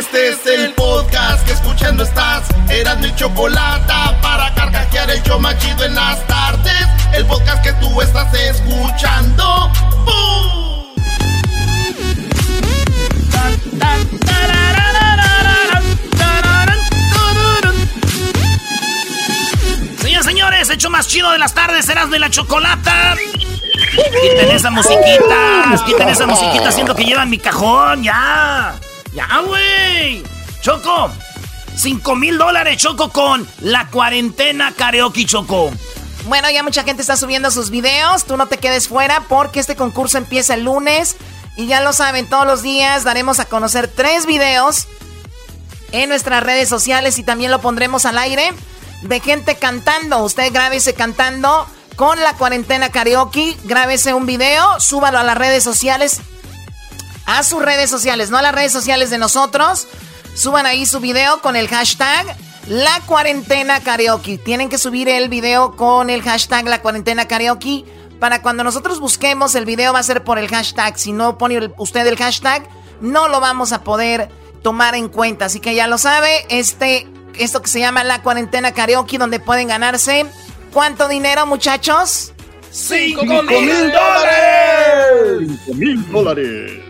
Este es el podcast que escuchando estás. Eran mi chocolate para carcajear el yo machido en las tardes. El podcast que tú estás escuchando. ¡Bum! Señores, señores, hecho más chido de las tardes, serás de la chocolata. Quiten esa musiquita, quiten esa musiquita haciendo que llevan mi cajón, ya. Ya, güey. Choco, 5 mil dólares, Choco, con la cuarentena karaoke, Choco. Bueno, ya mucha gente está subiendo sus videos. Tú no te quedes fuera porque este concurso empieza el lunes. Y ya lo saben, todos los días daremos a conocer tres videos en nuestras redes sociales y también lo pondremos al aire de gente cantando. Usted grábese cantando con la cuarentena karaoke. Grábese un video, súbalo a las redes sociales. A sus redes sociales, no a las redes sociales de nosotros. Suban ahí su video con el hashtag La Cuarentena Karaoke. Tienen que subir el video con el hashtag La Cuarentena Karaoke. Para cuando nosotros busquemos el video va a ser por el hashtag. Si no pone usted el hashtag, no lo vamos a poder tomar en cuenta. Así que ya lo sabe, este, esto que se llama La Cuarentena Karaoke, donde pueden ganarse. ¿Cuánto dinero, muchachos? ¡Cinco mil dólares! ¡Cinco mil dólares!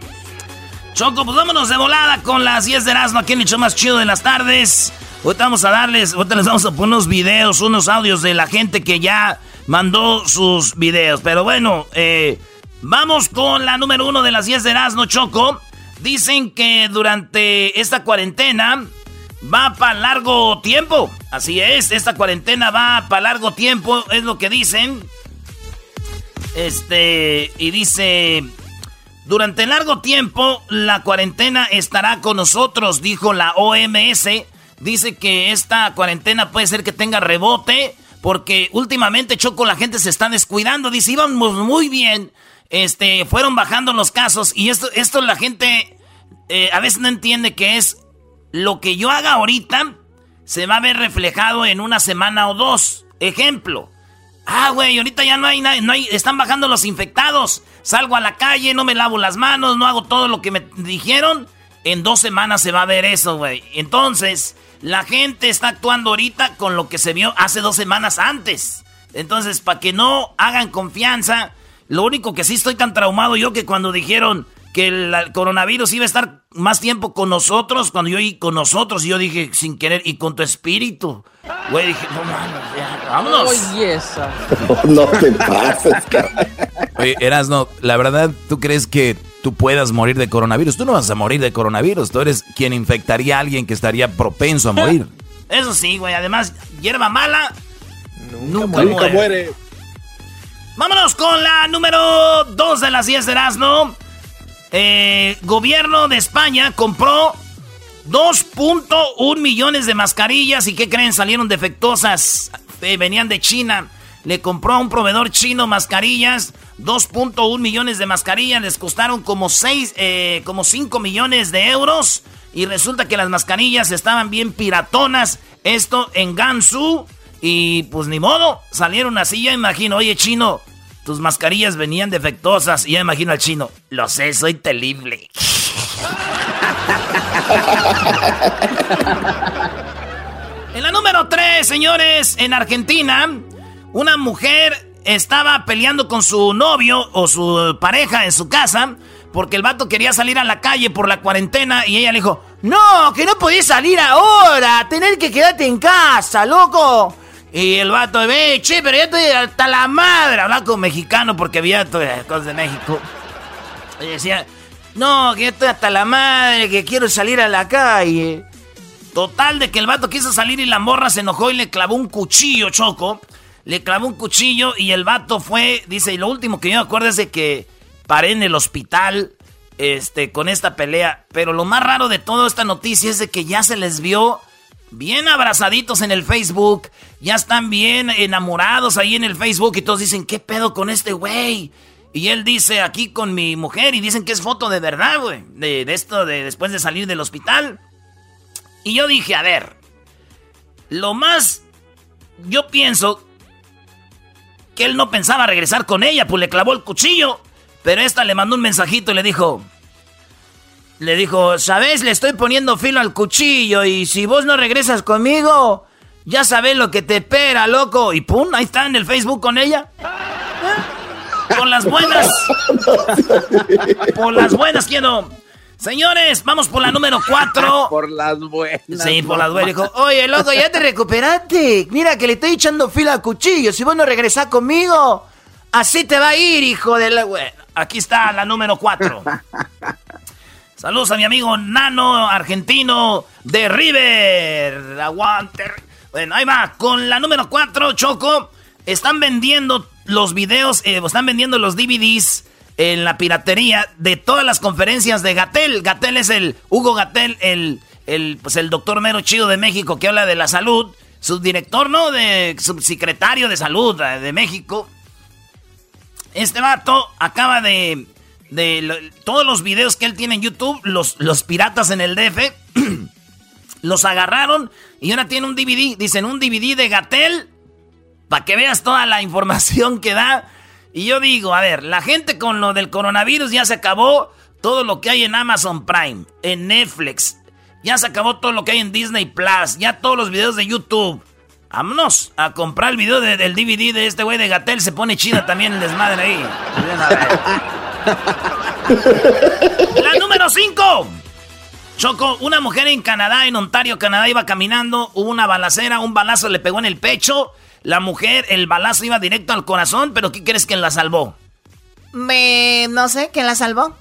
Choco, pues vámonos de volada con las 10 de Erasmo aquí en el show más chido de las tardes. Ahorita vamos a darles, ahorita les vamos a poner unos videos, unos audios de la gente que ya mandó sus videos. Pero bueno, eh, vamos con la número uno de las 10 de Erasmo, Choco. Dicen que durante esta cuarentena va para largo tiempo. Así es, esta cuarentena va para largo tiempo, es lo que dicen. Este, y dice, durante largo tiempo la cuarentena estará con nosotros, dijo la OMS. Dice que esta cuarentena puede ser que tenga rebote, porque últimamente Choco la gente se está descuidando. Dice, íbamos muy bien, este, fueron bajando los casos y esto, esto la gente eh, a veces no entiende que es lo que yo haga ahorita se va a ver reflejado en una semana o dos. Ejemplo. Ah, güey, ahorita ya no hay nada, no hay, están bajando los infectados. Salgo a la calle, no me lavo las manos, no hago todo lo que me dijeron. En dos semanas se va a ver eso, güey. Entonces, la gente está actuando ahorita con lo que se vio hace dos semanas antes. Entonces, para que no hagan confianza, lo único que sí estoy tan traumado yo que cuando dijeron que el, coronavirus iba a estar más tiempo con nosotros, cuando yo y con nosotros, yo dije sin querer, y con tu espíritu. Güey, dije, no mames, ya, vámonos. Oye, esa. No, te pases, cabrón. Oye, Erasno, la verdad, ¿tú crees que tú puedas morir de coronavirus? Tú no vas a morir de coronavirus, tú eres quien infectaría a alguien que estaría propenso a morir. Eso sí, güey, además, hierba mala nunca, Nunca muere. muere. Vámonos con la número 2 de las 10 de Erasmo. Eh, gobierno de España compró 2.1 millones de mascarillas y ¿qué creen? Salieron defectuosas. Eh, venían de China. Le compró a un proveedor chino mascarillas. 2.1 millones de mascarillas. Les costaron como 6, eh, como 5 millones de euros. Y resulta que las mascarillas estaban bien piratonas. Esto en Gansu. Y pues ni modo. Salieron así. Ya imagino, oye chino, tus mascarillas venían defectuosas. Y ya imagino al chino. Lo sé, soy terrible. En la número 3, señores, en Argentina, una mujer estaba peleando con su novio o su pareja en su casa porque el vato quería salir a la calle por la cuarentena y ella le dijo, no, que no podés salir ahora, tener que quedarte en casa, loco. Y el vato, ve, che, pero ya estoy hasta la madre, hablaba con mexicano porque había todas las cosas de México. Y decía, no, que ya estoy hasta la madre, que quiero salir a la calle. Total de que el vato quiso salir y la morra se enojó y le clavó un cuchillo, Choco. Le clavó un cuchillo y el vato fue, dice, y lo último que yo me acuerdo es de que paré en el hospital este, con esta pelea. Pero lo más raro de toda esta noticia es de que ya se les vio bien abrazaditos en el Facebook. Ya están bien enamorados ahí en el Facebook y todos dicen, ¿qué pedo con este güey? Y él dice aquí con mi mujer y dicen que es foto de verdad, güey. De, esto, de después de salir del hospital. Y yo dije, a ver, lo más, yo pienso que él no pensaba regresar con ella, pues le clavó el cuchillo. Pero esta le mandó un mensajito y le dijo, le dijo, ¿sabes? Le estoy poniendo filo al cuchillo y si vos no regresas conmigo, ya sabes lo que te espera, loco. Y pum, ahí está en el Facebook con ella. ¿Eh? Con las buenas. Por las buenas quiero. Señores, vamos por la número cuatro. por las buenas. Sí, por las buenas. Dijo, oye, loco, ya te recuperaste. Mira que le estoy echando fila al cuchillo. Si vos no regresás conmigo, así te va a ir, hijo de la... Aquí está la número cuatro. Saludos a mi amigo Nano, argentino de River. Aguante. Bueno, ahí va. Con la número cuatro, Choco. Están vendiendo los videos, eh, están vendiendo los DVDs en la piratería de todas las conferencias de Gatel. Gatel es el Hugo Gatel, el, el, pues el doctor mero chido de México que habla de la salud. Subdirector, ¿no? De subsecretario de salud de México. Este vato acaba de. De todos los videos que él tiene en YouTube, los, los piratas en el DF, los agarraron y ahora tiene un DVD. Dicen un DVD de Gatel. Para que veas toda la información que da y yo digo, a ver, la gente con lo del coronavirus ya se acabó todo lo que hay en Amazon Prime, en Netflix, ya se acabó todo lo que hay en Disney Plus, ya todos los videos de YouTube. Vámonos a comprar el video del DVD de este güey de Gatel, se pone chida también el desmadre ahí. La número 5. Choco, una mujer en Canadá, en Ontario, Canadá, iba caminando, hubo una balacera, un balazo le pegó en el pecho la mujer, el balazo iba directo al corazón, pero ¿qué crees que la salvó? Me... no sé, ¿quién la salvó?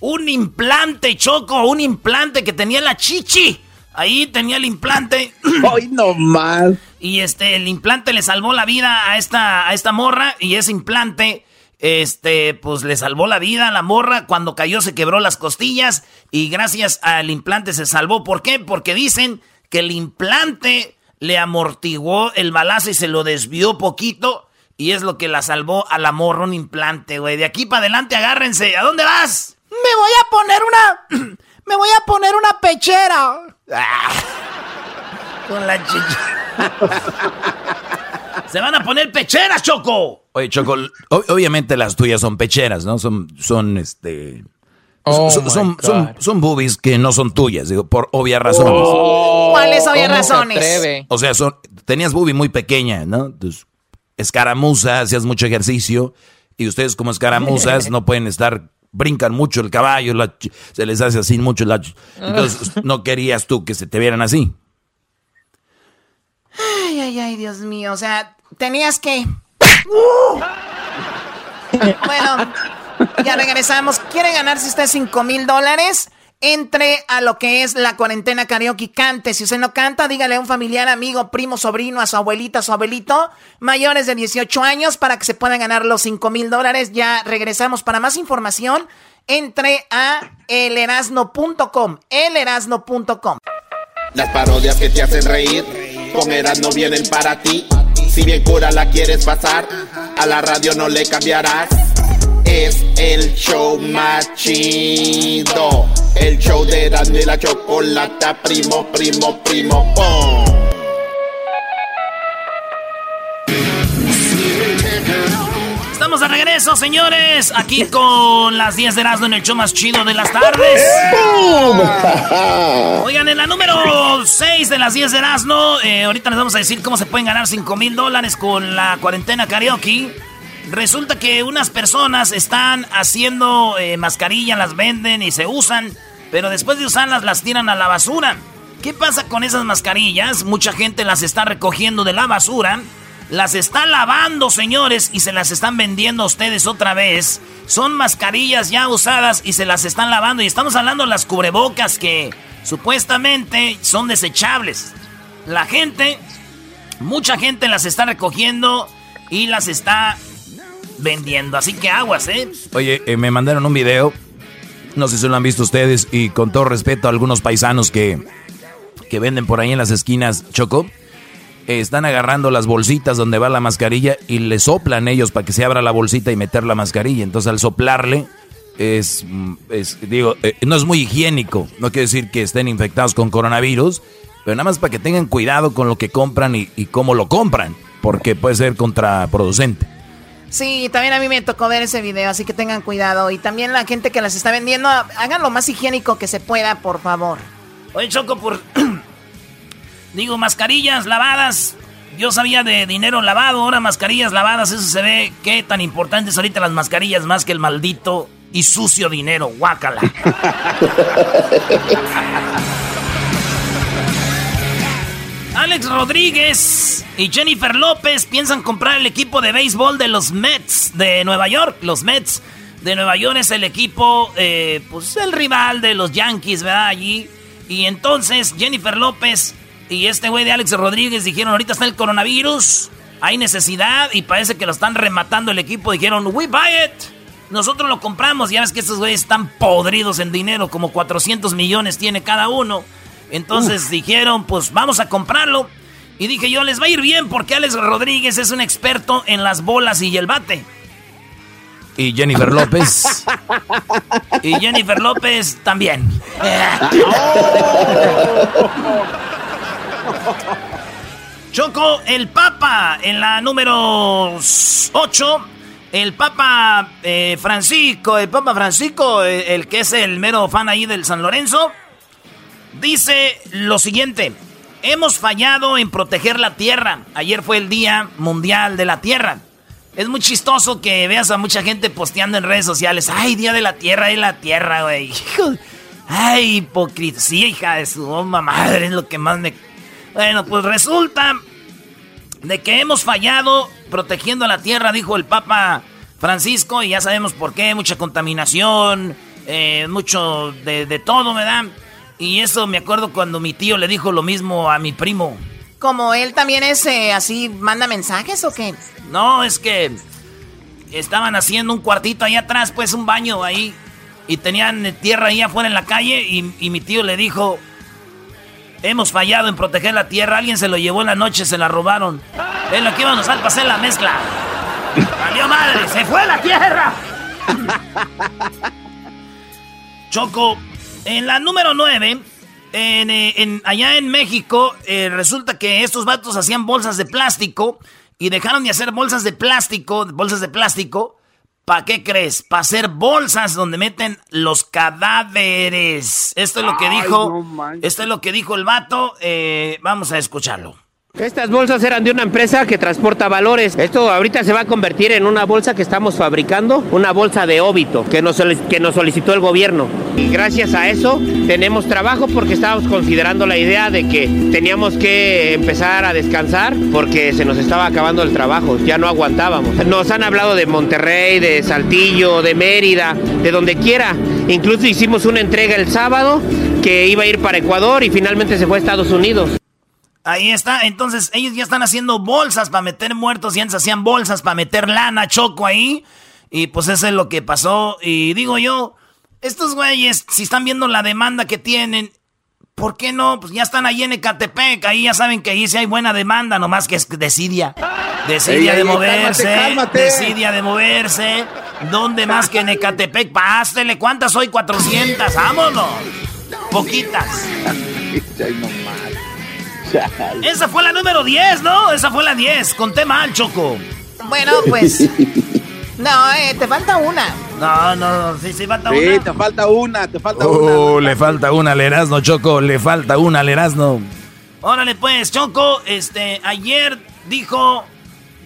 Un implante, Choco, un implante que tenía la chichi. Ahí tenía el implante. ¡Ay, no más! Y este, el implante le salvó la vida a esta, a esta morra. Y ese implante, este, pues le salvó la vida a la morra. Cuando cayó se quebró las costillas. Y gracias al implante se salvó. ¿Por qué? Porque dicen que el implante le amortiguó el balazo y se lo desvió poquito. Y es lo que la salvó a la morra un implante, güey. De aquí para adelante, agárrense. ¿A dónde vas? Me voy a poner una. Me voy a poner una pechera. Ah. con la chicha. Se van a poner pecheras, Choco. Oye, Choco, obviamente las tuyas son pecheras, ¿no? Son, son este. Oh son, son, boobies que no son tuyas, digo, por obvias razones. Oh, ¿Cuáles obvias razones? O sea, son, tenías boobie muy pequeña, ¿no? Entonces, escaramuza, hacías mucho ejercicio, y ustedes como escaramuzas no pueden estar, brincan mucho el caballo, se les hace así mucho la... Entonces, no querías tú que se te vieran así. Ay, ay, ay, Dios mío, o sea, tenías que... bueno... Ya regresamos. ¿Quiere ganarse usted 5 mil dólares? Entre a lo que es la cuarentena karaoke cante. Si usted no canta, dígale a un familiar, amigo, primo, sobrino, a su abuelita, a su abuelito, mayores de 18 años para que se puedan ganar los 5 mil dólares. Ya regresamos. Para más información, entre a elerasno.com. Elerasno.com. Las parodias que te hacen reír, con Erasno vienen para ti. Si bien cura la quieres pasar, a la radio no le cambiarás es el show más chido. El show de Dani la Chocolata, primo, primo, primo, pom. De regreso, señores, aquí con las 10 de Erasmo en el show más chido de las tardes. Oigan, en la número 6 de las 10 de Erasmo, eh, ahorita les vamos a decir cómo se pueden ganar 5 mil dólares con la cuarentena karaoke. Resulta que unas personas están haciendo eh, mascarillas, las venden y se usan, pero después de usarlas las tiran a la basura. ¿Qué pasa con esas mascarillas? Mucha gente las está recogiendo de la basura, las está lavando, señores, y se las están vendiendo a ustedes otra vez. Son mascarillas ya usadas y se las están lavando. Y estamos hablando de las cubrebocas que supuestamente son desechables. La gente, mucha gente las está recogiendo y las está vendiendo. Así que aguas, ¿eh? Oye, eh, me mandaron un video. No sé si lo han visto ustedes. Y con todo respeto a algunos paisanos que, que venden por ahí en las esquinas, Choco. Eh, están agarrando las bolsitas donde va la mascarilla y le soplan ellos para que se abra la bolsita y meter la mascarilla. Entonces al soplarle es, es digo, eh, no es muy higiénico. No quiere decir que estén infectados con coronavirus, pero nada más para que tengan cuidado con lo que compran y, y cómo lo compran, porque puede ser contraproducente. Sí, también a mí me tocó ver ese video, así que tengan cuidado. Y también la gente que las está vendiendo, hagan lo más higiénico que se pueda, por favor. Oye, Choco, por... Digo, mascarillas lavadas. Yo sabía de dinero lavado, ahora mascarillas lavadas, eso se ve qué tan importantes ahorita las mascarillas más que el maldito y sucio dinero, guácala. Alex Rodríguez y Jennifer López piensan comprar el equipo de béisbol de los Mets de Nueva York. Los Mets de Nueva York es el equipo, eh, pues el rival de los Yankees, ¿verdad? Allí. Y entonces Jennifer López y este güey de Alex Rodríguez dijeron, ahorita está el coronavirus, hay necesidad y parece que lo están rematando el equipo. Dijeron, we buy it. Nosotros lo compramos. Ya ves que estos güeyes están podridos en dinero, como 400 millones tiene cada uno. Entonces dijeron, pues vamos a comprarlo. Y dije yo, les va a ir bien porque Alex Rodríguez es un experto en las bolas y el bate. Y Jennifer López. y Jennifer López también. Choco, el Papa en la número 8. El Papa eh, Francisco, el Papa Francisco, eh, el que es el mero fan ahí del San Lorenzo Dice lo siguiente, hemos fallado en proteger la tierra. Ayer fue el Día Mundial de la Tierra. Es muy chistoso que veas a mucha gente posteando en redes sociales, ay, Día de la Tierra, de la Tierra, güey. Ay, hipocresía, hija de su madre, es lo que más me... Bueno, pues resulta de que hemos fallado protegiendo la tierra, dijo el Papa Francisco, y ya sabemos por qué, mucha contaminación, eh, mucho de, de todo, ¿verdad? Y eso me acuerdo cuando mi tío le dijo lo mismo a mi primo. ¿Como él también es eh, así, manda mensajes o qué? No, es que estaban haciendo un cuartito ahí atrás, pues un baño ahí. Y tenían tierra ahí afuera en la calle y, mi tío le dijo, hemos fallado en proteger la tierra, alguien se lo llevó en la noche, se la robaron. Es lo que íbamos a pasar la mezcla. ¡Valió madre! ¡Se fue la tierra! Choco, en la número 9, eh, en, allá en México, eh, resulta que estos vatos hacían bolsas de plástico y dejaron de hacer bolsas de plástico, bolsas de plástico. ¿Para qué crees? Para hacer bolsas donde meten los cadáveres. Esto es lo que dijo. esto es lo que dijo el vato. Eh, vamos a escucharlo. Estas bolsas eran de una empresa que transporta valores. Esto ahorita se va a convertir en una bolsa que estamos fabricando, una bolsa de óbito que nos, que nos solicitó el gobierno. Y gracias a eso tenemos trabajo porque estábamos considerando la idea de que teníamos que empezar a descansar porque se nos estaba acabando el trabajo, ya no aguantábamos. Nos han hablado de Monterrey, de Saltillo, de Mérida, de donde quiera. Incluso hicimos una entrega el sábado que iba a ir para Ecuador y finalmente se fue a Estados Unidos. Ahí está. Entonces, ellos ya están haciendo bolsas para meter muertos y antes hacían bolsas para meter lana, choco ahí. Y pues eso es lo que pasó. Y digo yo, estos güeyes, si están viendo la demanda que tienen, ¿por qué no? Pues ya están ahí en Ecatepec. Ahí ya saben que ahí sí hay buena demanda, nomás que es desidia. Desidia de moverse. Desidia de moverse. ¿Dónde más que en Ecatepec? Pástele, ¿cuántas hoy? 400. Vámonos. Poquitas. Esa fue la número 10, ¿no? Esa fue la 10. Conté mal, Choco. Bueno, pues. No, eh, te falta una. No, no, sí, sí falta una. Sí, te falta una, te falta oh, una. le falta una al Erasmo, Choco, le falta una al Erasmo. Órale, pues, Choco, este, ayer dijo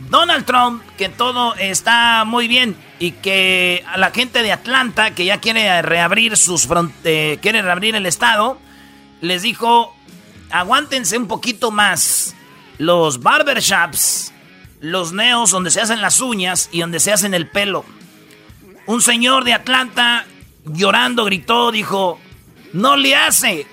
Donald Trump que todo está muy bien y que a la gente de Atlanta, que ya quiere reabrir sus fronteras, quiere reabrir el estado, les dijo aguántense un poquito más. Los barbershops, los neos donde se hacen las uñas y donde se hacen el pelo. Un señor de Atlanta llorando gritó, dijo, no le hace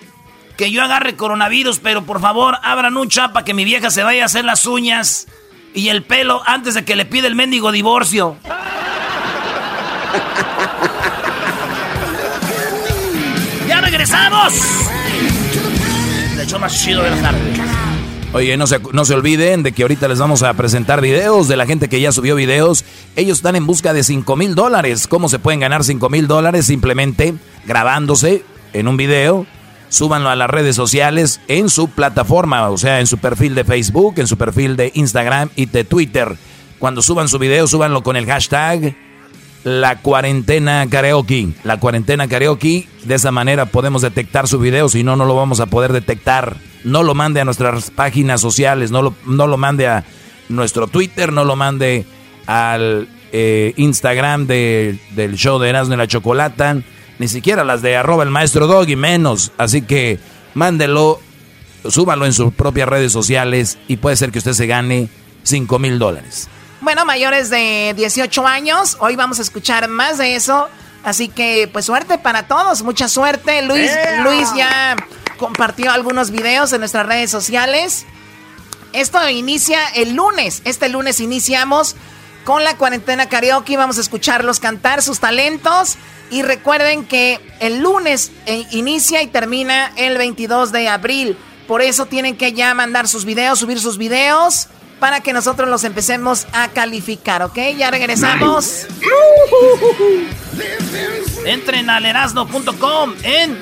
que yo agarre coronavirus, pero por favor abran un chapa que mi vieja se vaya a hacer las uñas y el pelo antes de que le pida el mendigo divorcio. ¡Ya regresamos! Oye, no se, no se olviden de que ahorita les vamos a presentar videos de la gente que ya subió videos. Ellos están en busca de 5 mil dólares. ¿Cómo se pueden ganar 5 mil dólares? Simplemente grabándose en un video, súbanlo a las redes sociales en su plataforma, o sea, en su perfil de Facebook, en su perfil de Instagram y de Twitter. Cuando suban su video, súbanlo con el hashtag la cuarentena karaoke. La cuarentena karaoke. De esa manera podemos detectar su video. Si no, no lo vamos a poder detectar. No lo mande a nuestras páginas sociales. No lo, no lo mande a nuestro Twitter. No lo mande al eh, Instagram del show de Erasmo y la Chocolata. Ni siquiera las de arroba el maestro Doggy, menos. Así que mándelo, súbalo en sus propias redes sociales y puede ser que usted se gane 5 mil dólares. Bueno, mayores de 18 años, hoy vamos a escuchar más de eso. Así que, pues suerte para todos, mucha suerte. Luis, Luis ya compartió algunos videos en nuestras redes sociales. Esto inicia el lunes. Este lunes iniciamos con la cuarentena karaoke. Vamos a escucharlos cantar sus talentos. Y recuerden que el lunes eh, inicia y termina el 22 de abril. Por eso tienen que ya mandar sus videos, subir sus videos para que nosotros los empecemos a calificar, ¿ok? Ya regresamos. Entren al erasno.com, en,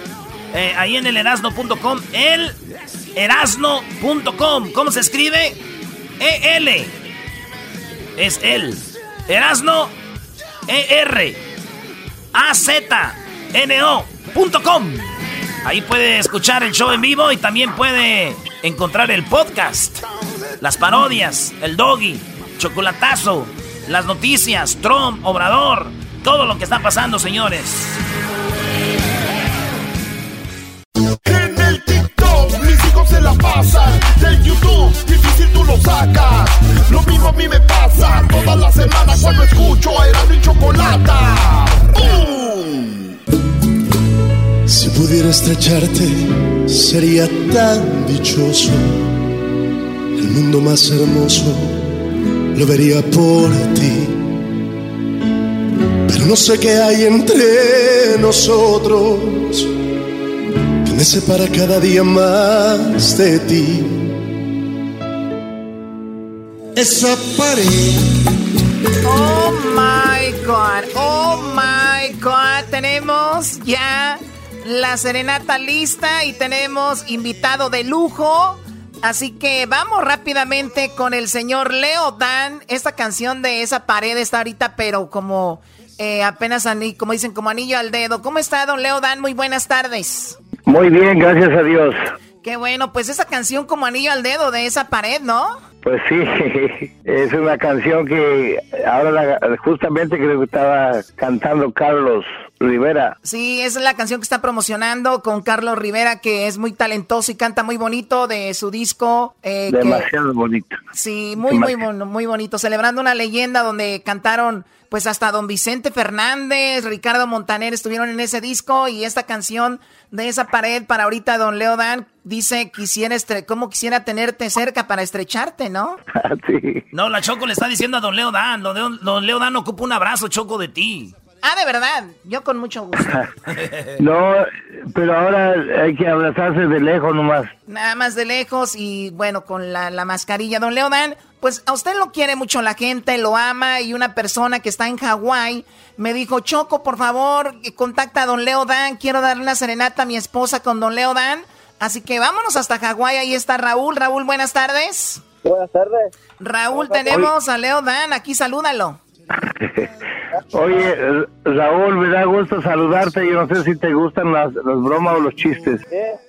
eh, ahí en el erasno.com, el erasno.com. ¿Cómo se escribe? E-L. Es el. Erasno, E-R. A-Z-N-O.com. Ahí puede escuchar el show en vivo y también puede encontrar el podcast, las parodias, el doggy, chocolatazo, las noticias, Trump, Obrador, todo lo que está pasando, señores. En el TikTok mis hijos se la pasan. Del YouTube difícil tú lo sacas. Lo mismo a mí me pasa toda la semana cuando escucho a Erasmo y Chocolata. Si pudiera estrecharte, sería tan dichoso. El mundo más hermoso lo vería por ti. Pero no sé qué hay entre nosotros que me separa cada día más de ti. Esa pared Oh my God, oh my God. Tenemos ya la serenata lista y tenemos invitado de lujo. Así que vamos rápidamente con el señor Leo Dan. Esta canción de esa pared está ahorita, pero como eh, apenas, como dicen, como anillo al dedo. ¿Cómo está, don Leo Dan? Muy buenas tardes. Muy bien, gracias a Dios. Qué bueno, pues esa canción como anillo al dedo de esa pared, ¿no? Pues sí, es una canción que ahora la- justamente creo que estaba cantando Carlos Rivera. Sí, es la canción que está promocionando con Carlos Rivera, que es muy talentoso y canta muy bonito de su disco. eh, que- Demasiado bonito. sí, muy, muy, Demasiado. muy bonito. Celebrando una leyenda donde cantaron, pues hasta don Vicente Fernández, Ricardo Montaner estuvieron en ese disco y esta canción de esa pared para ahorita don Leo Dan dice, quisiera estre cómo quisiera tenerte cerca para estrecharte, ¿no? sí. No, la Choco le está diciendo a Don Leo Dan. Don Leo, don Leo Dan ocupa un abrazo, Choco, de ti. Ah, de verdad, yo con mucho gusto. No, pero ahora hay que abrazarse de lejos nomás. Nada más de lejos y bueno, con la, la mascarilla. Don Leodan, pues a usted lo quiere mucho la gente, lo ama y una persona que está en Hawái me dijo, Choco, por favor, contacta a Don Leodan, quiero darle una serenata a mi esposa con Don Leodan. Así que vámonos hasta Hawái, ahí está Raúl. Raúl, buenas tardes. Buenas tardes. Raúl, tenemos a Leodan, aquí salúdalo. Oye, Raúl, me da gusto saludarte. Yo no sé si te gustan las, las bromas o los chistes.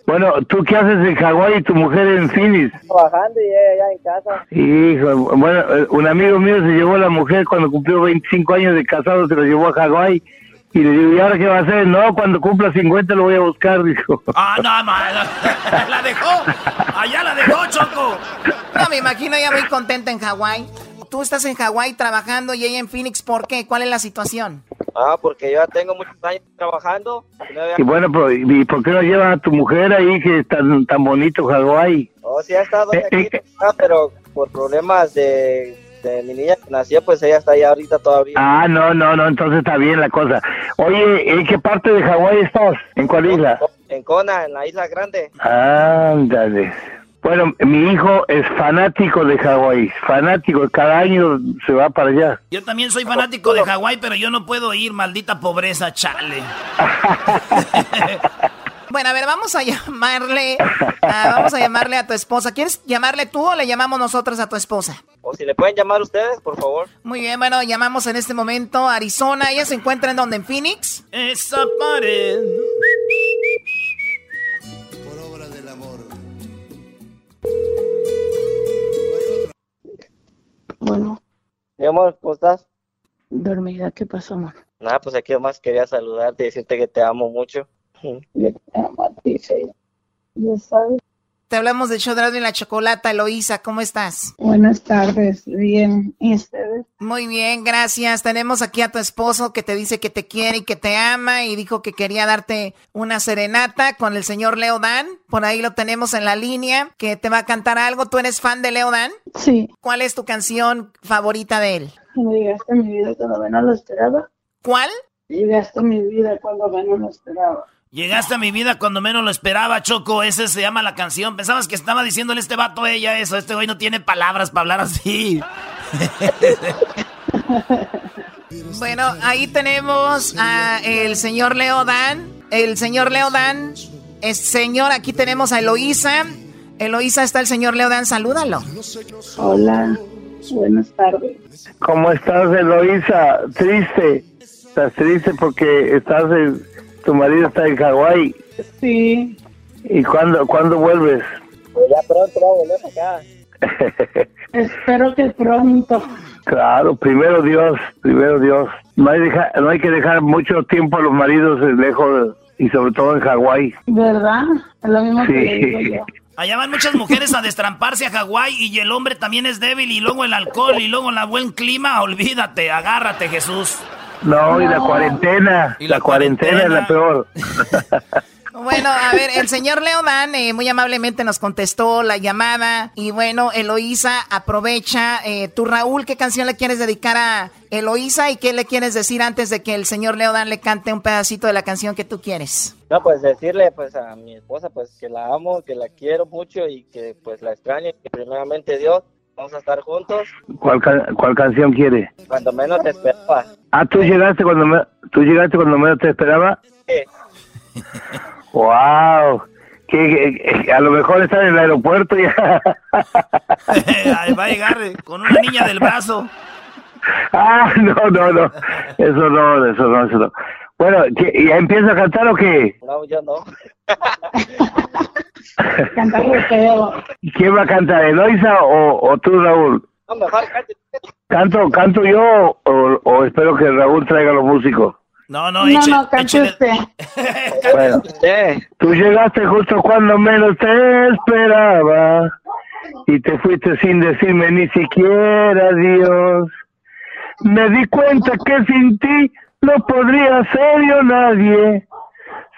Bueno, ¿tú qué haces en Hawái y tu mujer en Phoenix? Trabajando y ella ya en casa. Hijo, bueno, eh, un amigo mío se llevó a la mujer cuando cumplió 25 años de casado, se lo llevó a Hawái. Y le digo, ¿y ahora qué va a hacer? No, cuando cumpla 50 lo voy a buscar, dijo. Ah, no, no, la, la dejó. Allá la dejó, Choco. No, me imagino ella muy contenta en Hawái. Tú estás en Hawái trabajando y ella en Phoenix, ¿por qué? ¿Cuál es la situación? Ah, porque yo ya tengo muchos años trabajando. y no había- Y bueno, pero, ¿y por qué no llevan a tu mujer ahí que es tan, tan bonito Hawái? Oh, sí ha estado Eh, aquí, eh, pero por problemas de, de mi niña que nació, pues ella está allá ahorita todavía. Ah, no, no, no, entonces está bien la cosa. Oye, ¿en qué parte de Hawái estás? ¿En cuál isla? En Kona, en la isla grande. Ándale. Bueno, mi hijo es fanático de Hawái, fanático, cada año se va para allá. Yo también soy fanático de Hawái, pero yo no puedo ir, maldita pobreza, chale. Bueno, a ver, vamos a llamarle, ah, vamos a llamarle a tu esposa. ¿Quieres llamarle tú o le llamamos nosotros a tu esposa? O si le pueden llamar ustedes, por favor. Muy bien, bueno, llamamos en este momento a Arizona. ¿Ella se encuentra en donde? ¿En Phoenix? Esa pared. Por obra del amor. Bueno, Mi amor, ¿cómo estás? dormida, ¿qué pasó, amor? Nada, pues aquí nomás quería saludarte y decirte que te amo mucho. Yo te amo a ti, Sheila. Ya sabes. Te hablamos de Chodrado y la Chocolata, Eloísa. ¿Cómo estás? Buenas tardes, bien. ¿Y ustedes? Muy bien, gracias. Tenemos aquí a tu esposo que te dice que te quiere y que te ama y dijo que quería darte una serenata con el señor Leo Dan. Por ahí lo tenemos en la línea, que te va a cantar algo. ¿Tú eres fan de Leo Dan? Sí. ¿Cuál es tu canción favorita de él? Me llegaste a mi vida cuando menos lo esperaba. ¿Cuál? Llegaste a mi vida cuando menos lo esperaba. Llegaste a mi vida cuando menos lo esperaba, Choco. Ese se llama la canción. Pensabas que estaba diciéndole este vato a ella eso. Este güey no tiene palabras para hablar así. Bueno, ahí tenemos a el señor Leo Dan. El señor Leo Dan. Es señor, aquí tenemos a Eloísa. Eloísa está el señor Leo Dan, salúdalo. Hola, buenas tardes. ¿Cómo estás, Eloísa? Triste. Estás triste porque estás en, tu marido está en Hawái. Sí, ¿Y cuándo, cuándo vuelves? Pues ya pronto va a volver acá. espero que pronto. Claro, primero Dios, primero Dios. No hay, deja- no hay que dejar mucho tiempo a los maridos lejos y sobre todo en Hawái. ¿Verdad? Es lo mismo que le digo Sí. yo. Allá van muchas mujeres a destramparse a Hawái y el hombre también es débil y luego el alcohol y luego el buen clima. Olvídate, agárrate, Jesús. No, y la cuarentena, Y la, la cuarentena, es la peor. Bueno, a ver, el señor Leo Dan eh, muy amablemente nos contestó la llamada. Y bueno, Eloísa aprovecha. Eh, tú, Raúl, ¿qué canción le quieres dedicar a Eloísa y qué le quieres decir antes de que el señor Leo Dan le cante un pedacito de la canción que tú quieres? No, pues decirle pues a mi esposa pues que la amo, que la quiero mucho y que pues la extraño y que primeramente Dios vamos a estar juntos ¿Cuál, ca- cuál canción quiere? cuando menos te esperaba. Ah, tú llegaste cuando me, tú llegaste cuando menos te esperaba. Sí. Wow. Que, que- que a lo mejor está en el aeropuerto ya. Va a llegar eh, con una niña del brazo. ah, no, no, no. Eso no, eso no, eso no. Bueno, ¿qué- ¿ya empieza a cantar o qué? No, yo no. Feo. ¿Quién va a cantar, Eloisa o, o tú, Raúl? No, mejor cállate. ¿Canto, canto yo o, o espero que Raúl traiga los músicos? No, no, No, eche- no, cante échele- usted. Bueno, Sí. tú llegaste justo cuando menos te esperaba y te fuiste sin decirme ni siquiera adiós. Me di cuenta que sin ti no podría ser yo nadie.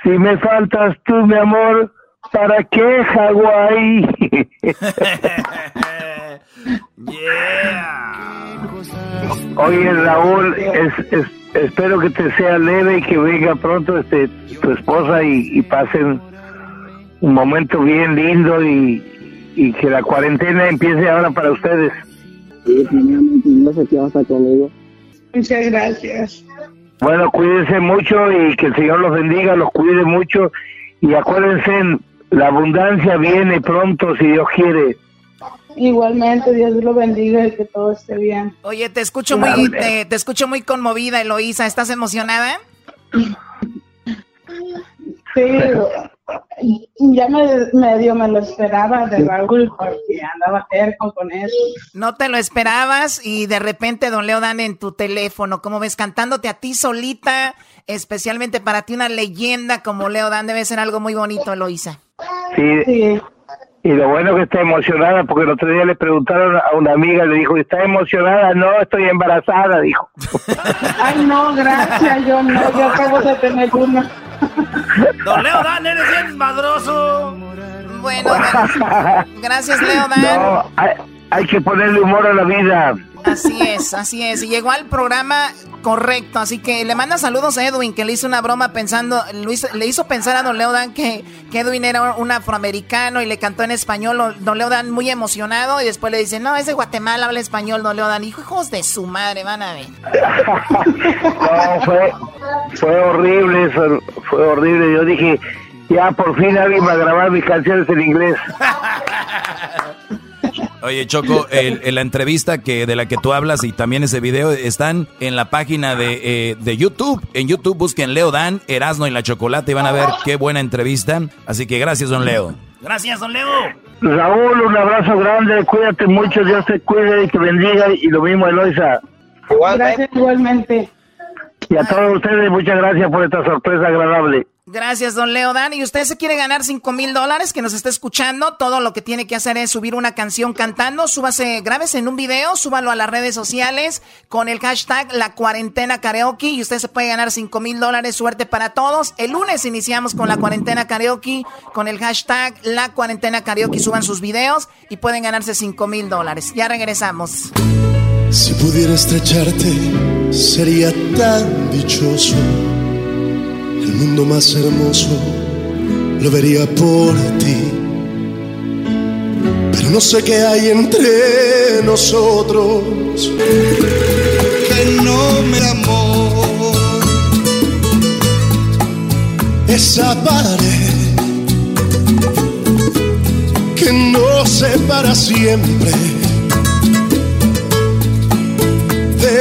Si me faltas tú, mi amor, ¿para qué Hawái? yeah. Oye, Raúl, es, es- espero que te sea leve y que venga pronto este tu esposa y, y pasen un momento bien lindo y, y que la cuarentena empiece ahora para ustedes. Sí, a estar conmigo. Muchas gracias. Bueno, cuídense mucho y que el Señor los bendiga, los cuide mucho y acuérdense, la abundancia viene pronto si Dios quiere. Igualmente, Dios lo bendiga y que todo esté bien. Oye, te escucho muy, te, te escucho muy conmovida, Eloísa. ¿Estás emocionada? Sí, ya me, medio me lo esperaba de Raúl porque andaba terco con eso. No te lo esperabas y de repente Don Leo Dan en tu teléfono, como ves, cantándote a ti solita, especialmente para ti una leyenda como Leo Dan, debe ser algo muy bonito, Eloísa. Sí, Sí, y lo bueno que está emocionada porque el otro día le preguntaron a una amiga, le dijo, ¿está emocionada? No, estoy embarazada, dijo. ay no, gracias, yo no, yo acabo de tener uno. Don Leo Dan, eres bien madroso. Bueno, gra- gracias Leo Dan. No, hay, hay que ponerle humor a la vida. Así es, así es. Y llegó al programa correcto, así que le manda saludos a Edwin, que le hizo una broma pensando, hizo- le hizo pensar a Don Leo Dan que, que Edwin era un afroamericano y le cantó en español. Don Leo Dan muy emocionado y después le dice, no, es de Guatemala, habla español, Don Leo Dan. Hijo, hijos de su madre, van a ver. No, fue, fue horrible fue horrible. Yo dije, ya por fin alguien va a grabar mis canciones en inglés. Oye, Choco, el, la entrevista que de la que tú hablas y también ese video están en la página de, eh, de YouTube. En YouTube busquen Leo Dan, Erasno y la Chocolate y van a ver qué buena entrevista. Así que gracias, don Leo. Gracias, don Leo. Raúl, un abrazo grande, cuídate mucho, Dios te cuide y te bendiga y lo mismo Eloisa. Gracias igualmente. Y a todos ustedes, muchas gracias por esta sorpresa agradable. Gracias, don Leo Dan. Y usted se quiere ganar 5 mil dólares, que nos está escuchando. Todo lo que tiene que hacer es subir una canción cantando. Súbase, grábese en un video, súbalo a las redes sociales con el hashtag La Cuarentena Karaoke. Y usted se puede ganar 5 mil dólares. Suerte para todos. El lunes iniciamos con la Cuarentena Karaoke con el hashtag La Cuarentena Karaoke. Suban sus videos y pueden ganarse 5 mil dólares. Ya regresamos. Si pudiera estrecharte, sería tan dichoso el mundo más hermoso lo vería por ti. Pero no sé qué hay entre nosotros que no me amor. Esa pared que no para siempre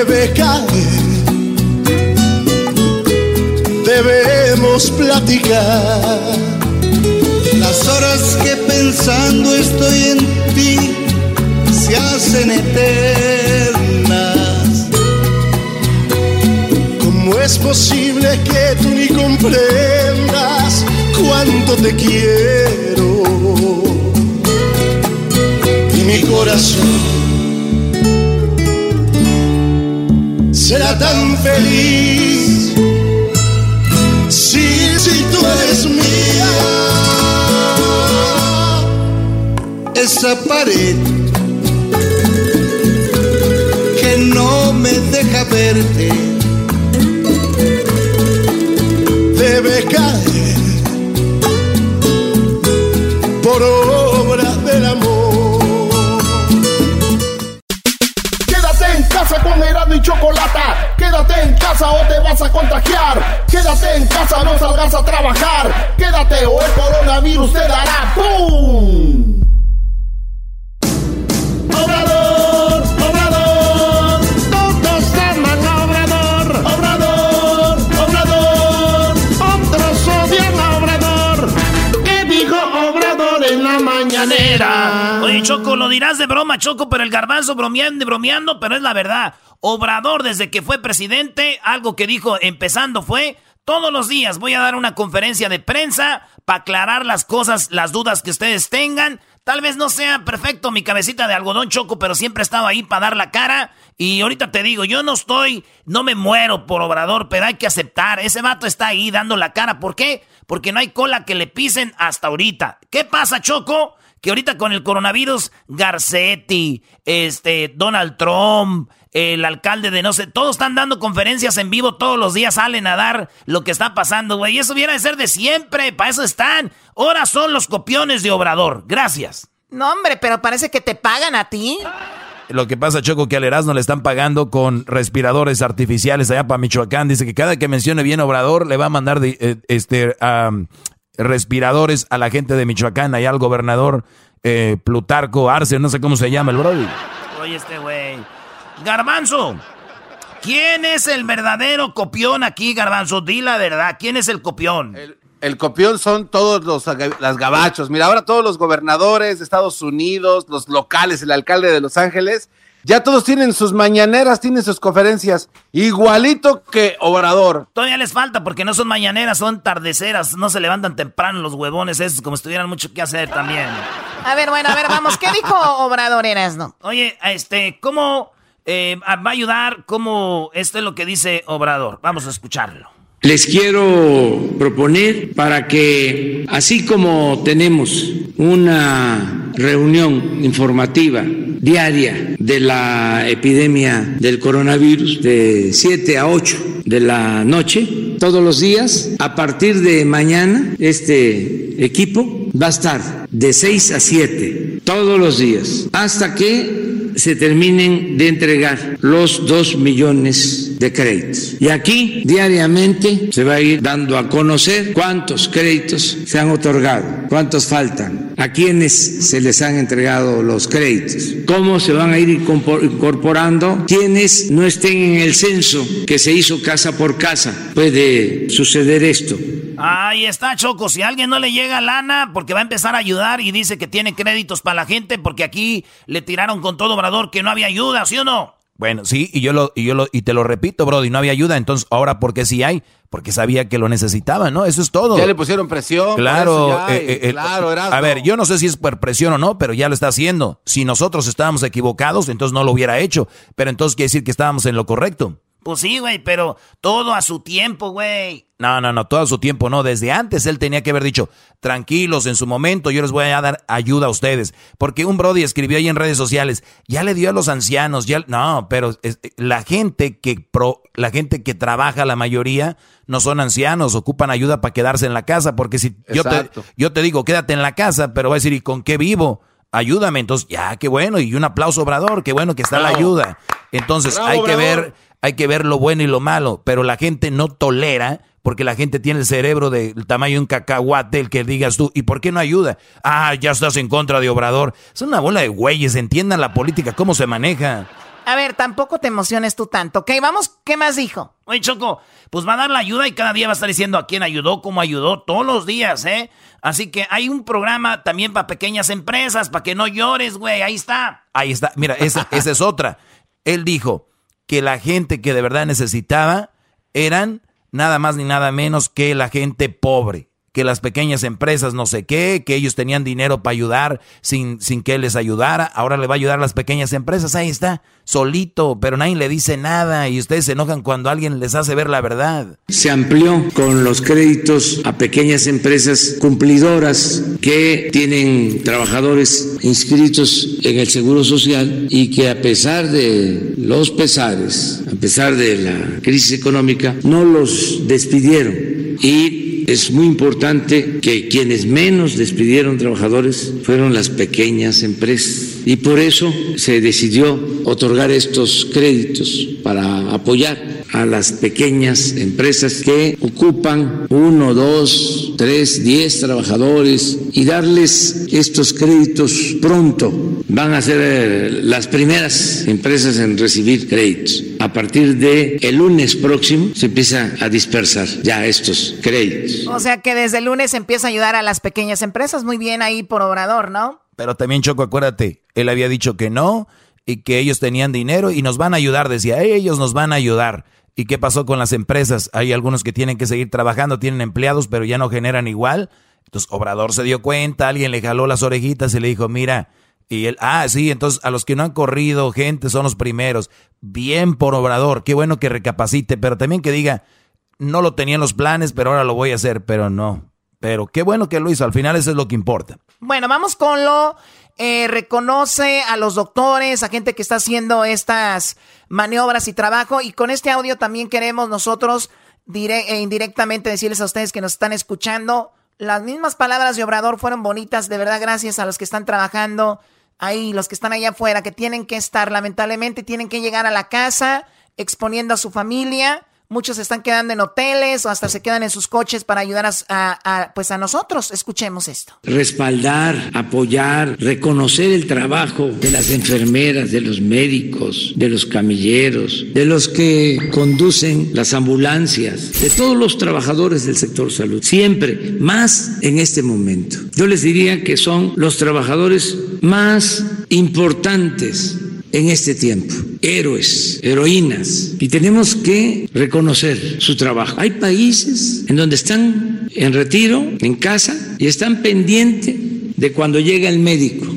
debe caer debemos platicar. Las horas que pensando estoy en ti se hacen eternas. ¿Cómo es posible que tú ni comprendas cuánto te quiero? Y mi corazón será tan feliz si tú eres mía. Esa pared que no me deja verte o te vas a contagiar. Quédate en casa, no salgas a trabajar. Quédate o el coronavirus te dará ¡Pum! Dirás de broma, Choco, pero el garbanzo bromeando bromeando, pero es la verdad. Obrador, desde que fue presidente, algo que dijo empezando fue, todos los días voy a dar una conferencia de prensa para aclarar las cosas, las dudas que ustedes tengan. Tal vez no sea perfecto mi cabecita de algodón choco, pero siempre he estado ahí para dar la cara. Y ahorita te digo, yo no estoy, no me muero por Obrador, pero hay que aceptar. Ese vato está ahí dando la cara. ¿Por qué? Porque no hay cola que le pisen hasta ahorita. ¿Qué pasa, Choco? Que ahorita con el coronavirus, Garcetti, este, Donald Trump, el alcalde de no sé, todos están dando conferencias en vivo, todos los días salen a dar lo que está pasando, güey. Y eso viene de ser de siempre, para eso están. Ahora son los copiones de Obrador. Gracias. No, hombre, pero parece que te pagan a ti. Lo que pasa, Choco, que al Erasmo le están pagando con respiradores artificiales allá para Michoacán. Dice que cada que mencione bien Obrador le va a mandar eh, este, respiradores a la gente de Michoacán, allá al gobernador eh, Plutarco Arce, no sé cómo se llama el brody. Oye, este güey. Garbanzo, ¿quién es el verdadero copión aquí, Garbanzo? Di la verdad, ¿quién es el copión? El, copión son todos los las gabachos. Mira, ahora todos los gobernadores de Estados Unidos, los locales, el alcalde de Los Ángeles, ya todos tienen sus mañaneras, tienen sus conferencias, igualito que Obrador. Todavía les falta porque no son mañaneras, son tardeceras, no se levantan temprano los huevones esos, como si tuvieran mucho que hacer también. A ver, bueno, a ver, vamos, ¿qué dijo Obrador Eras, no? Oye, este, ¿cómo eh, va a ayudar? ¿Cómo esto es lo que dice Obrador? Vamos a escucharlo. Les quiero proponer para que, así como tenemos una reunión informativa diaria de la epidemia del coronavirus de 7 a 8 de la noche, todos los días, a partir de mañana, este equipo va a estar de 6 a 7 todos los días, hasta que se terminen de entregar los dos millones de créditos. Y aquí diariamente se va a ir dando a conocer cuántos créditos se han otorgado, cuántos faltan. a quienes se les han entregado los créditos, cómo se van a ir incorporando quienes no estén en el censo que se hizo casa por casa. Puede suceder esto. Ahí está, Choco. Si a alguien no le llega lana porque va a empezar a ayudar y dice que tiene créditos para la gente porque aquí le tiraron con todo Obrador que no había ayuda, ¿sí o no? Bueno, sí, y yo lo, y yo lo, y te lo repito, Brody, no había ayuda, entonces ahora ¿por qué sí hay? Porque sabía que lo necesitaba, ¿no? Eso es todo. Ya le pusieron presión. Claro, eh, eh, eh, claro, A ver, yo no sé si es por presión o no, pero ya lo está haciendo. Si nosotros estábamos equivocados, entonces no lo hubiera hecho. Pero entonces quiere decir que estábamos en lo correcto. Pues sí, güey, pero todo a su tiempo, güey. No, no, no, todo a su tiempo, no. Desde antes él tenía que haber dicho, tranquilos, en su momento yo les voy a dar ayuda a ustedes. Porque un Brody escribió ahí en redes sociales, ya le dio a los ancianos, ya... No, pero la gente que pro, la gente que trabaja, la mayoría, no son ancianos, ocupan ayuda para quedarse en la casa. Porque si yo te, yo te digo, quédate en la casa, pero va a decir, ¿y con qué vivo? Ayúdame. Entonces, ya, qué bueno, y un aplauso, Obrador, qué bueno que está la ayuda. Entonces, hay que ver hay que ver lo bueno y lo malo, pero la gente no tolera porque la gente tiene el cerebro del tamaño de un cacahuate, el que digas tú, ¿y por qué no ayuda? Ah, ya estás en contra de Obrador. Es una bola de güeyes, entiendan la política, cómo se maneja. A ver, tampoco te emociones tú tanto, ¿ok? Vamos, ¿qué más dijo? Oye, Choco, pues va a dar la ayuda y cada día va a estar diciendo a quién ayudó, cómo ayudó, todos los días, ¿eh? Así que hay un programa también para pequeñas empresas, para que no llores, güey, ahí está. Ahí está, mira, esa, esa es otra. Él dijo, que la gente que de verdad necesitaba eran nada más ni nada menos que la gente pobre que las pequeñas empresas no sé qué, que ellos tenían dinero para ayudar sin, sin que les ayudara, ahora le va a ayudar a las pequeñas empresas, ahí está, solito, pero nadie le dice nada y ustedes se enojan cuando alguien les hace ver la verdad. Se amplió con los créditos a pequeñas empresas cumplidoras que tienen trabajadores inscritos en el Seguro Social y que a pesar de los pesares, a pesar de la crisis económica, no los despidieron y es muy importante que quienes menos despidieron trabajadores fueron las pequeñas empresas. Y por eso se decidió otorgar estos créditos para apoyar a las pequeñas empresas que ocupan uno, dos, tres, diez trabajadores y darles estos créditos pronto. Van a ser eh, las primeras empresas en recibir créditos. A partir de el lunes próximo se empieza a dispersar ya estos créditos. O sea que desde el lunes empieza a ayudar a las pequeñas empresas. Muy bien ahí por Obrador, ¿no? Pero también Choco, acuérdate, él había dicho que no y que ellos tenían dinero y nos van a ayudar, decía, ellos nos van a ayudar. ¿Y qué pasó con las empresas? Hay algunos que tienen que seguir trabajando, tienen empleados, pero ya no generan igual. Entonces Obrador se dio cuenta, alguien le jaló las orejitas y le dijo, mira, y él, ah, sí, entonces a los que no han corrido gente son los primeros. Bien por Obrador, qué bueno que recapacite, pero también que diga, no lo tenía en los planes, pero ahora lo voy a hacer, pero no. Pero qué bueno que lo hizo, al final eso es lo que importa. Bueno, vamos con lo eh, reconoce a los doctores, a gente que está haciendo estas maniobras y trabajo. Y con este audio también queremos nosotros e indirectamente decirles a ustedes que nos están escuchando. Las mismas palabras de Obrador fueron bonitas, de verdad, gracias a los que están trabajando ahí, los que están allá afuera, que tienen que estar, lamentablemente, tienen que llegar a la casa exponiendo a su familia Muchos se están quedando en hoteles o hasta se quedan en sus coches para ayudar a, pues a nosotros. Escuchemos esto. Respaldar, apoyar, reconocer el trabajo de las enfermeras, de los médicos, de los camilleros, de los que conducen las ambulancias, de todos los trabajadores del sector salud. Siempre, más en este momento. Yo les diría que son los trabajadores más importantes en este tiempo. Héroes, heroínas. Y tenemos que reconocer su trabajo. Hay países en donde están en retiro, en casa, y están pendientes de cuando llega el médico,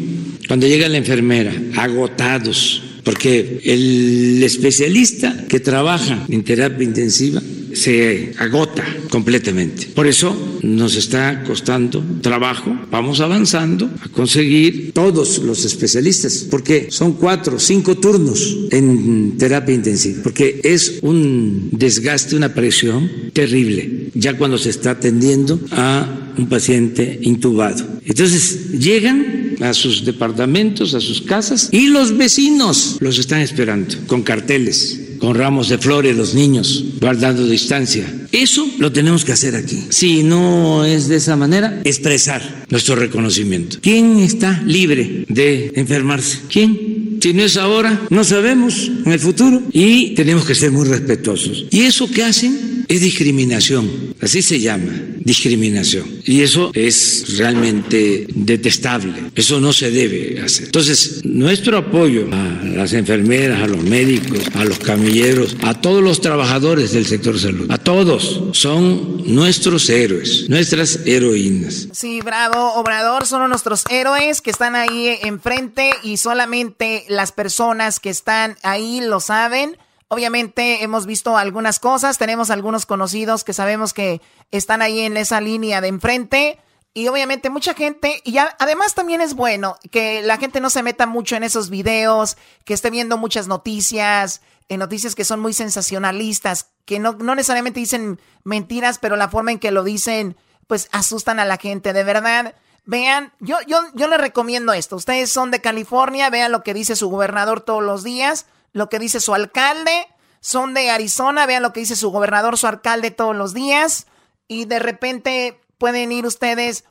cuando llega la enfermera, agotados. Porque el especialista que trabaja en terapia intensiva se agota completamente. Por eso nos está costando trabajo, vamos avanzando a conseguir todos los especialistas, porque son cuatro, cinco turnos en terapia intensiva, porque es un desgaste, una presión terrible, ya cuando se está atendiendo a un paciente intubado. Entonces llegan a sus departamentos, a sus casas, y los vecinos los están esperando con carteles con ramos de flores los niños, guardando distancia. Eso lo tenemos que hacer aquí. Si no es de esa manera, expresar nuestro reconocimiento. ¿Quién está libre de enfermarse? ¿Quién? Si no es ahora, no sabemos en el futuro y tenemos que ser muy respetuosos. ¿Y eso que hacen? Es discriminación, así se llama, discriminación. Y eso es realmente detestable, eso no se debe hacer. Entonces, nuestro apoyo a las enfermeras, a los médicos, a los camilleros, a todos los trabajadores del sector salud, a todos, son nuestros héroes, nuestras heroínas. Sí, bravo, Obrador, son nuestros héroes que están ahí enfrente y solamente las personas que están ahí lo saben. Obviamente hemos visto algunas cosas, tenemos algunos conocidos que sabemos que están ahí en esa línea de enfrente. Y obviamente mucha gente, y además también es bueno que la gente no se meta mucho en esos videos, que esté viendo muchas noticias, en noticias que son muy sensacionalistas, que no, no necesariamente dicen mentiras, pero la forma en que lo dicen, pues asustan a la gente. De verdad, vean, yo, yo, yo les recomiendo esto. Ustedes son de California, vean lo que dice su gobernador todos los días, lo que dice su alcalde. Son de Arizona, vean lo que dice su gobernador, su alcalde todos los días. Y de repente pueden ir ustedes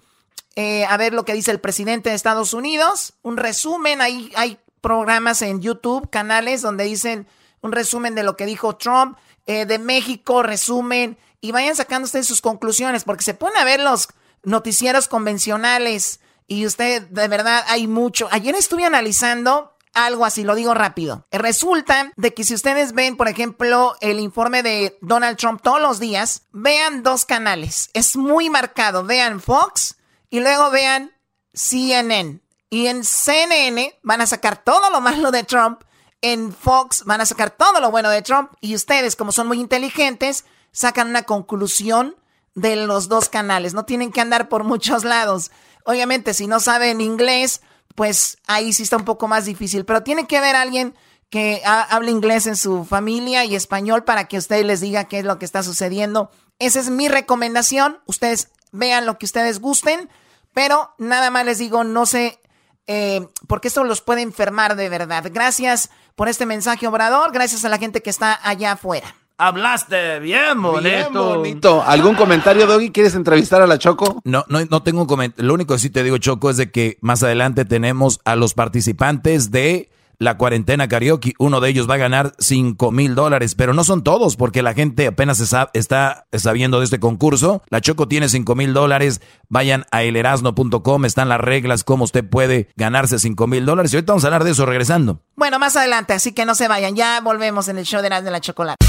eh, a ver lo que dice el presidente de Estados Unidos. Un resumen, hay, hay programas en YouTube, canales donde dicen un resumen de lo que dijo Trump. Eh, de México, resumen. Y vayan sacando ustedes sus conclusiones, porque se pone a ver los noticieros convencionales. Y usted, de verdad, hay mucho. Ayer estuve analizando algo así, lo digo rápido. Resulta de que si ustedes ven, por ejemplo, el informe de Donald Trump todos los días, vean dos canales. Es muy marcado. Vean Fox y luego vean CNN. Y en CNN van a sacar todo lo malo de Trump. En Fox van a sacar todo lo bueno de Trump. Y ustedes, como son muy inteligentes, sacan una conclusión de los dos canales. No tienen que andar por muchos lados. Obviamente, si no saben inglés, pues ahí sí está un poco más difícil. Pero tiene que haber alguien que hable inglés en su familia y español para que usted les diga qué es lo que está sucediendo. Esa es mi recomendación. Ustedes vean lo que ustedes gusten, pero nada más les digo, no sé, eh, porque esto los puede enfermar de verdad. Gracias por este mensaje, Obrador. Gracias a la gente que está allá afuera. Hablaste bien bonito. bonito. ¿Algún comentario, Doggy? ¿Quieres entrevistar a la Choco? No, no, no tengo un comentario. Lo único que sí te digo, Choco, es de que más adelante tenemos a los participantes de la cuarentena karaoke. Uno de ellos va a ganar 5 mil dólares, pero no son todos porque la gente apenas está sabiendo de este concurso. La Choco tiene 5 mil dólares. Vayan a elerasno.com, están las reglas, cómo usted puede ganarse 5 mil dólares. Y ahorita vamos a hablar de eso regresando. Bueno, más adelante, así que no se vayan. Ya volvemos en el show de Erasmo de la Chocolate.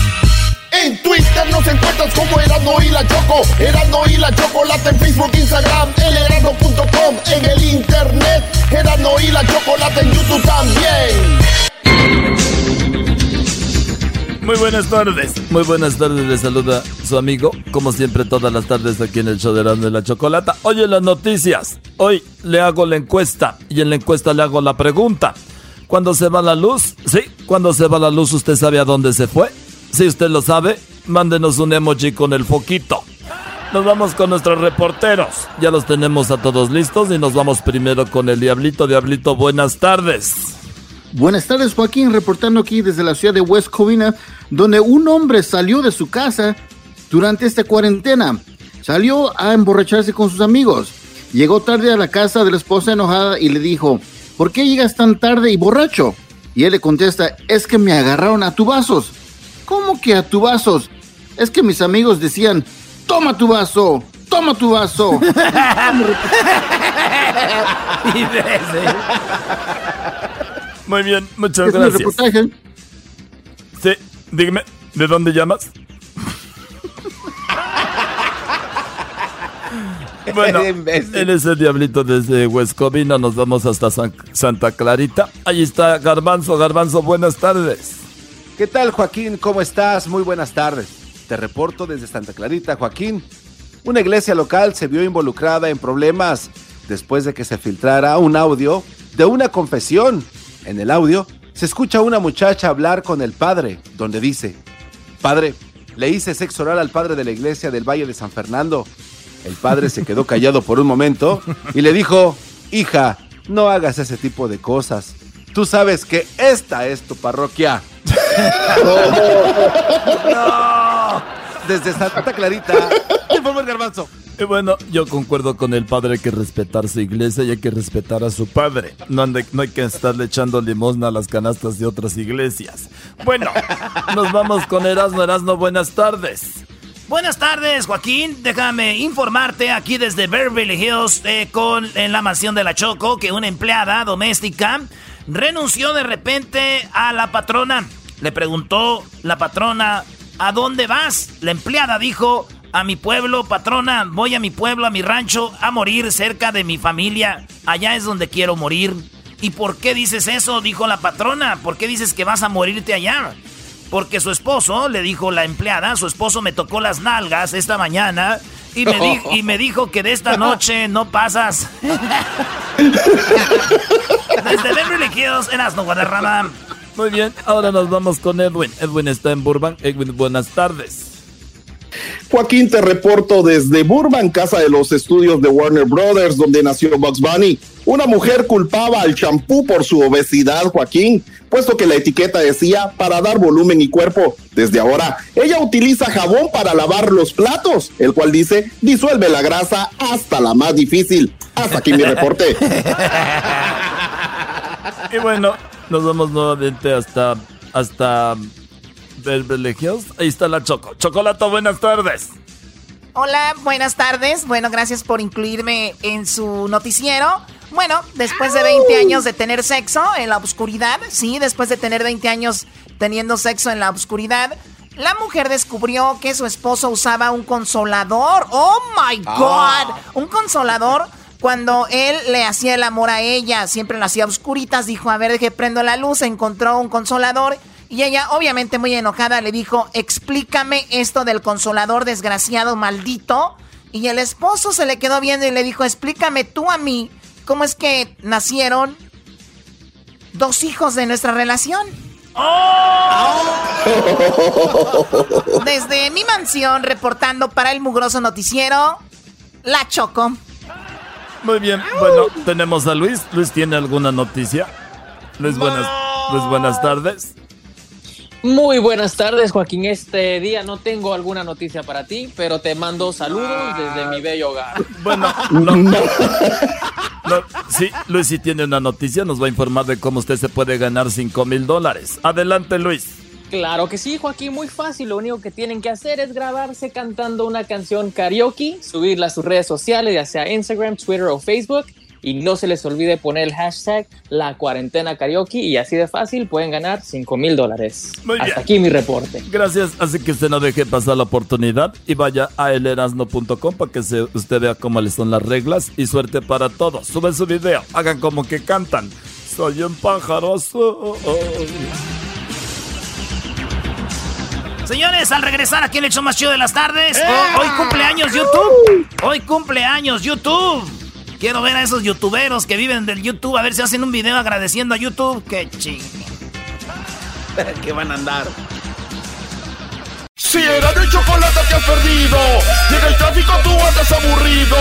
En Twitter nos encuentras como Erasmo y la Choco. Erasmo y la Chocolate en Facebook, Instagram, elerasmo.com. En el internet, Erasmo y la Chocolate en YouTube también. Muy buenas tardes. Muy buenas tardes. Les saluda su amigo, como siempre, todas las tardes aquí en el show de Erasmo y la Chocolata. Hoy en las noticias. Hoy le hago la encuesta y en la encuesta le hago la pregunta. Cuando se va la luz, sí, cuando se va la luz, ¿usted sabe a dónde se fue? Si usted lo sabe, mándenos un emoji con el foquito. Nos vamos con nuestros reporteros. Ya los tenemos a todos listos y nos vamos primero con el Diablito. Diablito, buenas tardes. Buenas tardes, Joaquín, reportando aquí desde la ciudad de West Covina, donde un hombre salió de su casa durante esta cuarentena. Salió a emborracharse con sus amigos. Llegó tarde a la casa de la esposa enojada y le dijo, ¿por qué llegas tan tarde y borracho? Y él le contesta, es que me agarraron a tubazos. ¿Cómo que a tu vasos? Es que mis amigos decían, toma tu vaso, toma tu vaso. Muy bien, muchas gracias. Sí, dígame, ¿de dónde llamas? Bueno, en ese diablito desde Huescovina nos vamos hasta Santa Clarita. Ahí está Garbanzo. Garbanzo, buenas tardes. ¿Qué tal, Joaquín? ¿Cómo estás? Muy buenas tardes. Te reporto desde Santa Clarita, Joaquín. Una iglesia local se vio involucrada en problemas después de que se filtrara un audio de una confesión. En el audio se escucha a una muchacha hablar con el padre, donde dice, Padre, le hice sexo oral al padre de la iglesia del Valle de San Fernando. El padre se quedó callado por un momento y le dijo, Hija, no hagas ese tipo de cosas. Tú sabes que esta es tu parroquia. no. Desde Santa Clarita. Informa el garbanzo. Y bueno, yo concuerdo con el padre que respetar su iglesia y hay que respetar a su padre. No, no hay que estarle echando limosna a las canastas de otras iglesias. Bueno, nos vamos con Erasmo. Erasmo, buenas tardes. Buenas tardes, Joaquín. Déjame informarte aquí desde Beverly Hills eh, con en la mansión de la Choco que una empleada doméstica renunció de repente a la patrona. Le preguntó la patrona, ¿a dónde vas? La empleada dijo, a mi pueblo, patrona, voy a mi pueblo, a mi rancho, a morir cerca de mi familia. Allá es donde quiero morir. ¿Y por qué dices eso? Dijo la patrona. ¿Por qué dices que vas a morirte allá? Porque su esposo, le dijo la empleada, su esposo me tocó las nalgas esta mañana y me, dijo, y me dijo que de esta noche no pasas. Desde Beverly Hills, en Asno, Guadarrama. Muy bien, ahora nos vamos con Edwin. Edwin está en Burbank. Edwin, buenas tardes. Joaquín, te reporto desde Burbank, casa de los estudios de Warner Brothers, donde nació Bugs Bunny. Una mujer culpaba al champú por su obesidad, Joaquín, puesto que la etiqueta decía para dar volumen y cuerpo. Desde ahora, ella utiliza jabón para lavar los platos, el cual dice disuelve la grasa hasta la más difícil. Hasta aquí mi reporte. y bueno, nos vamos nuevamente hasta hasta Ahí está la Choco. Chocolata, buenas tardes. Hola, buenas tardes. Bueno, gracias por incluirme en su noticiero. Bueno, después de 20 años de tener sexo en la oscuridad, sí, después de tener 20 años teniendo sexo en la oscuridad, la mujer descubrió que su esposo usaba un consolador. Oh my ah. God, un consolador cuando él le hacía el amor a ella, siempre lo hacía oscuritas, dijo, a ver, que prendo la luz, encontró un consolador y ella, obviamente muy enojada, le dijo, explícame esto del consolador desgraciado maldito. Y el esposo se le quedó viendo y le dijo, explícame tú a mí cómo es que nacieron dos hijos de nuestra relación. Desde mi mansión, reportando para el mugroso noticiero, La Choco. Muy bien, bueno, tenemos a Luis. Luis, ¿tiene alguna noticia? Luis, buenas, Luis, buenas tardes. Muy buenas tardes, Joaquín. Este día no tengo alguna noticia para ti, pero te mando saludos desde mi bello hogar. Bueno, no, sí, Luis sí tiene una noticia. Nos va a informar de cómo usted se puede ganar 5 mil dólares. Adelante, Luis. Claro que sí, Joaquín, muy fácil. Lo único que tienen que hacer es grabarse cantando una canción karaoke, subirla a sus redes sociales, ya sea Instagram, Twitter o Facebook y no se les olvide poner el hashtag la cuarentena karaoke y así de fácil pueden ganar 5 mil dólares. Hasta aquí mi reporte. Gracias, así que usted no deje pasar la oportunidad y vaya a elerasno.com para que usted vea cómo le son las reglas y suerte para todos. Suben su video, hagan como que cantan. Soy un pájaro Señores, al regresar aquí en el show más chido de las tardes, ¡Eh! hoy cumpleaños YouTube. Hoy cumpleaños YouTube. Quiero ver a esos youtuberos que viven del YouTube, a ver si hacen un video agradeciendo a YouTube. ¡Qué ching! ¿Qué van a andar? Si era de chocolate que has perdido, llega el tráfico tú andas aburrido.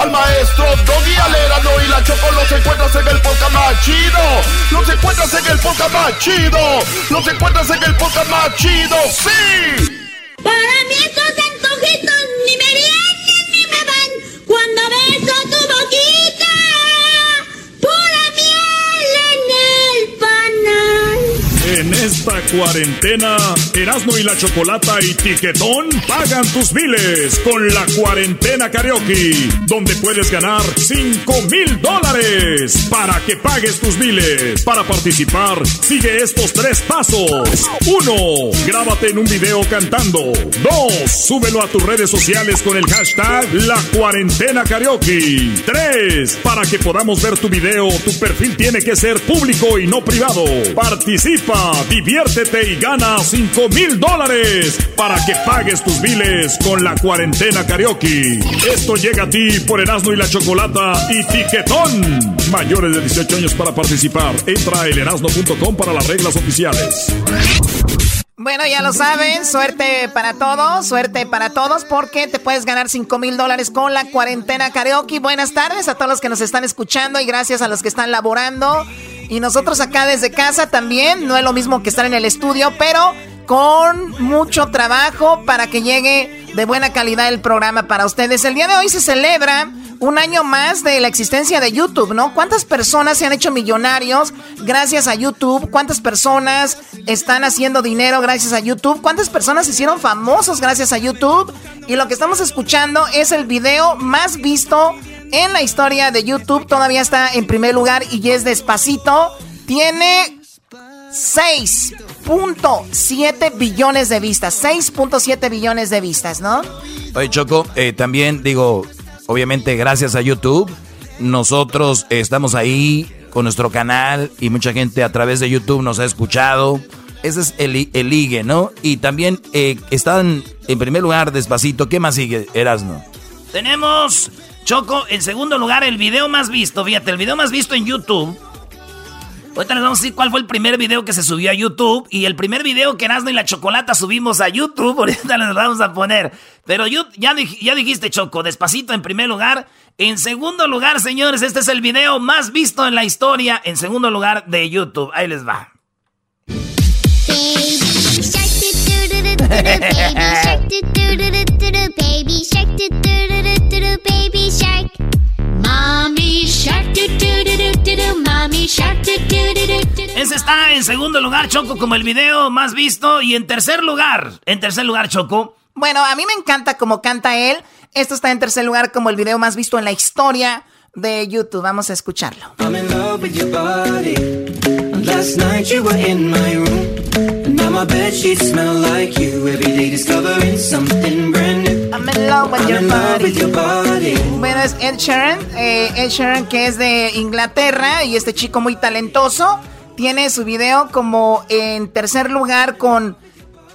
Al maestro Doggy Alerano y la Choco los encuentras en el podcast más chido. Los encuentras en el podcast más chido. Los encuentras en el podcast más chido. ¡Sí! Para mí estos antojitos ni me vienen ni me van. Cuando beso tu boquita, En esta cuarentena, Erasmo y la Chocolata y Tiquetón pagan tus miles con la cuarentena karaoke, donde puedes ganar 5 mil dólares para que pagues tus miles. Para participar, sigue estos tres pasos. 1. Grábate en un video cantando. 2. Súbelo a tus redes sociales con el hashtag La Cuarentena Karaoke. 3. Para que podamos ver tu video, tu perfil tiene que ser público y no privado. Participa diviértete y gana 5 mil dólares para que pagues tus biles con la cuarentena karaoke. Esto llega a ti por Erasmo y la Chocolata y Tiquetón. Mayores de 18 años para participar. Entra a elerasno.com para las reglas oficiales. Bueno, ya lo saben, suerte para todos, suerte para todos, porque te puedes ganar 5 mil dólares con la cuarentena karaoke. Buenas tardes a todos los que nos están escuchando y gracias a los que están laborando Y nosotros acá desde casa también, no es lo mismo que estar en el estudio, pero con mucho trabajo para que llegue de buena calidad el programa para ustedes. El día de hoy se celebra un año más de la existencia de YouTube, ¿no? ¿Cuántas personas se han hecho millonarios gracias a YouTube? ¿Cuántas personas están haciendo dinero gracias a YouTube? ¿Cuántas personas se hicieron famosos gracias a YouTube? Y lo que estamos escuchando es el video más visto en la historia de YouTube. Todavía está en primer lugar y es despacito. Tiene 6.7 billones de vistas. 6.7 billones de vistas, ¿no? Oye, Choco, eh, también digo, obviamente gracias a YouTube, nosotros estamos ahí con nuestro canal y mucha gente a través de YouTube nos ha escuchado. Ese es el, el ligue, ¿no? Y también eh, están en primer lugar despacito. ¿Qué más sigue, Erasno? Tenemos, Choco, en segundo lugar el video más visto. Fíjate, el video más visto en YouTube Ahorita les vamos a decir cuál fue el primer video que se subió a YouTube. Y el primer video que Erasmo y la Chocolata subimos a YouTube. Ahorita les vamos a poner. Pero ya, ya dijiste, Choco, despacito en primer lugar. En segundo lugar, señores, este es el video más visto en la historia. En segundo lugar de YouTube. Ahí les va. Baby ese está en segundo lugar, Choco, como el video más visto. Y en tercer lugar, en tercer lugar, Choco. Bueno, a mí me encanta como canta él. Esto está en tercer lugar como el video más visto en la historia de YouTube. Vamos a escucharlo. Last night you were in my room. now my bed sheets smell like you. Every day discovering something brand new. I'm in love with, your, body. Bueno, es Ed Sheeran. Eh, Ed Sheeran que es de Inglaterra y este chico muy talentoso. Tiene su video como en tercer lugar con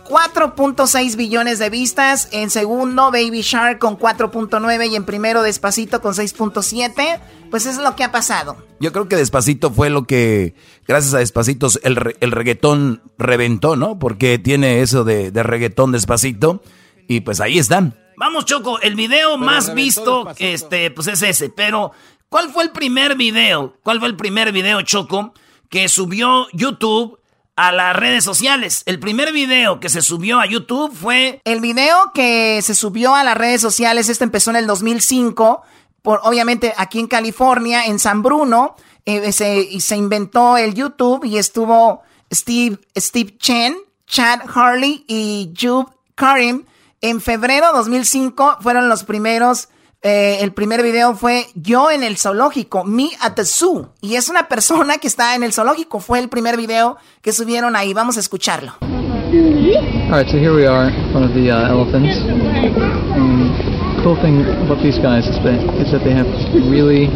4.6 billones de vistas. En segundo, Baby Shark con 4.9 y en primero, Despacito con 6.7. Pues es lo que ha pasado. Yo creo que Despacito fue lo que, gracias a Despacitos, el, el reggaetón reventó, ¿no? Porque tiene eso de, de reggaetón Despacito. Y pues ahí están. Vamos, Choco, el video más visto, este, pues es ese. Pero, ¿cuál fue el primer video? ¿Cuál fue el primer video, Choco, que subió YouTube a las redes sociales. El primer video que se subió a YouTube fue... El video que se subió a las redes sociales, este empezó en el 2005, por, obviamente aquí en California, en San Bruno, eh, se, se inventó el YouTube y estuvo Steve, Steve Chen, Chad Harley y Jude Karim. En febrero de 2005 fueron los primeros eh, el primer video fue yo en el zoológico, me at the zoo. Y es una persona que está en el zoológico. Fue el primer video que subieron ahí. Vamos a escucharlo. Alright, so here we are front of the uh, elephants. And cool thing about these guys is that, is that they have really,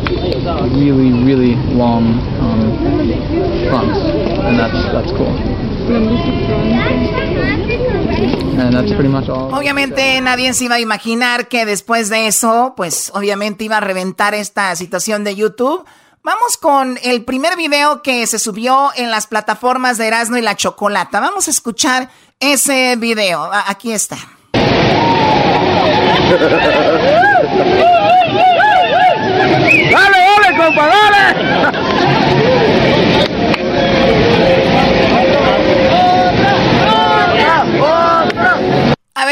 really, really long um, fronts. And that's, that's cool. Obviamente nadie se iba a imaginar que después de eso, pues obviamente iba a reventar esta situación de YouTube. Vamos con el primer video que se subió en las plataformas de Erasmo y la Chocolata. Vamos a escuchar ese video. Aquí está. ¡Dale, dale, compa, A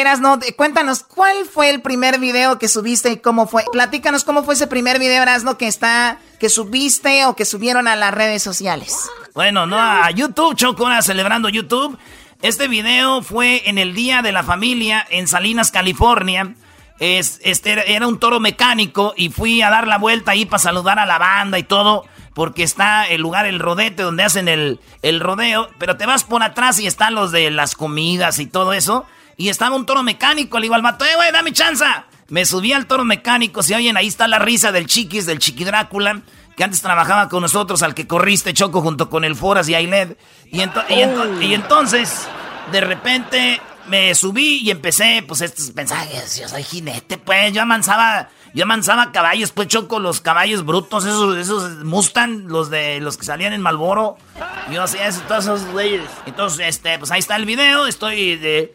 ver, Eras, no, cuéntanos, ¿cuál fue el primer video que subiste y cómo fue? Platícanos cómo fue ese primer video, Erasno, que está, que subiste o que subieron a las redes sociales. Bueno, no a YouTube, Chocona, celebrando YouTube. Este video fue en el Día de la Familia en Salinas, California. Es, este era un toro mecánico y fui a dar la vuelta ahí para saludar a la banda y todo porque está el lugar, el rodete, donde hacen el, el rodeo, pero te vas por atrás y están los de las comidas y todo eso. Y estaba un toro mecánico, le digo al mato, eh, güey, dame chanza. Me subí al toro mecánico, si oyen, ahí está la risa del chiquis, del chiqui Drácula, que antes trabajaba con nosotros, al que corriste choco junto con el Foras y Ailed. Y, y, entonces, de repente, me subí y empecé, pues, estos mensajes. Yo soy jinete, pues, yo amansaba yo amansaba caballos, pues choco los caballos brutos, esos, esos Mustang, los de los que salían en Malboro. Yo hacía eso, todos esos güeyes. Entonces, este, pues ahí está el video, estoy de.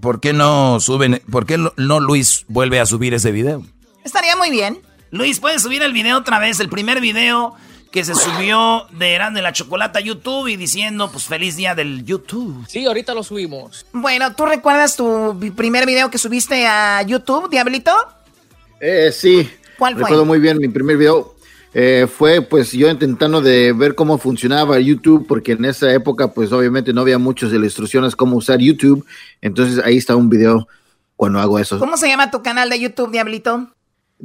¿Por qué no suben? ¿Por qué no Luis vuelve a subir ese video? Estaría muy bien. Luis, puedes subir el video otra vez, el primer video que se subió de Eran de la Chocolata a YouTube y diciendo, pues feliz día del YouTube. Sí, ahorita lo subimos. Bueno, ¿tú recuerdas tu primer video que subiste a YouTube, Diablito? Eh, sí. ¿Cuál fue? Recuerdo muy bien mi primer video. Eh, fue pues yo intentando de ver cómo funcionaba YouTube, porque en esa época pues obviamente no había muchas de las instrucciones cómo usar YouTube. Entonces ahí está un video cuando hago eso. ¿Cómo se llama tu canal de YouTube, Diablito?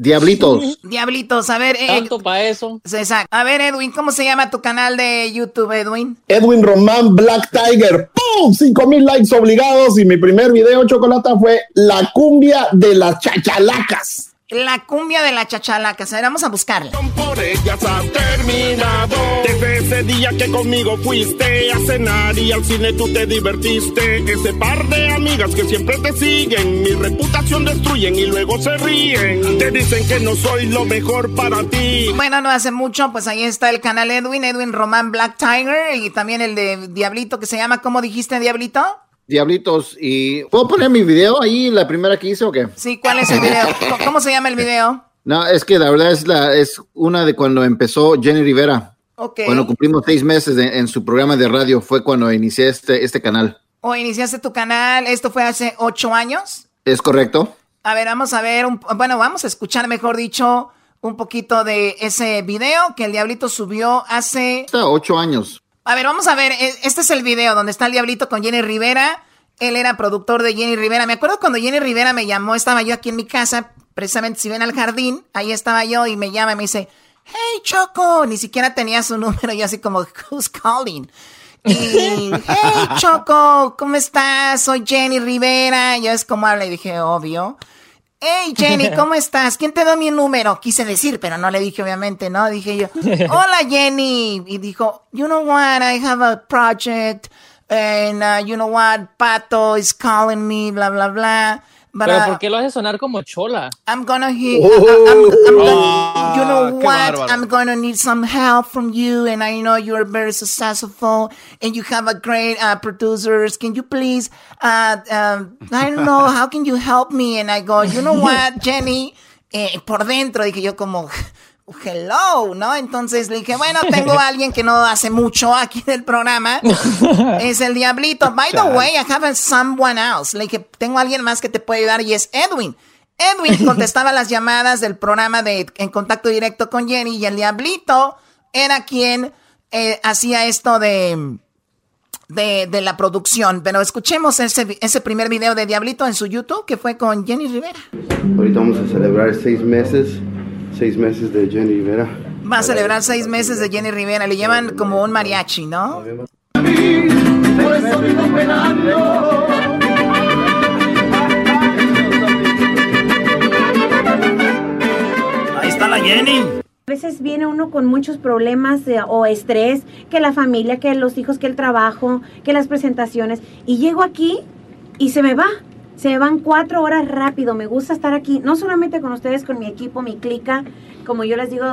Diablitos. Diablitos, a ver. eh, Tanto para eso. Exacto. A ver, Edwin, ¿cómo se llama tu canal de YouTube, Edwin? Edwin Román Black Tiger. ¡Pum! 5 mil likes obligados. Y mi primer video, Chocolata, fue la cumbia de las chachalacas. La cumbia de la chachalaca. Ver, vamos a buscarla. Por ellas has terminado. Desde ese día que conmigo fuiste a cenar y al cine tú te divertiste. Ese par de amigas que siempre te siguen, mi reputación destruyen y luego se ríen. Te dicen que no soy lo mejor para ti. Bueno, no hace mucho, pues ahí está el canal Edwin, Edwin Román Black Tiger y también el de Diablito que se llama, ¿cómo dijiste, Diablito? Diablitos. Y ¿puedo poner mi video ahí, la primera que hice o qué? Sí, ¿cuál es el video? ¿Cómo- ¿Cómo se llama el video? No, es que la verdad es la es una de cuando empezó Jenny Rivera. Ok. Cuando cumplimos seis meses de- en su programa de radio fue cuando inicié este, este canal. ¿O iniciaste tu canal? ¿Esto fue hace ocho años? ¿Es correcto? A ver, vamos a ver, un- bueno, vamos a escuchar, mejor dicho, un poquito de ese video que el Diablito subió hace... Está ocho años. A ver, vamos a ver, e- este es el video donde está el Diablito con Jenny Rivera. Él era productor de Jenny Rivera. Me acuerdo cuando Jenny Rivera me llamó, estaba yo aquí en mi casa, precisamente si ven al jardín, ahí estaba yo y me llama y me dice, hey Choco, ni siquiera tenía su número, yo así como, who's calling? Y, hey Choco, ¿cómo estás? Soy Jenny Rivera. Yo es como habla y dije, obvio. Hey Jenny, ¿cómo estás? ¿Quién te dio mi número? Quise decir, pero no le dije obviamente, ¿no? Dije yo, hola Jenny. Y dijo, you know what, I have a project. And uh, you know what, Pato is calling me, bla, bla, bla. But, Pero uh, ¿por qué lo hace sonar como chola? I'm gonna hear. Oh. I'm, I'm gonna, Ah, you know what? bárbaro. I'm gonna need some help from you, and I know you're very successful, and you have a great uh, producers. Can you please? Uh, um, I don't know. How can you help me? And I go, you know what, Jenny? Eh, por dentro dije yo como. Hello, ¿no? Entonces le dije, bueno, tengo a alguien que no hace mucho aquí en el programa. es el Diablito. By the way, I have a someone else. Le dije, tengo a alguien más que te puede ayudar y es Edwin. Edwin contestaba las llamadas del programa de En Contacto Directo con Jenny y el Diablito era quien eh, hacía esto de, de, de la producción. Pero escuchemos ese, ese primer video de Diablito en su YouTube que fue con Jenny Rivera. Ahorita vamos a celebrar seis meses, seis meses de Jenny Rivera. Va a celebrar seis meses de Jenny Rivera. Le llevan como un mariachi, ¿no? Por eso vivo penando. Ahí está la Jenny. A veces viene uno con muchos problemas eh, o estrés, que la familia, que los hijos, que el trabajo, que las presentaciones. Y llego aquí y se me va. Se van cuatro horas rápido. Me gusta estar aquí, no solamente con ustedes, con mi equipo, mi clica, como yo les digo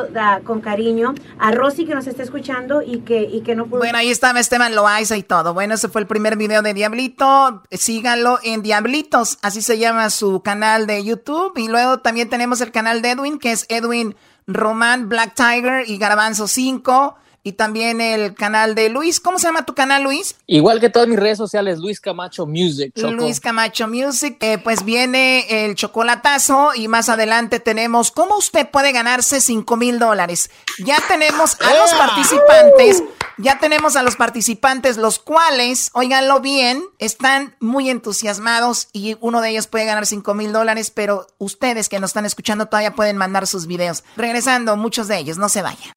con cariño. A Rosy que nos está escuchando y que, y que no pudo. Bueno, ahí estaba Esteban Loaiza y todo. Bueno, ese fue el primer video de Diablito. Síganlo en Diablitos, así se llama su canal de YouTube. Y luego también tenemos el canal de Edwin, que es Edwin Román Black Tiger y Garbanzo 5. Y también el canal de Luis. ¿Cómo se llama tu canal, Luis? Igual que todas mis redes sociales, Luis Camacho Music. Choco. Luis Camacho Music. Eh, pues viene el chocolatazo y más adelante tenemos cómo usted puede ganarse 5 mil dólares. Ya tenemos a los participantes, ya tenemos a los participantes, los cuales, óiganlo bien, están muy entusiasmados y uno de ellos puede ganar 5 mil dólares, pero ustedes que nos están escuchando todavía pueden mandar sus videos. Regresando, muchos de ellos, no se vayan.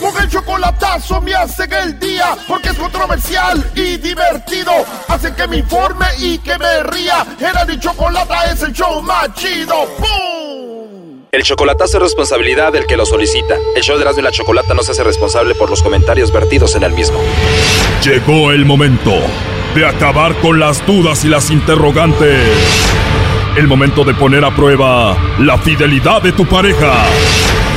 Con el chocolatazo me hacen el día porque es controversial y divertido. Hacen que me informe y que me ría. Era mi chocolata es el show más chido. ¡Bum! El chocolatazo es responsabilidad del que lo solicita. El show de Erasmo y la Chocolata no se hace responsable por los comentarios vertidos en el mismo. Llegó el momento de acabar con las dudas y las interrogantes. El momento de poner a prueba la fidelidad de tu pareja.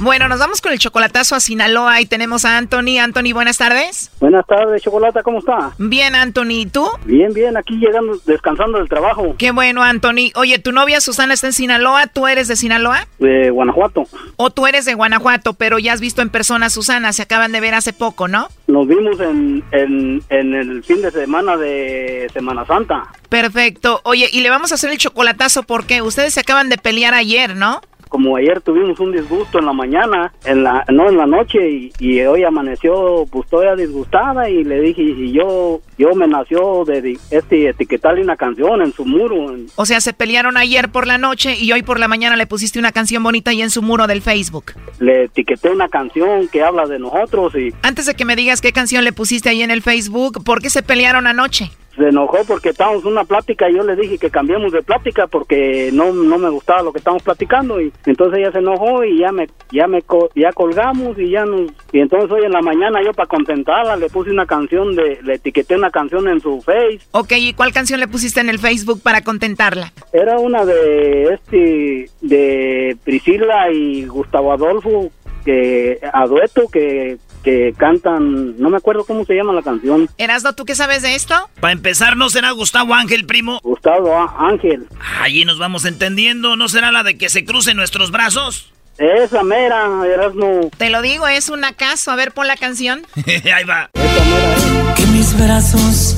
Bueno, nos vamos con el chocolatazo a Sinaloa y tenemos a Anthony. Anthony, buenas tardes. Buenas tardes, Chocolata, ¿cómo está? Bien, Anthony, ¿y tú? Bien, bien, aquí llegando, descansando del trabajo. Qué bueno, Anthony. Oye, tu novia Susana está en Sinaloa, ¿tú eres de Sinaloa? De Guanajuato. O tú eres de Guanajuato, pero ya has visto en persona a Susana, se acaban de ver hace poco, ¿no? Nos vimos en, en, en el fin de semana de Semana Santa. Perfecto. Oye, y le vamos a hacer el chocolatazo porque ustedes se acaban de pelear ayer, ¿no? Como ayer tuvimos un disgusto en la mañana, en la no en la noche y, y hoy amaneció pues todavía disgustada y le dije y yo yo me nació de este etiquetarle una canción en su muro. O sea, se pelearon ayer por la noche y hoy por la mañana le pusiste una canción bonita ahí en su muro del Facebook. Le etiqueté una canción que habla de nosotros y Antes de que me digas qué canción le pusiste ahí en el Facebook, ¿por qué se pelearon anoche? Se enojó porque estábamos en una plática y yo le dije que cambiemos de plática porque no, no me gustaba lo que estábamos platicando y entonces ella se enojó y ya me ya me ya colgamos y ya nos y entonces hoy en la mañana yo para contentarla le puse una canción de le etiqueté una canción en su face. Ok, ¿y cuál canción le pusiste en el Facebook para contentarla? Era una de este de Priscila y Gustavo Adolfo que a dueto que que cantan, no me acuerdo cómo se llama la canción. Erasno, ¿tú qué sabes de esto? Para empezar, ¿no será Gustavo Ángel, primo? Gustavo Ángel. Allí nos vamos entendiendo, ¿no será la de que se crucen nuestros brazos? Esa mera, Erasno. Te lo digo, es un acaso. A ver, pon la canción. Ahí va. Esa mera, Que mis brazos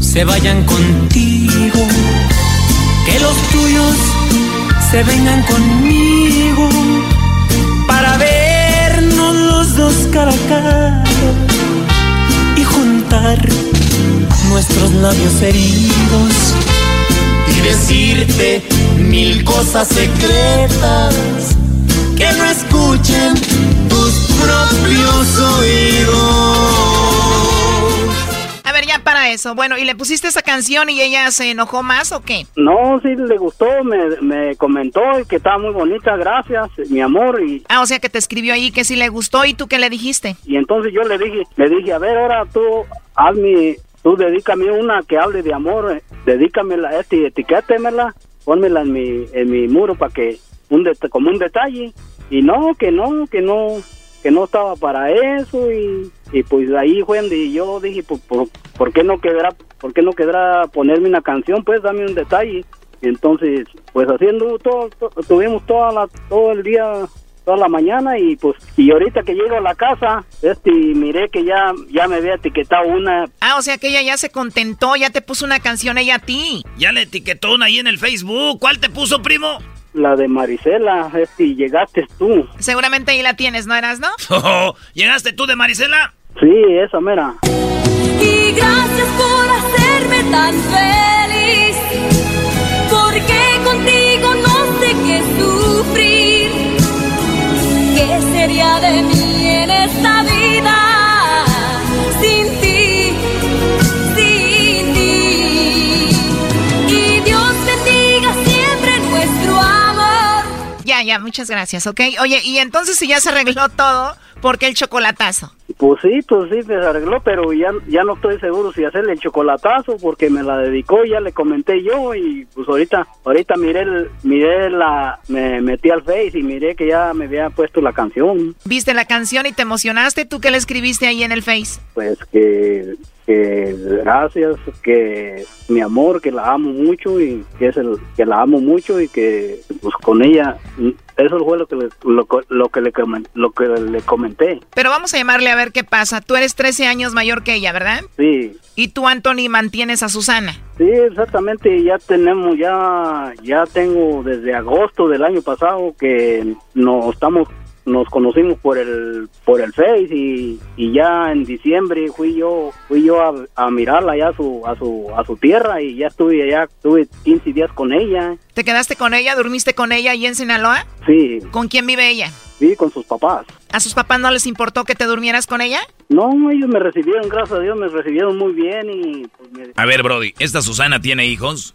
se vayan contigo. Que los tuyos se vengan conmigo. Dos cara a cara. Y juntar nuestros labios heridos. Y decirte mil cosas secretas que no escuchen tus propios oídos. A ver, ya para eso. Bueno, ¿y le pusiste esa canción y ella se enojó más o qué? No, sí le gustó, me, me comentó que estaba muy bonita, gracias, mi amor. Y, Ah, o sea que te escribió ahí que sí le gustó y tú qué le dijiste. y entonces yo le dije, le dije, a ver, ahora tú hazme, tú dedícame una que hable de amor, eh, dedícamela, este, etiquétemela, pónmela en mi, en mi muro para que, un det- como un detalle. Y no, que no, que no, que no estaba para eso y, y pues ahí fue donde yo dije, pues, por, ¿por qué no quedará, por qué no quedará ponerme una canción? Pues dame un detalle. Y entonces, pues haciendo todo, to- tuvimos toda la, todo el día, toda la mañana y pues, y ahorita que llego a la casa, este, miré que ya, ya me había etiquetado una, Ah, o sea que ella ya se contentó, ya te puso una canción ella a ti. Ya le etiquetó una ahí en el Facebook. ¿Cuál te puso, primo? La de Marisela, este, y llegaste tú. Seguramente ahí la tienes, ¿no eras, no? Oh, ¿Llegaste tú de Marisela? Sí, esa mera. Y gracias por hacerme tan feliz, porque contigo no sé qué sufrir. ¿Qué sería de mí en esta vida Ya, muchas gracias, ¿ok? Oye, y entonces si ya se arregló todo, ¿por qué el chocolatazo? Pues sí, pues sí, se arregló, pero ya, ya no estoy seguro si hacerle el chocolatazo porque me la dedicó, ya le comenté yo y pues ahorita, ahorita miré, el, miré la, me metí al Face y miré que ya me había puesto la canción, ¿Viste la canción y te emocionaste? ¿Tú qué le escribiste ahí en el Face? pues que, que gracias, que mi amor, que la amo mucho y que es el, que la amo mucho y que pues con ella, eso fue lo que le, lo, lo que le, lo que le comenté, Pero vamos a llamarle a ver qué pasa. Tú eres 13 años mayor que ella, ¿verdad? sí. Y tú, Anthony, mantienes a Susana. Sí, exactamente, ya tenemos, ya, ya tengo desde agosto del año pasado que nos estamos, nos conocimos por el, por el Face y, y ya en diciembre fui yo, fui yo a, a mirarla ya a su, a su, a su tierra y ya estuve allá, estuve 15 días con ella, ¿Te quedaste con ella? ¿Durmiste con ella ahí en Sinaloa? sí, ¿Con quién vive ella? sí, con sus papás. ¿A sus papás no les importó que te durmieras con ella? No, ellos me recibieron, gracias a Dios, me recibieron muy bien y pues me A ver, Brody, ¿esta Susana tiene hijos?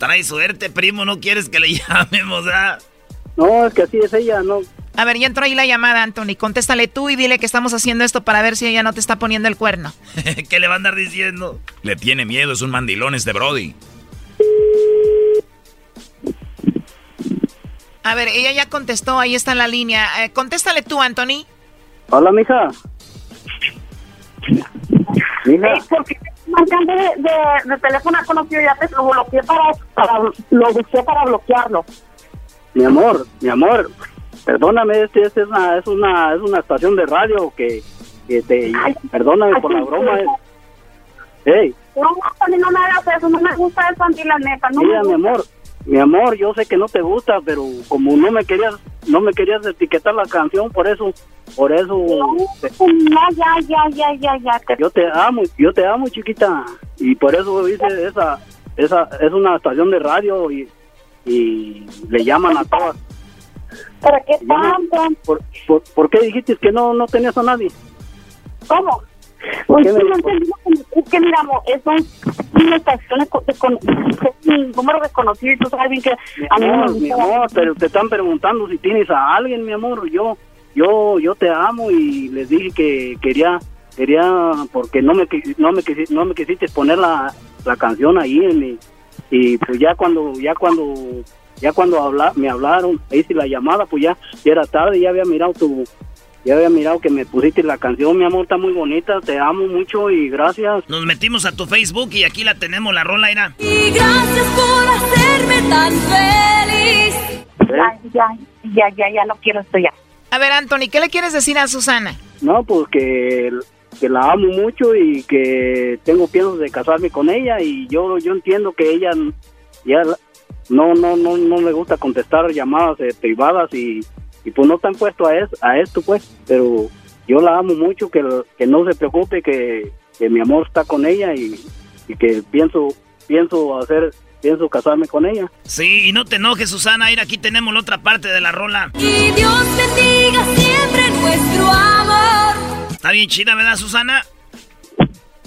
Trae suerte, primo, no quieres que le llamemos, ¿ah? No, es que así es ella, no. A ver, ya entró ahí la llamada, Anthony. Contéstale tú y dile que estamos haciendo esto para ver si ella no te está poniendo el cuerno. ¿Qué le va a andar diciendo? Le tiene miedo, es un mandilón este Brody. A ver, ella ya contestó, ahí está en la línea. Eh, contéstale tú, Anthony. Hola, mija. Mija. Sí, porque marcando de, de, de teléfono conocido ya te lo bloqueé para, para lo busqué para bloquearlo. Mi amor, mi amor, perdóname, este, este es una, es una, es una estación de radio que, que te, perdóname por la broma. eh. Hey, No, no me hagas eso, no me gusta eso, Andy, la neta. No mira, me mi amor, mi amor, yo sé que no te gusta, pero como no me querías, no me querías etiquetar la canción, por eso, por eso, ya, ya, ya, ya, ya. te- yo te amo, yo te amo, chiquita, y por eso hice esa, esa, es una estación de radio y, y le llaman a todas. ¿Para qué tanto? ¿Por, por, por qué dijiste que no, no tenías a nadie? ¿Cómo? ¿Por Pues qué sí, me- no entendí, es que mira, un- una estación con- número desconocido y tú sabes bien que Mi a mí no me amor, mi amor, pero te están preguntando si tienes a alguien, mi amor. Yo, yo, yo te amo y les dije que quería, quería, porque no me, no me, quisi- no me quisiste poner la, la canción ahí en mi, y pues ya cuando, ya cuando, ya cuando habla, me hablaron, hice la llamada, pues ya, ya era tarde, ya había mirado tu, ya había mirado que me pusiste la canción, mi amor, está muy bonita, te amo mucho y gracias. Nos metimos a tu Facebook y aquí la tenemos, la rola era. Y gracias por hacerme tan feliz. Ya, ya, ya, ya, ya no quiero esto ya. A ver, Anthony, ¿qué le quieres decir a Susana? No, pues que, que la amo mucho y que tengo piensos de casarme con ella y yo yo entiendo que ella ya no no no no le gusta contestar llamadas eh, privadas y, y pues no están puesto a, es- a esto pues, pero yo la amo mucho que, que no se preocupe que, que mi amor está con ella y, y que pienso pienso hacer pienso casarme con ella. Sí, y no te enojes, Susana. Mira, aquí tenemos la otra parte de la rola. Y Dios bendiga siempre nuestro amor. Está bien chida, ¿verdad, Susana?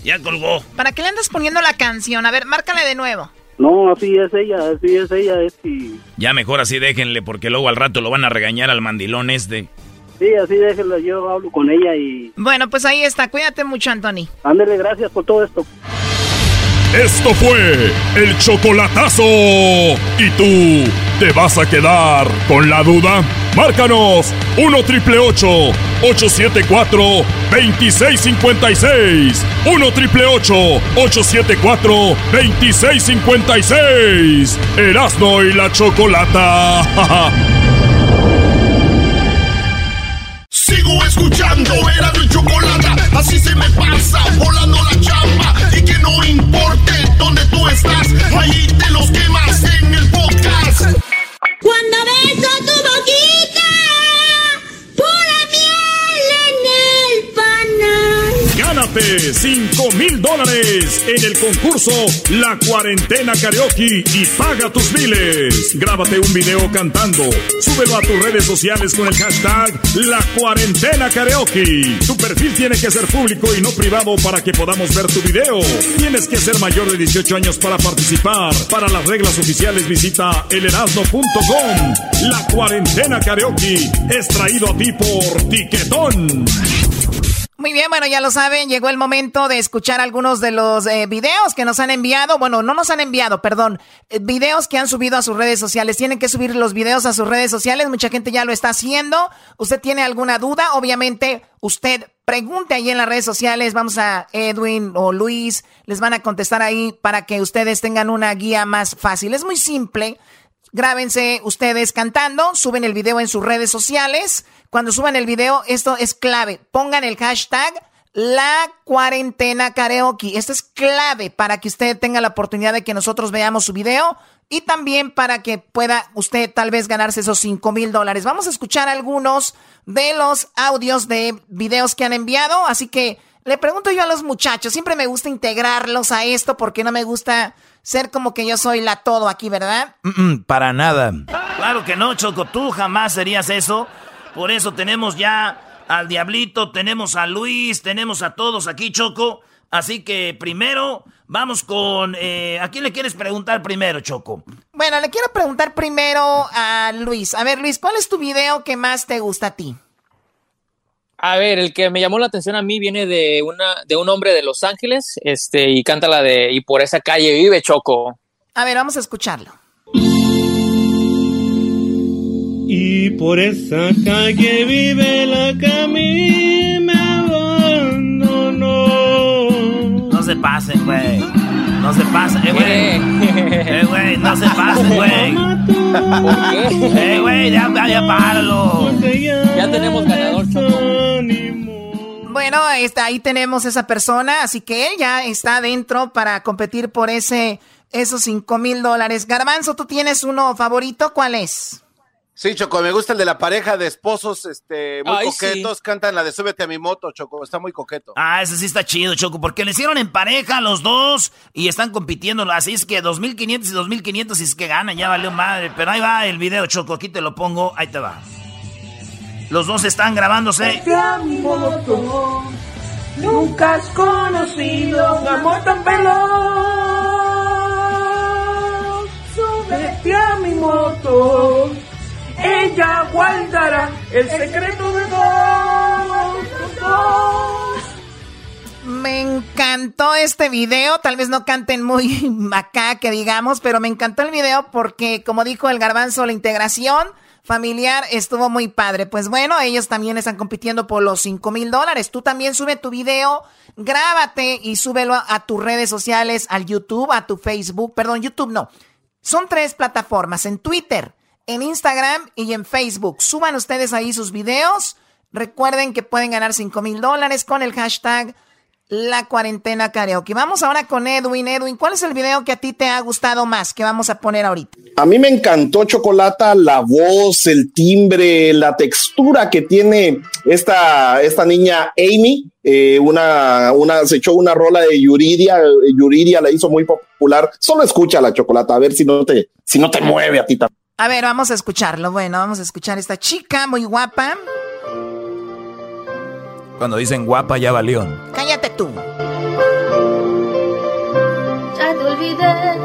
Ya colgó. ¿Para qué le andas poniendo la canción? A ver, márcale de nuevo. No, así es ella, así es ella, es y Ya mejor así déjenle, porque luego al rato lo van a regañar al mandilón este. sí, así déjela, yo hablo con ella y Bueno, pues ahí está. Cuídate mucho, Anthony. ándele, gracias por todo esto. Esto fue el chocolatazo. ¿Y tú te vas a quedar con la duda? Márcanos 1 triple 874 2656. 1 triple 874 2656. Erasno y la chocolata. Sigo escuchando, era mi chocolata, así se me pasa, volando la chamba. Estás, ahí te los quemas Gánate 5 mil dólares en el concurso La Cuarentena Karaoke y paga tus biles. Grábate un video cantando. Súbelo a tus redes sociales con el hashtag La Cuarentena Karaoke. Tu perfil tiene que ser público y no privado para que podamos ver tu video. Tienes que ser mayor de 18 años para participar. Para las reglas oficiales visita elerasno.com. La Cuarentena Karaoke es traído a ti por Tiquetón. Muy bien, bueno, ya lo saben, llegó el momento de escuchar algunos de los eh, videos que nos han enviado. Bueno, no nos han enviado, perdón. eh, videos que han subido a sus redes sociales. Tienen que subir los videos a sus redes sociales. Mucha gente ya lo está haciendo. ¿Usted tiene alguna duda? Obviamente, usted pregunte ahí en las redes sociales. Vamos a Edwin o Luis. Les van a contestar ahí para que ustedes tengan una guía más fácil. Es muy simple. Grábense ustedes cantando, suben el video en sus redes sociales. Cuando suban el video, esto es clave. Pongan el hashtag la cuarentena karaoke. Esto es clave para que usted tenga la oportunidad de que nosotros veamos su video y también para que pueda usted tal vez ganarse esos 5 mil dólares. Vamos a escuchar algunos de los audios de videos que han enviado, así que le pregunto yo a los muchachos, siempre me gusta integrarlos a esto porque no me gusta ser como que yo soy la todo aquí, ¿verdad? para nada. Claro que no, Choco, tú jamás serías eso. Por eso tenemos ya al Diablito, tenemos a Luis, tenemos a todos aquí, Choco. Así que primero vamos con... Eh, ¿A quién le quieres preguntar primero, Choco? Bueno, le quiero preguntar primero a Luis. A ver, Luis, ¿cuál es tu video que más te gusta a ti? A ver, el que me llamó la atención a mí viene de una de un hombre de Los Ángeles, este y canta la de y por esa calle vive Choco. A ver, vamos a escucharlo. Y por esa calle vive la que a mí me abandonó. No se pasen, güey. No se pasen, eh, güey. Eh, güey, no se pasen, güey. ¿Por qué? Eh, güey, ya, ya páralo. Ya tenemos ganador Choco. Bueno, está, ahí tenemos esa persona, así que él ya está dentro para competir por ese, esos 5 mil dólares. Garbanzo, ¿tú tienes uno favorito? ¿Cuál es? Sí, Choco, me gusta el de la pareja de esposos, este, muy Ay, coquetos, cantan la de Súbete a mi moto, Choco, está muy coqueto. Ah, ese sí está chido, Choco, porque le hicieron en pareja los dos y están compitiendo. Así es que 2.500 y 2.500 y es que ganan, ya valió madre. Pero ahí va el video, Choco, aquí te lo pongo, ahí te va. Los dos están grabándose. Súbete a mi moto, nunca has conocido un amor tan veloz. Súbete a mi moto, ella guardará el secreto de dos. Me encantó este video, tal vez no canten muy acá que digamos, pero me encantó el video porque como dijo el garbanzo, la integración familiar estuvo muy padre. Pues bueno, ellos también están compitiendo por los 5 mil dólares. Tú también sube tu video, grábate y súbelo a, a tus redes sociales, al YouTube, a tu Facebook, perdón, YouTube no. Son tres plataformas, en Twitter, en Instagram y en Facebook. Suban ustedes ahí sus videos. Recuerden que pueden ganar 5 mil dólares con el hashtag la cuarentena karaoke. Vamos ahora con Edwin. Edwin, ¿cuál es el video que a ti te ha gustado más que vamos a poner ahorita? A mí me encantó Chocolata, la voz, el timbre, la textura que tiene esta, esta niña Amy. Eh, una, una, se echó una rola de Yuridia, Yuridia la hizo muy popular. Solo escucha la Chocolata, a ver si no te, si no te mueve a ti también. A ver, vamos a escucharlo. Bueno, vamos a escuchar a esta chica muy guapa. Cuando dicen guapa ya valió. Cállate tú. Ya te olvidé.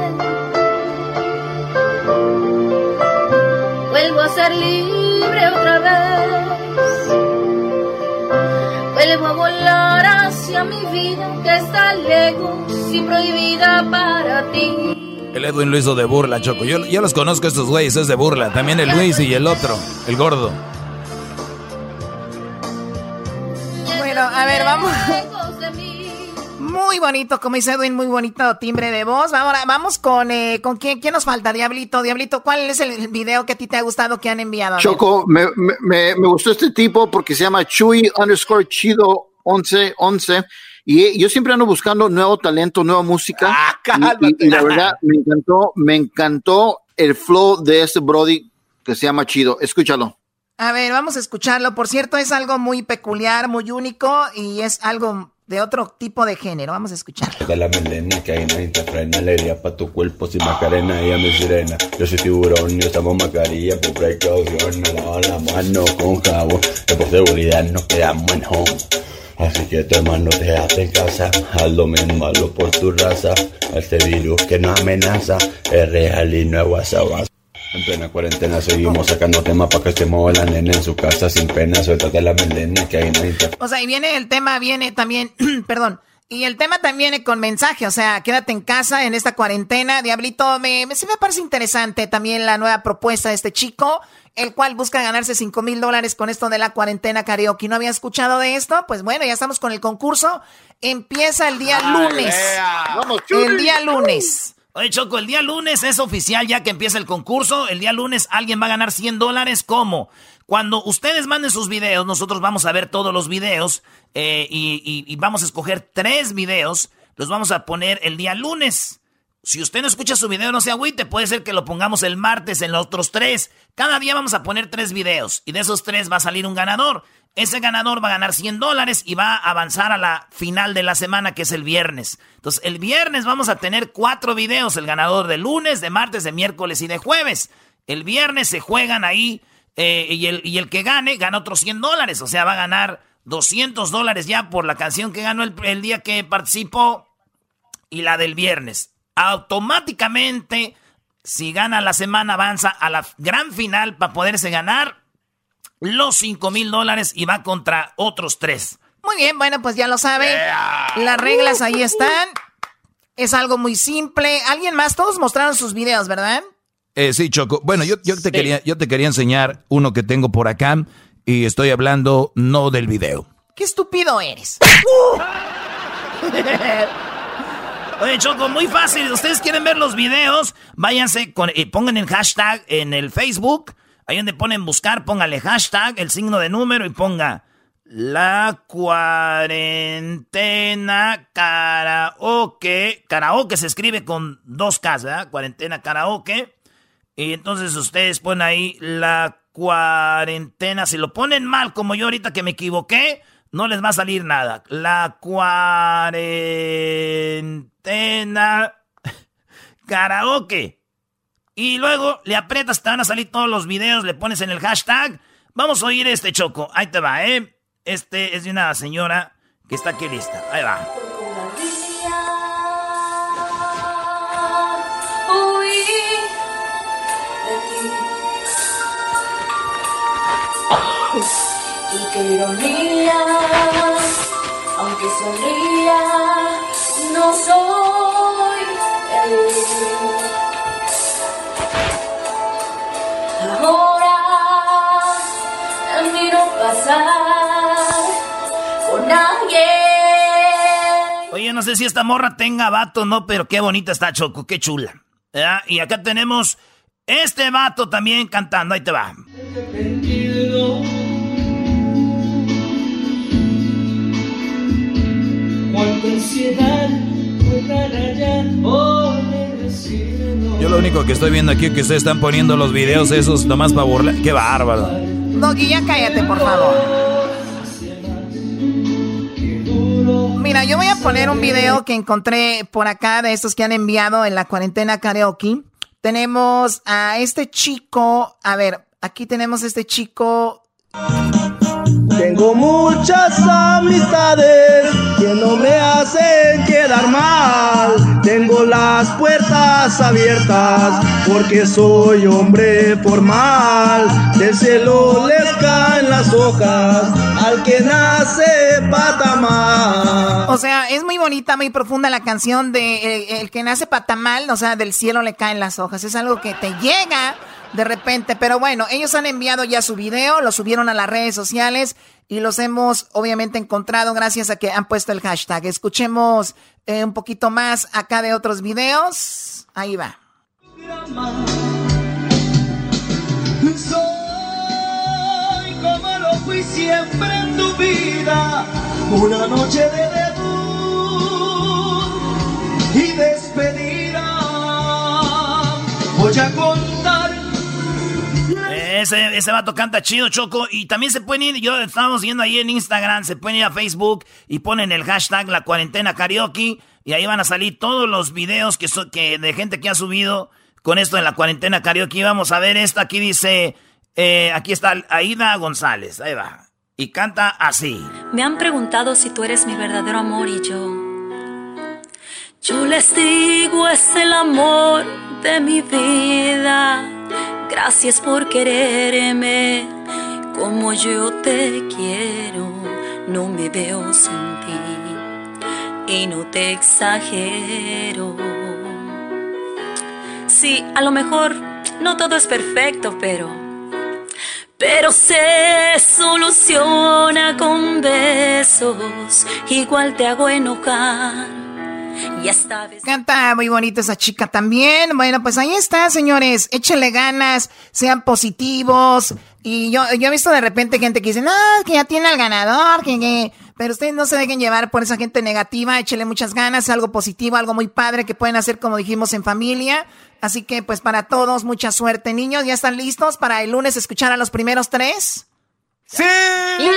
Vuelvo a ser libre otra vez. Vuelvo a volar hacia mi vida que está lejos y prohibida para ti. El Edwin lo hizo de burla, Choco. Yo, yo los conozco estos güeyes, es de burla. También el Luis y el otro, el gordo. Bueno, a ver, vamos. Muy bonito, como dice Edwin, muy bonito timbre de voz. Ahora vamos con, eh, ¿con quién, quién nos falta? Diablito, Diablito, ¿cuál es el video que a ti te ha gustado que han enviado? Choco, me, me- me, me gustó este tipo porque se llama Chuy underscore chido 1111 y yo siempre ando buscando nuevo talento, nueva música. y, y- y la verdad me encantó, me encantó el flow de este Brody que se llama Chido. Escúchalo. A ver, vamos a escucharlo. Por cierto, es algo muy peculiar, muy único y es algo de otro tipo de género. Vamos a escucharlo. De la melena que hay nadie te frena Alegría pa' tu cuerpo sin macarena Ella mi sirena Yo soy tiburón y usamos mascarilla Por precaución no lavo la mano con jabón Que por seguridad nos quedamos en home Así que tu hermano te hace en casa Haz lo mismo, hazlo por tu raza Este virus que nos amenaza Es real y no es WhatsApp en plena cuarentena seguimos sacando temas para que se mueva la nena en su casa sin pena. Suéltate la melena que hay nadie te O sea, y viene el tema, viene también, perdón, y el tema también viene con mensaje, o sea, quédate en casa en esta cuarentena. Diablito, me, me, me parece interesante también la nueva propuesta de este chico, el cual busca ganarse 5 mil dólares con esto de la cuarentena karaoke. ¿No había escuchado de esto? Pues bueno, ya estamos con el concurso. Empieza el día lunes. Vamos, el día lunes. Oye, Choco, el día lunes es oficial ya que empieza el concurso. El día lunes alguien va a ganar 100 dólares. ¿Cómo? Cuando ustedes manden sus videos, nosotros vamos a ver todos los videos eh, y, vamos a escoger tres videos. Los vamos a poner el día lunes. Si usted no escucha su video, no se agüite. Puede ser que lo pongamos el martes en los otros tres. Cada día vamos a poner tres videos. Y de esos tres va a salir un ganador. Ese ganador va a ganar 100 dólares y va a avanzar a la final de la semana, que es el viernes. Entonces, el viernes vamos a tener cuatro videos. El ganador de lunes, de martes, de miércoles y de jueves. El viernes se juegan ahí eh, y, el, y el que gane gana otros 100 dólares. O sea, va a ganar 200 dólares ya por la canción que ganó el, día que participó y la del viernes. Automáticamente, si gana la semana, avanza a la gran final para poderse ganar los 5 mil dólares y va contra otros tres. Muy bien, bueno, pues ya lo saben. Las reglas ahí están. Es algo muy simple. ¿Alguien más? Todos mostraron sus videos, ¿verdad? Eh, sí, Choco. Bueno, yo, yo, te quería, yo te quería enseñar uno que tengo por acá y estoy hablando no del video. ¡Qué estúpido eres! Oye, Choco, muy fácil. Ustedes quieren ver los videos, váyanse, y pongan el hashtag en el Facebook Ahí donde ponen buscar, póngale hashtag, el signo de número y ponga la cuarentena karaoke. Karaoke se escribe con dos K, ¿verdad? Cuarentena karaoke. Y entonces ustedes ponen ahí la cuarentena. Si lo ponen mal, como yo ahorita que me equivoqué, no les va a salir nada. La cuarentena karaoke. Y luego le aprietas, te van a salir todos los videos, le pones en el hashtag. Vamos a oír este choco. Ahí te va, ¿eh? Este es de una señora que está aquí lista. Ahí va. Y qué ironía, aunque sonría, no soy el Ahora miro pasar con alguien. Oye, no sé si esta morra tenga vato o no, pero qué bonita está Choco, qué chula. Y acá tenemos este vato también cantando, ahí te va. Yo lo único que estoy viendo aquí es que ustedes están poniendo los videos esos nomás para burlar. ¡Qué bárbaro! Doggy, ya cállate, por favor. Mira, yo voy a poner un video que encontré por acá de estos que han enviado en la cuarentena karaoke. Tenemos a este chico, a ver, aquí tenemos a este chico tengo muchas amistades que no me hacen quedar mal. Tengo las puertas abiertas porque soy hombre formal. Del cielo les caen las hojas al que nace patamal. O sea, es muy bonita, muy profunda la canción de eh, El que nace patamal, o sea, del cielo le caen las hojas. Es algo que te llega de repente. Pero bueno, ellos han enviado ya su video, lo subieron a las redes sociales y los hemos obviamente encontrado gracias a que han puesto el hashtag. Escuchemos eh, un poquito más acá de otros videos. Ahí va. Soy como lo fui siempre en tu vida, una noche de debut y despedida. Voy a ese, ese vato canta chido, Choco. Y también se pueden ir, yo estábamos viendo ahí en Instagram, se pueden ir a Facebook y ponen el hashtag la cuarentena karaoke. Y ahí van a salir todos los videos que, que de gente que ha subido con esto en la cuarentena karaoke. Vamos a ver esto. Aquí dice, eh, aquí está Aida González. Ahí va. Y canta así. Me han preguntado si tú eres mi verdadero amor y yo. Yo les digo, es el amor de mi vida Gracias por quererme como yo te quiero. No me veo sin ti y no te exagero. Sí, a lo mejor no todo es perfecto, pero pero se soluciona con besos. Igual te hago enojar Y esta vez... Canta muy bonito esa chica también. Bueno, pues ahí está, señores. Échenle ganas, sean positivos. Y yo, yo he visto de repente gente que dice, no, que ya tiene al ganador, que, que... Pero ustedes no se dejen llevar por esa gente negativa, échenle muchas ganas, algo positivo, algo muy padre que pueden hacer, como dijimos, en familia. Así que, pues para todos, mucha suerte, niños. ¿Ya están listos para el lunes escuchar a los primeros tres? ¡Sí! ¡Ya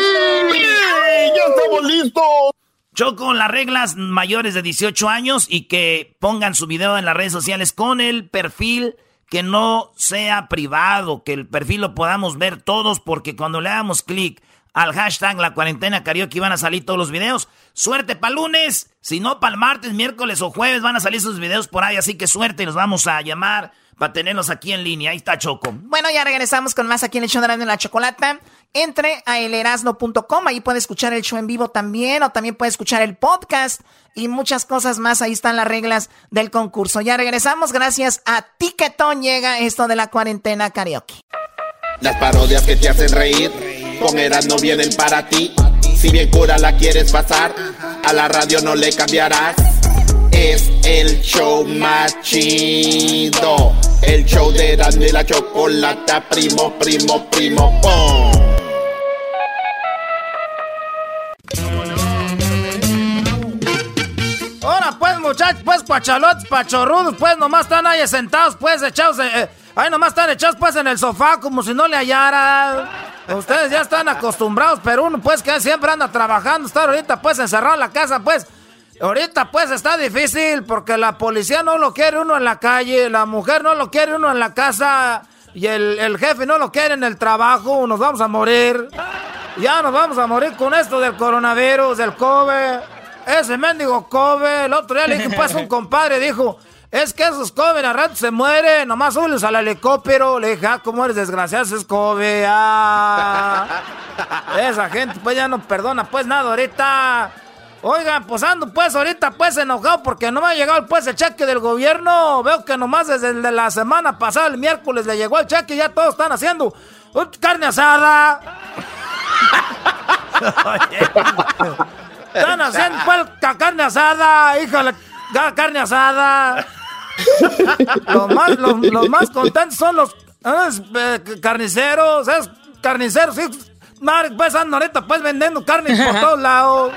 estamos listos! Choco, las reglas mayores de 18 años y que pongan su video en las redes sociales con el perfil que no sea privado, que el perfil lo podamos ver todos, porque cuando le damos clic al hashtag la cuarentena karaoke van a salir todos los videos. Suerte para lunes, si no para el martes, miércoles o jueves van a salir sus videos por ahí, así que suerte, los vamos a llamar para tenerlos aquí en línea. Ahí está Choco. Bueno, ya regresamos con más aquí en el show de Erasmo y la Chocolata. Entre a elerasno.com, ahí puede escuchar el show en vivo también, o también puede escuchar el podcast y muchas cosas más. Ahí están las reglas del concurso. Ya regresamos, gracias a Tiquetón llega esto de la cuarentena karaoke. Las parodias que te hacen reír, con Erasmo vienen para ti. Si bien cura la quieres pasar, a la radio no le cambiarás. Es el show más chido. El show de Erasmo la chocolata, primo, primo, primo, pum. Ahora pues, muchachos, pues, pachalotes, pachorrudos, pues, nomás están ahí sentados, pues, echados, eh, eh, ahí nomás están echados, pues, en el sofá, como si no le hallara. Ustedes ya están acostumbrados, pero uno, pues, que siempre anda trabajando, estar ahorita, pues, encerrado en la casa, pues. Ahorita, pues, está difícil, porque la policía no lo quiere uno en la calle, la mujer no lo quiere uno en la casa, y el, el jefe no lo quiere en el trabajo, nos vamos a morir. Ya nos vamos a morir con esto del coronavirus, del COVID. Ese mendigo COVID, el otro día le dije, pues un compadre dijo, es que esos COVID a rato se mueren, nomás súbelos al helicóptero. Le dije, ah, cómo eres desgraciado, es COVID, ah. Esa gente pues ya no perdona pues nada ahorita. Oigan, pues ando pues ahorita pues enojado porque no me ha llegado pues el cheque del gobierno. Veo que nomás desde la semana pasada, el miércoles, le llegó el cheque y ya todos están haciendo carne asada. Están haciendo pues ca- carne asada, híjole, ca- carne asada. los, más, los, los más contentos son los eh, carniceros, es carniceros, sí. Pues andan ahorita pues vendiendo carne por todos lados.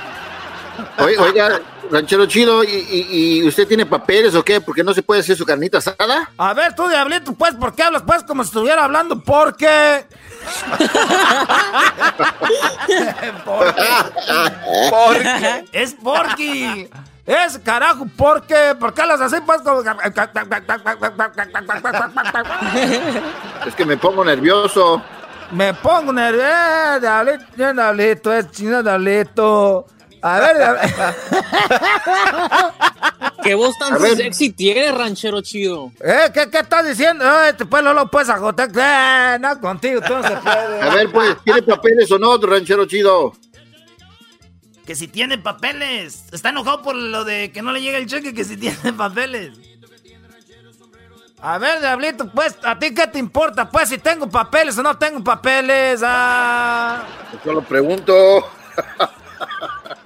Oiga, ranchero chido, ¿y, y, y usted tiene papeles o qué? ¿Por qué no se puede hacer su carnita asada? A ver, tú, Diablito, pues, ¿por qué hablas, pues, como si estuviera hablando? Porque... porque... Es porque... Es carajo, porque... ¿Por qué hablas así, pues? Como... Es que me pongo nervioso. Me pongo nervioso, Diablito, Diablito, es chino, Diablito. A ver, Diablito. ¿Qué voz tan A ver. sexy tiene, ranchero chido? ¿Eh? ¿Qué, ¿Qué estás diciendo? Eh, este pues no lo puedes agotar. Eh, no, contigo, tú no se puede. A ver, pues, ¿tiene papeles o no, ranchero chido? Que si tiene papeles. Está enojado por lo de que no le llega el cheque, que si tiene papeles. A ver, Diablito, pues, ¿a ti qué te importa? Pues, si tengo papeles o no tengo papeles. Ah. Solo pregunto.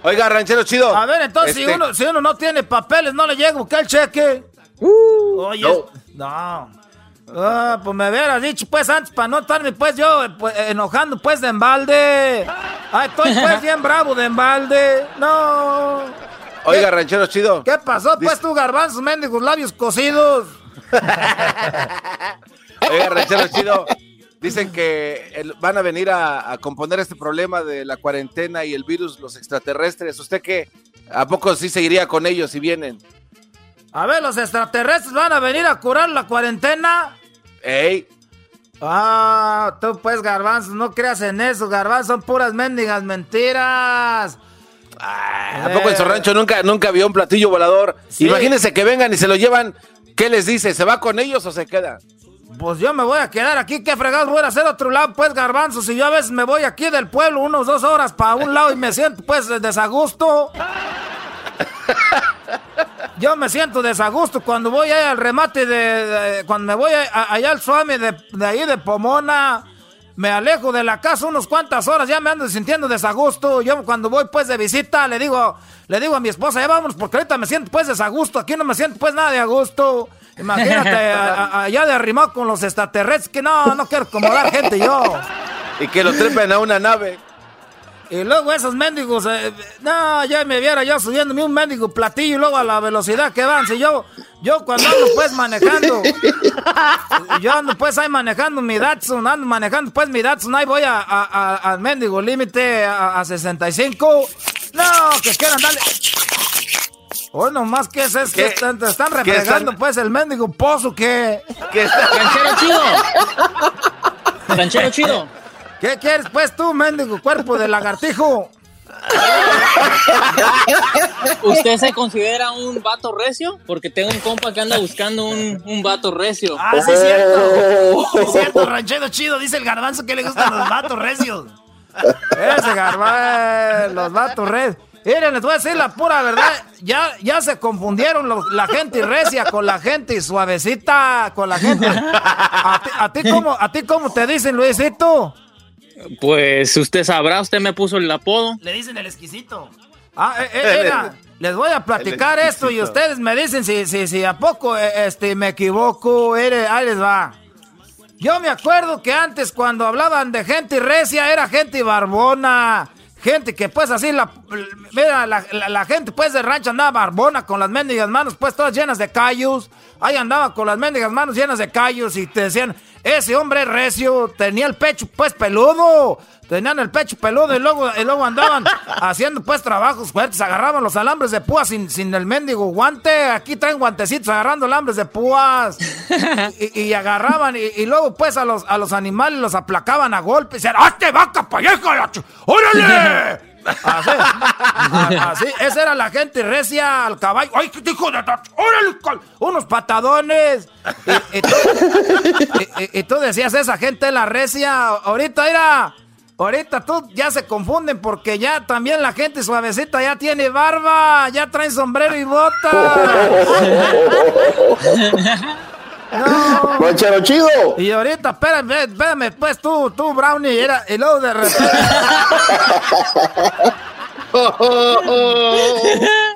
Oiga, ranchero chido. A ver, entonces, si, Este- uno, si uno no tiene papeles, no le llega a buscar el cheque. Uh, Oye, no. Ah, pues me hubieras dicho, pues, antes, para no estarme, pues, yo eh, pues, enojando, pues, de embalde. Ay, estoy, pues, bien bravo de embalde. No. Oiga, ranchero chido. ¿Qué pasó, pues, tú, garbanzos, mendigos, labios cocidos? Oiga, ranchero chido. Dicen que el- van a venir a, a componer este problema de la cuarentena y el virus, los extraterrestres. ¿Usted qué? ¿A poco sí seguiría con ellos si vienen? A ver, los extraterrestres van a venir a curar la cuarentena. ¡Ey! Ah, tú, pues, garbanzos, no creas en eso, garbanzos, son puras mendigas mentiras. ¿A poco en su rancho nunca, nunca vio un platillo volador? Sí. Imagínense que vengan y se lo llevan. ¿Qué les dice? ¿Se va con ellos o se queda? Pues yo me voy a quedar aquí, ¿qué fregados voy a hacer otro lado, pues, garbanzos? Si yo a veces me voy aquí del pueblo unos dos horas para un lado y me siento, pues, desagusto. Yo me siento desagusto cuando voy ahí al remate de... cuando me voy a- allá al suami de, ahí de Pomona. me alejo de la casa unos cuantas horas, ya me ando sintiendo desagusto. Yo cuando voy pues de visita le digo, le digo a mi esposa, ya vámonos porque ahorita me siento pues desagusto, aquí no me siento pues nada de a gusto. Imagínate a- a- allá de arrimado con los extraterrestres, que no, no quiero acomodar gente yo. Y que lo trepen a una nave. Y luego esos mendigos, eh, no, ya me viera yo subiéndome un mendigo platillo y luego a la velocidad que van. Si yo, yo cuando ando pues manejando, yo ando pues ahí manejando mi Datsun, ando manejando pues mi Datsun, ahí voy a, a- a- al mendigo límite a, a 65. No, que quieran darle. Hoy nomás que es, es que ¿Qué? están, te están ¿Qué refregando están- pues el mendigo pozo que... ¿Qué está- Ranchero chido. Ranchero chido. ¿Qué quieres pues tú, mendigo cuerpo de lagartijo? ¿Usted se considera un vato recio? Porque tengo un compa que anda buscando un, un vato recio. Ah, sí es cierto. Sí es cierto, ranchero chido. Dice el garbanzo que le gustan los vatos recios. Ese garbanzo, los vatos recios. Miren, les voy a decir la pura verdad. Ya, ya se confundieron los- la gente recia con la gente suavecita, con la gente. ¿A ti, a ti cómo, ¿A ti cómo te dicen, Luisito? Pues usted sabrá, usted me puso el apodo. Le dicen el exquisito. Ah, eh, eh, mira, les voy a platicar esto y ustedes me dicen si, si, si a poco eh, este, me equivoco. Ere- Ahí les va. Yo me acuerdo que antes cuando hablaban de gente recia era gente barbona. Gente que pues así la... Mira, la, la- gente pues de rancho andaba barbona con las mendigas manos pues todas llenas de callos. Ahí andaba con las mendigas manos llenas de callos y te decían, ese hombre recio, tenía el pecho pues peludo. Tenían el pecho peludo y luego, y luego andaban haciendo pues trabajos fuertes, agarraban los alambres de púas sin, sin el mendigo guante. Aquí traen guantecitos agarrando alambres de púas. Y, y agarraban y, y luego pues a los, a los animales los aplacaban a golpes. Y decían, ¡hazte vaca ch- ¡Órale! Así, así, esa era la gente recia al caballo. ¡Ay, qué hijo de ¡Órale! cal- Unos patadones. Y, y tú, y- y- y tú decías, esa gente es la recia. Ahorita, mira. Ahorita tú ya se confunden porque ya también la gente suavecita ya tiene barba, ya traen sombrero y bota. No. Ranchero chido. Y ahorita, espérame, espérame, pues tú, tú, Brownie, era, y luego de repente.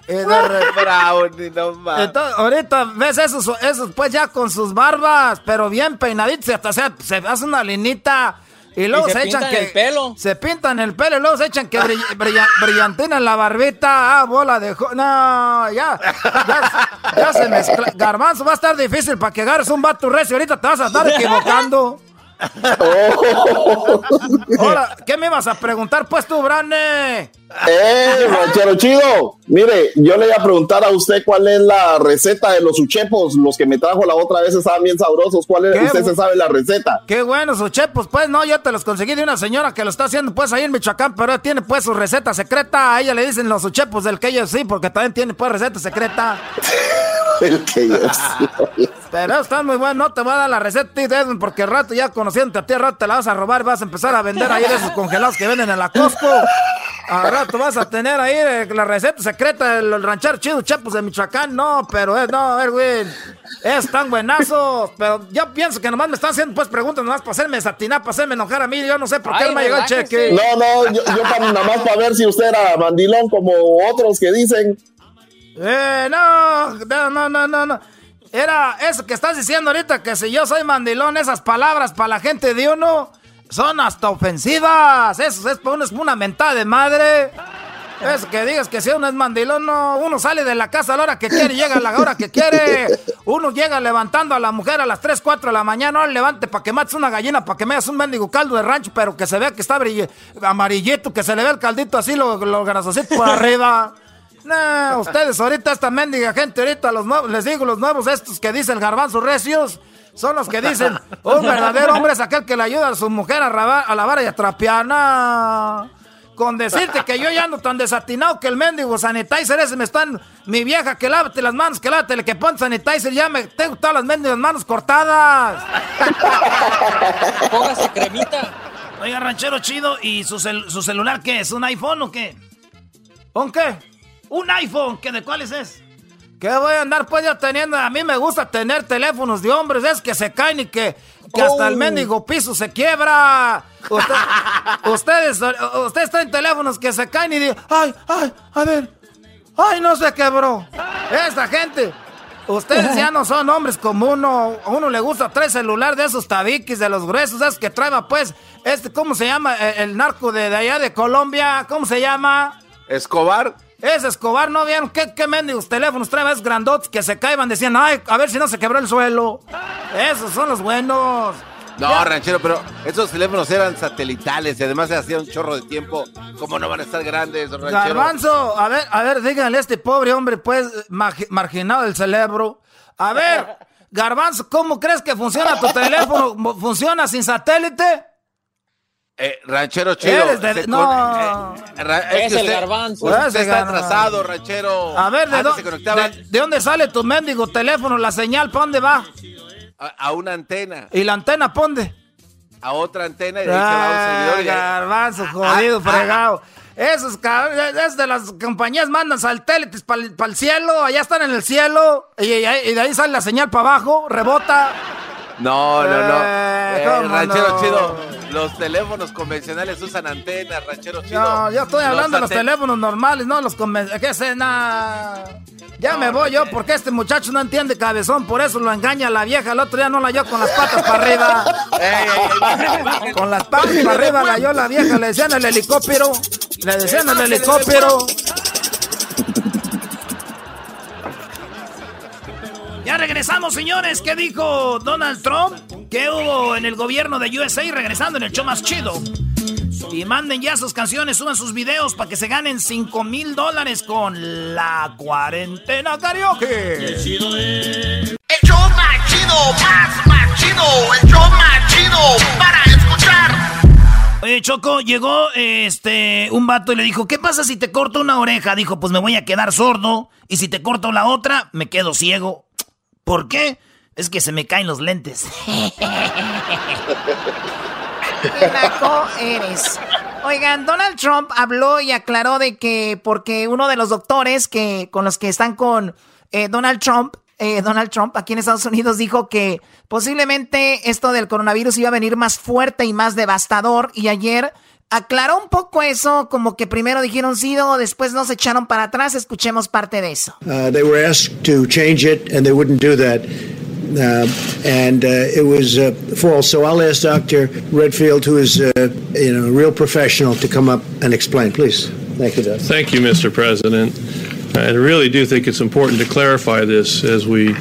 y de repente. Brownie, no mames. Entonces, ahorita ves esos, esos pues ya con sus barbas, pero bien peinaditos, y hasta se, se hace una linita. Y luego Y se, se echan pintan que. el pelo. Se pintan el pelo y luego se echan que brill- brilla- brillantina en la barbita. Ah, bola de. jo- No, ya. Ya, ya se mezcla. Garbanzo, va a estar difícil para que agarres un vato recio. Ahorita te vas a estar equivocando. Ahora, ¿qué me ibas a preguntar, pues tú, Brane? ¡Eh, ranchero chido! Mire, yo le iba a preguntar a usted cuál es la receta de los uchepos, los que me trajo la otra vez estaban bien sabrosos. ¿Cuál es? ¿Usted se sabe la receta? Qué buenos sus chepos, pues no, yo te los conseguí de una señora que lo está haciendo pues ahí en Michoacán, pero ella tiene pues su receta secreta, a ella le dicen los uchepos del que ella sí, porque también tiene pues receta secreta. El que yo Pero están muy buenos, no te voy a dar la receta, a porque al rato ya conociéndote a ti, al rato te la vas a robar y vas a empezar a vender ahí de esos congelados que venden en la Costco. Al rato vas a tener ahí eh, la receta secreta del ranchar chido chepos de Michoacán. No, pero es, no, Erwin, es tan buenazos. Pero yo pienso que nomás me están haciendo pues preguntas nomás para hacerme desatinar, para hacerme enojar a mí. Yo no sé por qué Ay, me llegó el cheque. No, no, yo, yo para, nada más para ver si usted era mandilón como otros que dicen. Eh, no, no, no, no, no. Era eso que estás diciendo ahorita, que si yo soy mandilón, esas palabras para la gente de uno son hasta ofensivas. Eso es es una mentada de madre. Eso que digas que si uno es mandilón, no, uno sale de la casa a la hora que quiere llega a la hora que quiere. Uno llega levantando a la mujer a las 3, 4 de la mañana, no levante para que mates una gallina, para que me hagas un mendigo caldo de rancho, pero que se vea que está amarillito, que se le ve el caldito así, lo, lo grasosito por arriba. No, ustedes ahorita, esta mendiga gente, ahorita los nuevos, les digo, los nuevos estos que dicen garbanzos recios, son los que dicen, un verdadero hombre es aquel que le ayuda a su mujer a, rabar- a lavar y a trapear. No. Con decirte que yo ya ando tan desatinado que el mendigo sanitizer ese me están, mi vieja, que lávate las manos, que lávate, que pon sanitizer, ya me tengo todas las mendigas manos cortadas. Póngase cremita. Oiga, ranchero chido, ¿y su, cel- su celular qué es? ¿Un iPhone o qué? ¿Un qué? ¿Un iPhone? ¿Qué de cuáles es? ¿Qué voy a andar pues yo teniendo? A mí me gusta tener teléfonos de hombres, es que se caen y que, que hasta el Oh. mendigo piso se quiebra. Usted- ustedes, ustedes traen teléfonos que se caen y dicen, ay, ay, a ver, ay, no se quebró. Esta gente, ustedes ya no son hombres como uno, a uno le gusta traer celular de esos tabiquis, de los gruesos, esos que traeba pues, este, ¿cómo se llama? El, el narco de, de allá de Colombia, ¿cómo se llama? Escobar. Es Escobar, ¿no vieron qué, qué mendigos teléfonos traen esos grandotes que se caían? Decían, ay, a ver si no se quebró el suelo. Esos son los buenos. No, ranchero, pero esos teléfonos eran satelitales y además se hacía un chorro de tiempo. ¿Cómo no van a estar grandes, ranchero? Garbanzo, a ver, a ver, díganle a este pobre hombre, pues, margi- marginado del cerebro. A ver, Garbanzo, ¿cómo crees que funciona tu teléfono? ¿Funciona sin satélite? Eh, ranchero chido. Eres de- se no. eh, ra- es, Es que el usted, garbanzo. Usted Ese está atrasado, ranchero. A ver, ¿de, Antes dó- se conectaban de- de dónde sale tu mendigo teléfono? La señal, ¿para dónde va? a, a una antena, ¿Y la antena, ¿para dónde? a otra antena y de ahí se va a un servidor. y- garbanzo, jodido, ah, fregado. Esos cabrones, es de las compañías mandan satélites para el cielo, allá están en el cielo, y, y- y de ahí sale la señal para abajo, rebota. No, no, no. Eh, Eh, ¿cómo ranchero no? chido. Los teléfonos convencionales usan antenas, ranchero chido. No, yo estoy hablando de los teléfonos normales, no los conven- ¿Qué na? Ya me voy yo porque este muchacho no entiende cabezón, por eso lo engaña la vieja. El otro día no la halló con las patas para arriba. Con las patas para arriba la halló la vieja, le decían el helicóptero. Le decían el helicóptero. Ya regresamos, señores. ¿Qué dijo Donald Trump? ¿Qué hubo en el gobierno de USA? Regresando en el show más chido. Y manden ya sus canciones, suban sus videos para que se ganen 5 mil dólares con la cuarentena karaoke. El show más chido, más, más chido. El show más chido para escuchar. Oye, Choco, llegó este un vato y le dijo, ¿qué pasa si te corto una oreja? Dijo, pues me voy a quedar sordo. Y si te corto la otra, me quedo ciego. ¿Por qué? Es que se me caen los lentes. Qué naco eres. Oigan, Donald Trump habló y aclaró de que porque uno de los doctores que con los que están con eh, Donald Trump, eh, Donald Trump aquí en Estados Unidos dijo que posiblemente esto del coronavirus iba a venir más fuerte y más devastador y ayer aclaró un poco eso, como que primero dijeron sí o después nos echaron para atrás. Escuchemos parte de eso. Uh, they were asked to change it, and they wouldn't do that. Uh, and uh, it was uh, false. So I'll ask Dr. Redfield, who is, uh, you know, a real professional, to come up and explain, please. Thank you, Doc. Thank you, Mr. President. I really do think it's important to clarify this as we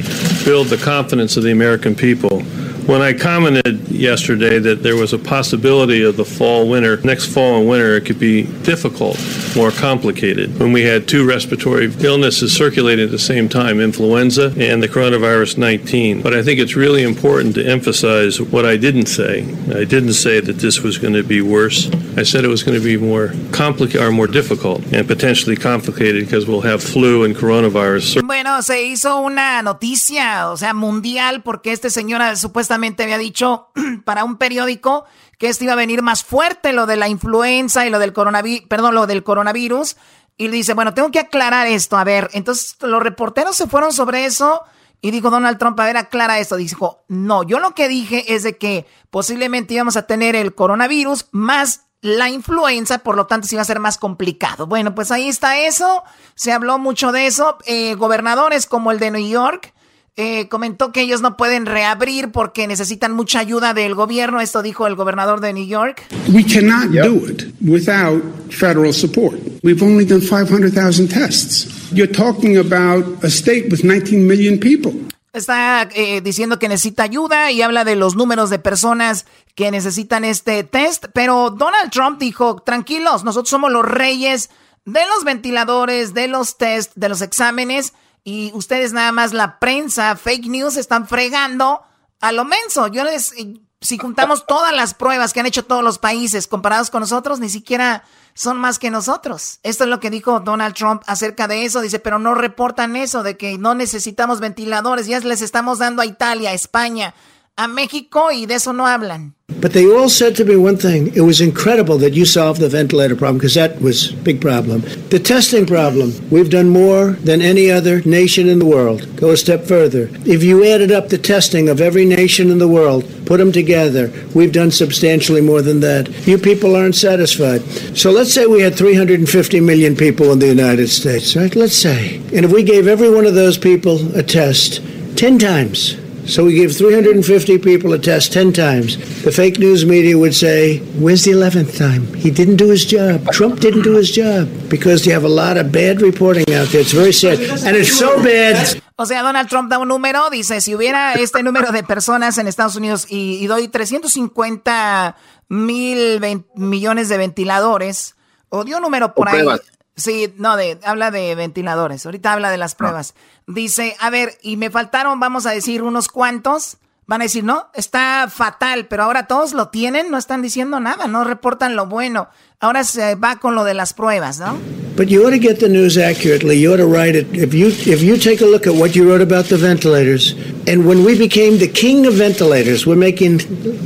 build the confidence of the American people. When I commented yesterday that there was a possibility of the fall winter, next fall and winter, it could be difficult, more complicated. When we had two respiratory illnesses circulating at the same time, influenza and the coronavirus 19. But I think it's really important to emphasize what I didn't say. I didn't say that this was going to be worse. I said it was going to be more complicated or more difficult and potentially complicated because we'll have flu and coronavirus. Bueno, se hizo una noticia, o sea, mundial, porque este señor ah, supuestamente había dicho para un periódico que esto iba a venir más fuerte, lo de la influenza y lo del coronavirus, perdón, lo del coronavirus. Y dice, bueno, tengo que aclarar esto. A ver, entonces los reporteros se fueron sobre eso y dijo Donald Trump, a ver, aclara esto. Dijo, no, yo lo que dije es de que posiblemente íbamos a tener el coronavirus más la influenza, por lo tanto, sí va a ser más complicado. Bueno, pues ahí está eso. Se habló mucho de eso. Eh, gobernadores como el de New York eh, comentó que ellos no pueden reabrir porque necesitan mucha ayuda del gobierno. Esto dijo el gobernador de New York. We cannot do it without federal support. We've only done 500,000 tests. You're talking about a state with 19 million people. Está eh, diciendo que necesita ayuda y habla de los números de personas que necesitan este test. Pero Donald Trump dijo, tranquilos, nosotros somos los reyes de los ventiladores, de los test, de los exámenes. Y ustedes nada más la prensa, fake news, están fregando a lo menso. Yo les, si juntamos todas las pruebas que han hecho todos los países comparados con nosotros, ni siquiera son más que nosotros. Esto es lo que dijo Donald Trump acerca de eso. Dice, pero no reportan eso, de que no necesitamos ventiladores. Ya les estamos dando a Italia, a España, a México y de eso no hablan. But they all said to me one thing it was incredible that you solved the ventilator problem because that was a big problem. The testing problem, we've done more than any other nation in the world. Go a step further. If you added up the testing of every nation in the world, put them together, we've done substantially more than that. You people aren't satisfied. So let's say we had 350 million people in the United States, right? Let's say. And if we gave every one of those people a test 10 times, so we gave 350 people a test 10 times. The fake news media would say, Where's the 11th time? He didn't do his job. Trump didn't do his job. Because you have a lot of bad reporting out there. It's very sad. And it's so bad. O sea, Donald Trump da un número, dice, si hubiera este número de personas en Estados Unidos y, y doy 350 mil millones de ventiladores, o dio un número por O ahí. pruebas. Sí, no, de, habla de ventiladores, ahorita habla de las pruebas. Dice, a ver, y me faltaron, vamos a decir, unos cuantos. Van a decir, no, está fatal, pero ahora todos lo tienen, no están diciendo nada, no reportan lo bueno. Ahora se va con lo de las pruebas, ¿no? But you ought to get the news accurately. You ought to write it. If you if you take a look at what you wrote about the ventilators, and when we became the king of ventilators, we're making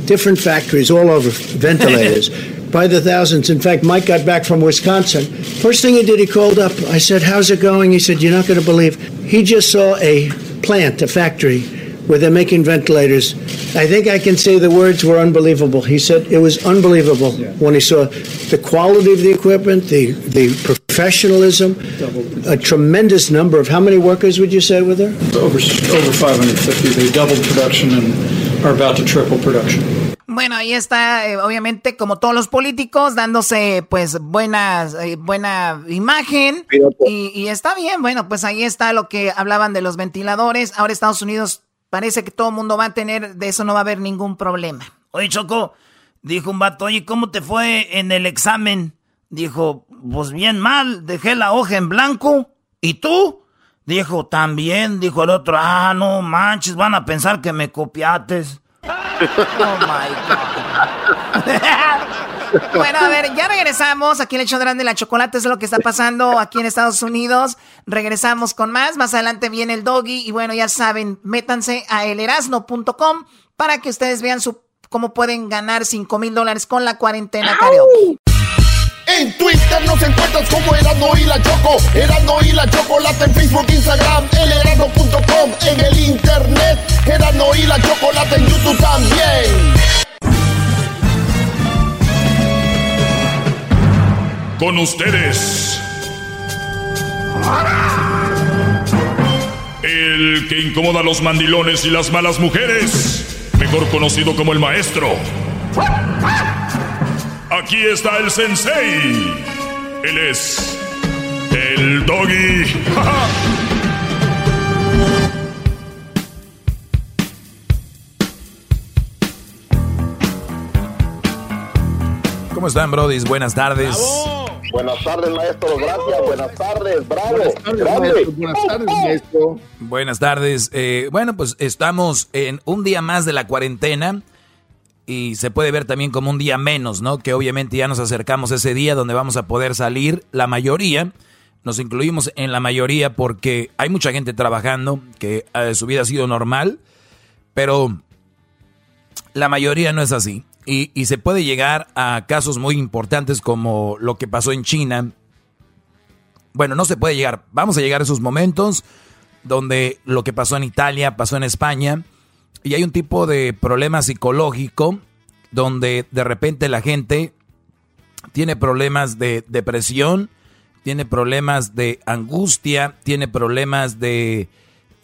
different factories all over ventilators by the thousands. In fact, Mike got back from Wisconsin. First thing he did, he called up. I said, "How's it going?" He said, "You're not going to believe." He just saw a plant, a factory. Where they're making ventilators. I think I can say the words were unbelievable. He said it was unbelievable when he saw the quality of the equipment, the, the professionalism, a tremendous number of how many workers would you say were there? Over, over 550. They doubled production and are about to triple production. Bueno, ahí está, eh, obviamente, como todos los políticos, dándose, pues, buenas, eh, buena imagen. Y, y está bien, bueno, pues ahí está lo que hablaban de los ventiladores. Ahora Estados Unidos parece que todo el mundo va a tener, de eso no va a haber ningún problema. Oye, Choco, dijo un vato, oye, ¿cómo te fue en el examen? Dijo, pues bien mal, dejé la hoja en blanco. ¿Y tú? Dijo, también, dijo el otro, ah, no manches, van a pensar que me copiates. Oh my God. Bueno, a ver, ya regresamos. Aquí en el grande la chocolate es lo que está pasando aquí en Estados Unidos. Regresamos con más. Más adelante viene el doggy. Y bueno, ya saben, métanse a elerasno.com para que ustedes vean su, cómo pueden ganar 5 mil dólares con la cuarentena karaoke. En Twitter nos encuentras como Erasmo y la Choco. Erasmo y la Chocolate en Facebook, Instagram, elerasmo.com. En el internet, Erasmo y la Chocolate en YouTube también. Con ustedes. El que incomoda a los mandilones y las malas mujeres. Mejor conocido como el maestro. Aquí está el sensei. Él es el doggy. ¿Cómo están, Brodis? Buenas tardes. Buenas tardes, maestro. Gracias. Buenas tardes. Bravo. Buenas tardes, Grande. maestro. Buenas tardes, maestro. Buenas tardes. Eh, bueno, pues estamos en un día más de la cuarentena y se puede ver también como un día menos, ¿no? Que obviamente ya nos acercamos a ese día donde vamos a poder salir. La mayoría, nos incluimos en la mayoría porque hay mucha gente trabajando, que eh, su vida ha sido normal, pero la mayoría no es así. Y, y se puede llegar a casos muy importantes como lo que pasó en China. Bueno, no se puede llegar. Vamos a llegar a esos momentos donde lo que pasó en Italia, pasó en España. Y hay un tipo de problema psicológico donde de repente la gente tiene problemas de depresión, tiene problemas de angustia, tiene problemas de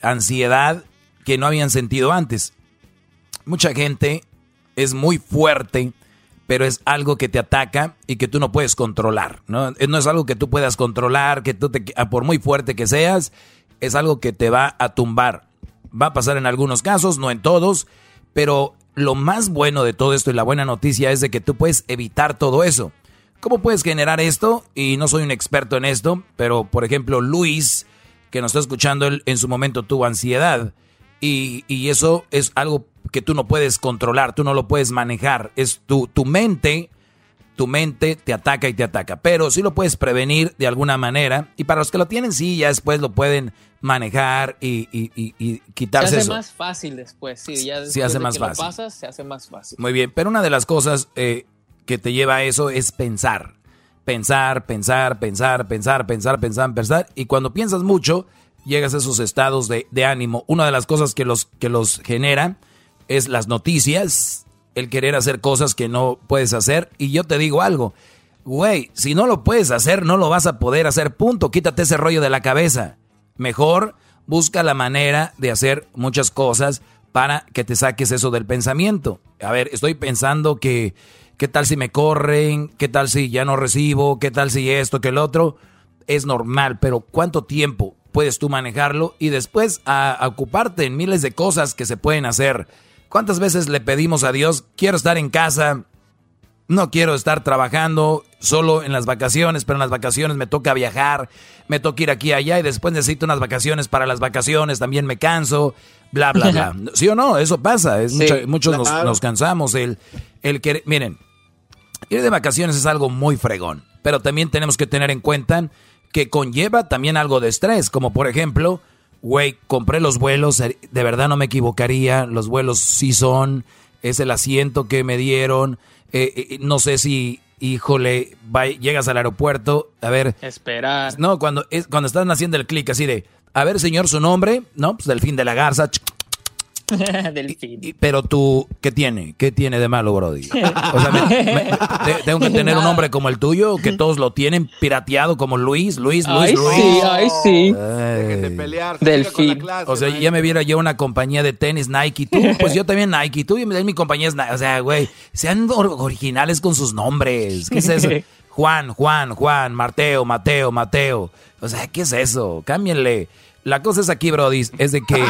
ansiedad que no habían sentido antes. Mucha gente es muy fuerte, pero es algo que te ataca y que tú no puedes controlar, ¿no? No es algo que tú puedas controlar, que tú te, por muy fuerte que seas, es algo que te va a tumbar. Va a pasar en algunos casos, no en todos, pero lo más bueno de todo esto y la buena noticia es de que tú puedes evitar todo eso. ¿Cómo puedes generar esto? Y no soy un experto en esto, pero por ejemplo Luis, que nos está escuchando, él en su momento tuvo ansiedad y, y eso es algo que tú no puedes controlar, tú no lo puedes manejar. Es tu, tu mente tu mente te ataca y te ataca. Pero sí lo puedes prevenir de alguna manera. Y para los que lo tienen, sí, ya después lo pueden manejar y, y, y, y quitarse se hace eso. más fácil después, sí, ya después Sí, hace de más que lo fácil. pasas, se hace más fácil. Muy bien, pero una de las cosas eh, que te lleva a eso es pensar. Pensar, pensar, pensar, pensar, pensar, pensar, pensar. Y cuando piensas mucho, llegas a esos estados de, de ánimo. Una de las cosas que los, que los genera es las noticias, el querer hacer cosas que no puedes hacer. Y yo te digo algo, güey, si no lo puedes hacer, no lo vas a poder hacer, punto. Quítate ese rollo de la cabeza. Mejor busca la manera de hacer muchas cosas para que te saques eso del pensamiento. A ver, estoy pensando que, ¿qué tal si me corren? ¿Qué tal si ya no recibo? ¿Qué tal si esto, que el otro? Es normal, pero ¿cuánto tiempo puedes tú manejarlo? Y después a, a ocuparte en miles de cosas que se pueden hacer. ¿Cuántas veces le pedimos a Dios, quiero estar en casa, no quiero estar trabajando solo en las vacaciones, pero en las vacaciones me toca viajar, me toca ir aquí y allá y después necesito unas vacaciones para las vacaciones, también me canso, bla, bla, bla. ¿Sí o no? Eso pasa, es Sí, mucha- muchos nos, nos cansamos. El, el que, miren, ir de vacaciones es algo muy fregón, pero también tenemos que tener en cuenta que conlleva también algo de estrés, como por ejemplo, güey, compré los vuelos, de verdad no me equivocaría, los vuelos sí son, es el asiento que me dieron, eh, eh, no sé si, híjole, va- llegas al aeropuerto, a ver, Esperar. no, cuando, es, cuando están haciendo el clic así de, a ver señor, su nombre, no, pues Delfín de la Garza, Delfín. y- pero tú, ¿qué tiene? ¿Qué tiene de malo, Brody? O sea, me- me- te- tengo que tener un nombre como el tuyo, que todos lo tienen pirateado como Luis, Luis, Luis, Ay, Luis. sí, ay, sí. Ay. pelear. Delfín. O sea, ya me viera yo una compañía de tenis Nike, tú, pues yo también Nike, tú y mi compañía es Nike. O sea, güey, sean or- originales con sus nombres. ¿Qué es eso? Juan, Juan, Juan, Mateo, Mateo, Mateo. O sea, ¿qué es eso? Cámbienle. La cosa es aquí, Brody, es de que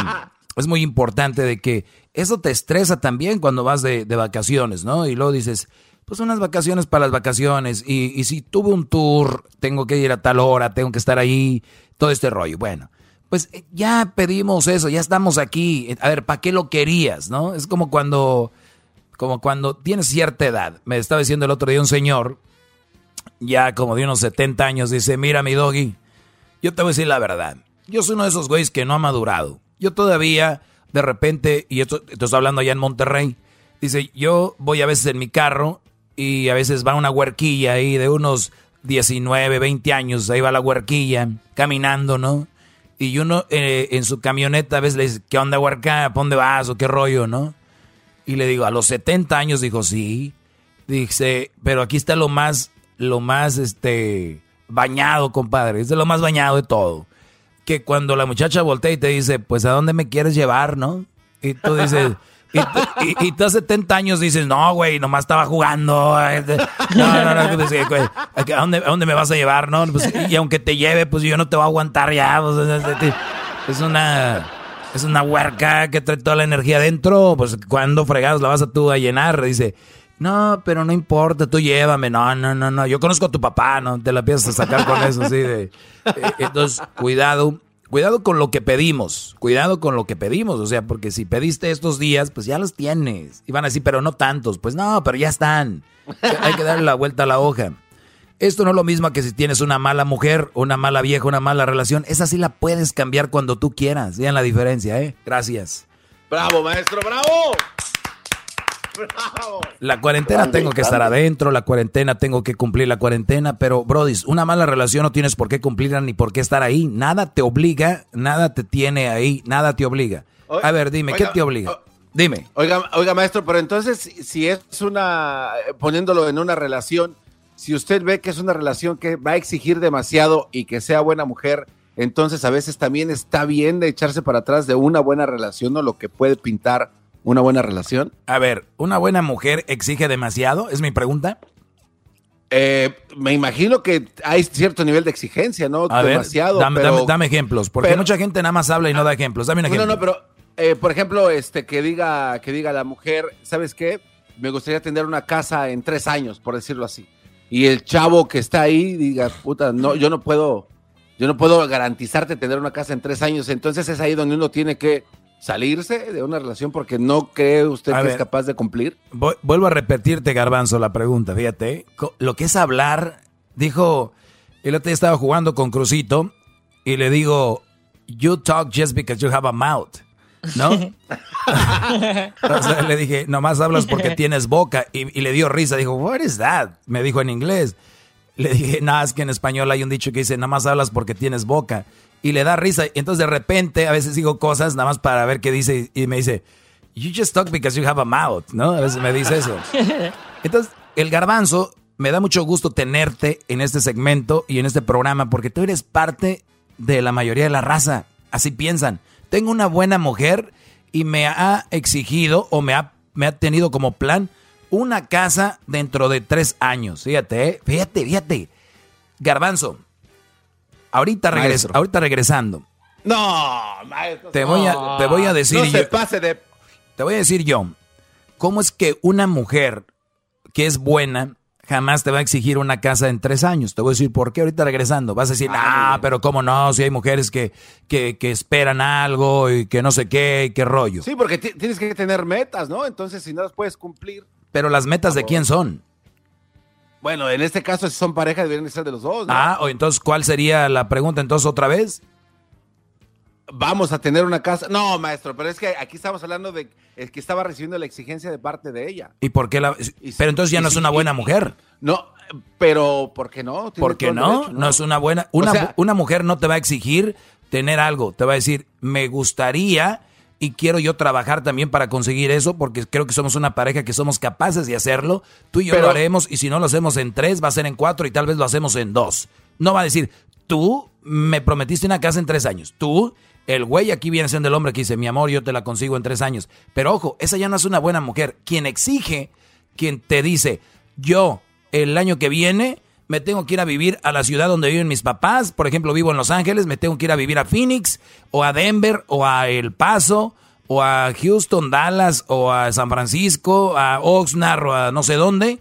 es muy importante de que eso te estresa también cuando vas de, de vacaciones, ¿no? Y luego dices, pues unas vacaciones para las vacaciones. Y, y si tuve un tour, tengo que ir a tal hora, tengo que estar ahí, todo este rollo. Bueno, pues eh, ya pedimos eso, ya estamos aquí. A ver, ¿para qué lo querías, no? Es como cuando, como cuando tienes cierta edad. Me estaba diciendo el otro día un señor, ya como de unos 70 años, dice, mira mi doggy, yo te voy a decir la verdad. Yo soy uno de esos güeyes que no ha madurado. Yo todavía, de repente, y esto estoy hablando allá en Monterrey, dice, yo voy a veces en mi carro y a veces va una huerquilla ahí de unos 19, 20 años, ahí va la huerquilla, caminando, ¿no? Y uno eh, en su camioneta a veces le dice, ¿qué onda huerca? ¿Para dónde vas? ¿O qué rollo, no? Y le digo, a los 70 años, dijo, sí. Dice, pero aquí está lo más, lo más, este, bañado, compadre. Es lo más bañado de todo. Que cuando la muchacha voltea y te dice, pues, ¿a dónde me quieres llevar, no? Y tú dices, y, y, y tú a 70 años dices, no, güey, nomás estaba jugando. No, no, no, pues, güey, ¿a dónde, ¿a dónde me vas a llevar, no? Pues, y aunque te lleve, pues yo no te voy a aguantar ya. pues, es- es- es una... Es una huerca que trae toda la energía adentro. Pues cuando fregados la vas a tú a llenar. Dice, no, pero no importa, tú llévame. No, no, no, no. Yo conozco a tu papá, ¿no? Te la empiezas a sacar con eso, así de. eh, entonces, cuidado. Cuidado con lo que pedimos. Cuidado con lo que pedimos. O sea, porque si pediste estos días, pues ya los tienes. Y van a decir, pero no tantos. Pues no, pero ya están. Hay que darle la vuelta a la hoja. Esto no es lo mismo que si tienes una mala mujer, una mala vieja, una mala relación. Esa sí la puedes cambiar cuando tú quieras. Vean la diferencia, ¿eh? Gracias. Bravo, maestro, bravo. Bravo. La cuarentena Grande, tengo que estar adentro, la cuarentena tengo que cumplir la cuarentena, pero Brody, una mala relación no tienes por qué cumplirla ni por qué estar ahí. Nada te obliga, nada te tiene ahí, nada te obliga. A ver, dime, ¿qué te obliga? Dime. Oiga, oiga, maestro, pero entonces, si si es una, eh, poniéndolo en una relación, si usted ve que es una relación que va a exigir demasiado y que sea buena mujer, entonces a veces también está bien de echarse para atrás de una buena relación o lo que puede pintar una buena relación. A ver, ¿una buena mujer exige demasiado? Es mi pregunta. Eh, me imagino que hay cierto nivel de exigencia, ¿no? A ver, demasiado. dame, pero- dame- dame ejemplos, porque pero- mucha gente nada más habla y no da ejemplos. Dame un No, ejemplo. no, pero eh, por ejemplo, este que diga que diga la mujer, ¿sabes qué? Me gustaría tener una casa en tres años, por decirlo así. Y el chavo que está ahí diga, puta, no, yo no puedo, yo no puedo garantizarte tener una casa en tres años. Entonces es ahí donde uno tiene que salirse de una relación porque no cree usted A que ver. es capaz de cumplir? Vu- Vuelvo a repetirte, Garbanzo, la pregunta, fíjate. Co- Lo que es hablar, dijo, el otro día estaba jugando con Crucito y le digo, you talk just because you have a mouth, ¿no? O sea, le dije, nomás hablas porque tienes boca. Y, y le dio risa, dijo, what is that? Me dijo en inglés. Le dije, no, es que en español hay un dicho que dice, nomás hablas porque tienes boca. Y le da risa. Y entonces de repente a veces digo cosas nada más para ver qué dice. Y me dice, you just talk because you have a mouth, ¿no? A veces me dice eso. Entonces, el garbanzo, me da mucho gusto tenerte en este segmento y en este programa porque tú eres parte de la mayoría de la raza. Así piensan. Tengo una buena mujer y me ha exigido o me ha, me ha tenido como plan una casa dentro de tres años. Fíjate, ¿eh? fíjate, fíjate. Garbanzo, ahorita, regres- ahorita regresando, No, maestro. te voy a, te voy a decir No se yo- pase de... te voy a decir yo, ¿cómo es que una mujer que es buena jamás te va a exigir una casa en tres años? Te voy a decir por qué ahorita regresando. Vas a decir, ah, pero cómo no, si hay mujeres que, que, que esperan algo y que no sé qué, y qué rollo. Sí, porque ti- tienes que tener metas, ¿no? Entonces, si no las puedes cumplir... Pero las metas de quién son? Bueno, en este caso, si son pareja, deberían de ser de los dos, ¿no? Ah, o entonces, ¿cuál sería la pregunta entonces otra vez? Vamos a tener una casa. No, maestro, pero es que aquí estamos hablando de que estaba recibiendo la exigencia de parte de ella. ¿Y por qué la.? Pero entonces ya no es una buena mujer. No, pero ¿por qué no? ¿Por qué no? No es una buena. Una, O sea- una mujer no te va a exigir tener algo. Te va a decir, me gustaría y quiero yo trabajar también para conseguir eso, porque creo que somos una pareja que somos capaces de hacerlo. Tú y yo Pero- lo haremos, y si no lo hacemos en tres, va a ser en cuatro y tal vez lo hacemos en dos. No va a decir, tú me prometiste una casa en tres años. Tú, el güey aquí viene siendo el hombre que dice, mi amor, yo te la consigo en tres años. Pero ojo, esa ya no es una buena mujer. Quien exige, quien te dice, yo el año que viene me tengo que ir a vivir a la ciudad donde viven mis papás. Por ejemplo, vivo en Los Ángeles, me tengo que ir a vivir a Phoenix, o a Denver, o a El Paso, o a Houston, Dallas, o a San Francisco, a Oxnard, o a no sé dónde.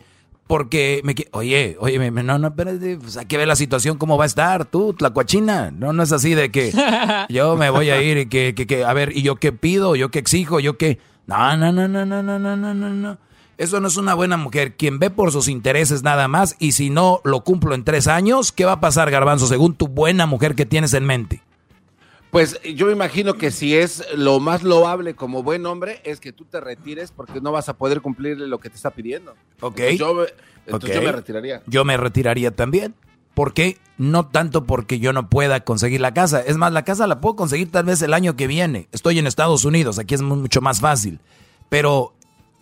Porque me oye, oye, me- no, no, espérate, pues hay que ver la situación cómo va a estar, tú, la cochina. No, no es así de que yo me voy a ir y que, que, que, a ver, y yo qué pido, yo qué exijo, yo qué. No, no, no, no, no, no, no, no, no. Eso no es una buena mujer. Quien ve por sus intereses nada más y si no lo cumplo en tres años, ¿qué va a pasar, Garbanzo, según tu buena mujer que tienes en mente? Pues yo me imagino que si es lo más loable como buen hombre, es que tú te retires porque no vas a poder cumplirle lo que te está pidiendo. Ok. Entonces yo, me- entonces yo me retiraría. Yo me retiraría también. ¿Por qué? No tanto porque yo no pueda conseguir la casa. Es más, la casa la puedo conseguir tal vez el año que viene. Estoy en Estados Unidos, aquí es mu- mucho más fácil. Pero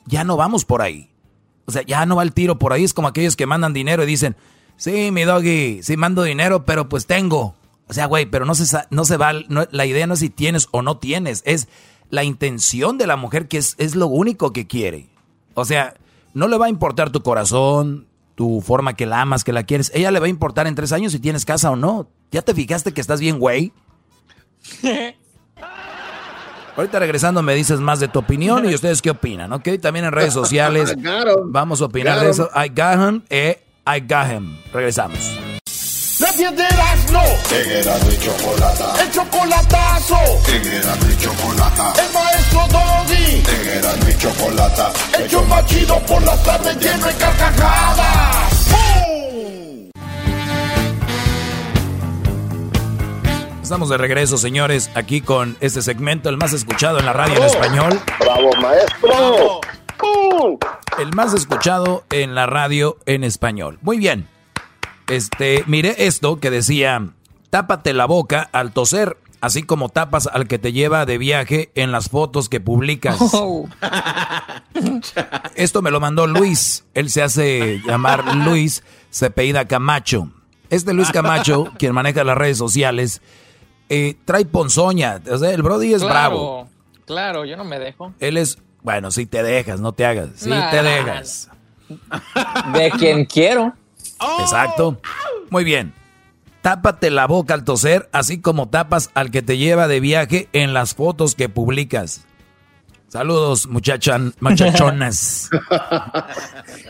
ya no vamos por ahí. O sea, ya no va el tiro por ahí. Es como aquellos que mandan dinero y dicen, sí, mi doggy, sí mando dinero, pero pues tengo. O sea, güey, pero no se, no se va, la idea no es si tienes o no tienes, es la intención de la mujer que es, es lo único que quiere. O sea, no le va a importar tu corazón, tu forma que la amas, que la quieres. Ella le va a importar en tres años si tienes casa o no. ¿Ya te fijaste que estás bien, güey? Ahorita regresando me dices más de tu opinión y ustedes qué opinan, ¿ok? También en redes sociales vamos a opinar de eso. I got him, eh, I got him. Regresamos. La piedras no. Erasmo y Chocolata. El chocolatazo. Erasmo y Chocolata. El maestro Doggy. Erasmo y Chocolata. El show por las tardes lleno de carcajadas. Estamos de regreso, señores, aquí con este segmento, el más escuchado en la radio en español. ¡Bravo, maestro! El más escuchado en la radio en español. Muy bien. Este, miré esto que decía, tápate la boca al toser, así como tapas al que te lleva de viaje en las fotos que publicas. Esto me lo mandó Luis. Él se hace llamar Luis, se apellida Camacho. Este Luis Camacho, quien maneja las redes sociales, eh, trae ponzoña. O sea, el Brody es claro, bravo. Claro, yo no me dejo. Él es, bueno, si te dejas, no te hagas. Si Nah. te dejas. De quien quiero. Exacto. Muy bien. Tápate la boca al toser, así como tapas al que te lleva de viaje en las fotos que publicas. Saludos, muchachan, muchachonas.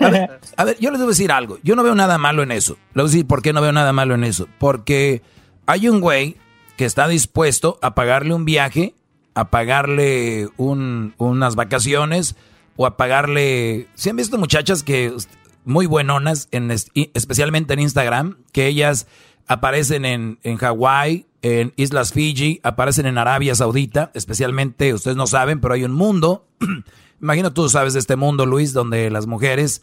A ver, a ver, yo les debo decir algo. Yo no veo nada malo en eso. Les voy a decir por qué no veo nada malo en eso. Porque hay un güey que está dispuesto a pagarle un viaje a pagarle un, unas vacaciones o a pagarle... ¿Se han visto muchachas que muy buenonas, en, especialmente en Instagram, que ellas aparecen en, en Hawái, en Islas Fiji, aparecen en Arabia Saudita, especialmente, ustedes no saben, pero hay un mundo, imagino tú sabes de este mundo, Luis, donde las mujeres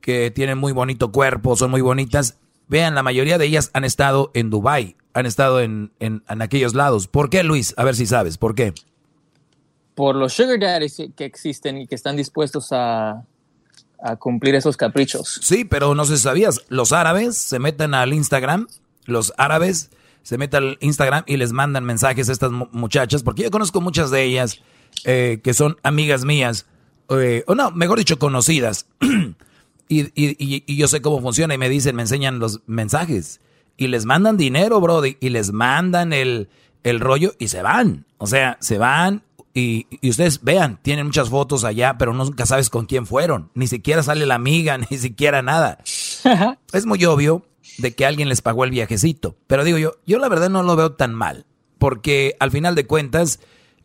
que tienen muy bonito cuerpo, son muy bonitas, vean, la mayoría de ellas han estado en Dubai, han estado en, en, en aquellos lados. ¿Por qué, Luis? A ver si sabes, ¿por qué? Por los sugar daddies que existen y que están dispuestos a, a cumplir esos caprichos. Sí, pero no sé si sabías, los árabes se meten al Instagram, los árabes se meten al Instagram y les mandan mensajes a estas muchachas, porque yo conozco muchas de ellas eh, que son amigas mías, eh, o no, mejor dicho, conocidas. y, y, y, yo sé cómo funciona y me dicen, me enseñan los mensajes. Y les mandan dinero, bro, y les mandan el, el rollo y se van. O sea, se van y, y, ustedes vean, tienen muchas fotos allá, pero nunca sabes con quién fueron. Ni siquiera sale la amiga, ni siquiera nada. es muy obvio de que alguien les pagó el viajecito. Pero digo yo, yo la verdad no lo veo tan mal, porque al final de cuentas,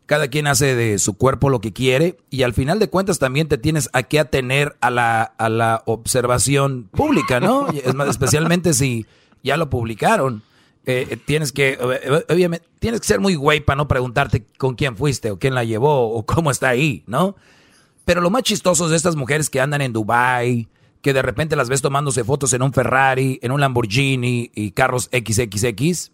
cada quien hace de su cuerpo lo que quiere y al final de cuentas también te tienes a que atener a la, a la observación pública, ¿no? Especialmente si ya lo publicaron. Eh, eh, tienes que, obviamente, tienes que ser muy güey para no preguntarte con quién fuiste o quién la llevó o cómo está ahí, ¿no? Pero lo más chistoso de estas mujeres que andan en Dubai, que de repente las ves tomándose fotos en un Ferrari, en un Lamborghini y carros XXX.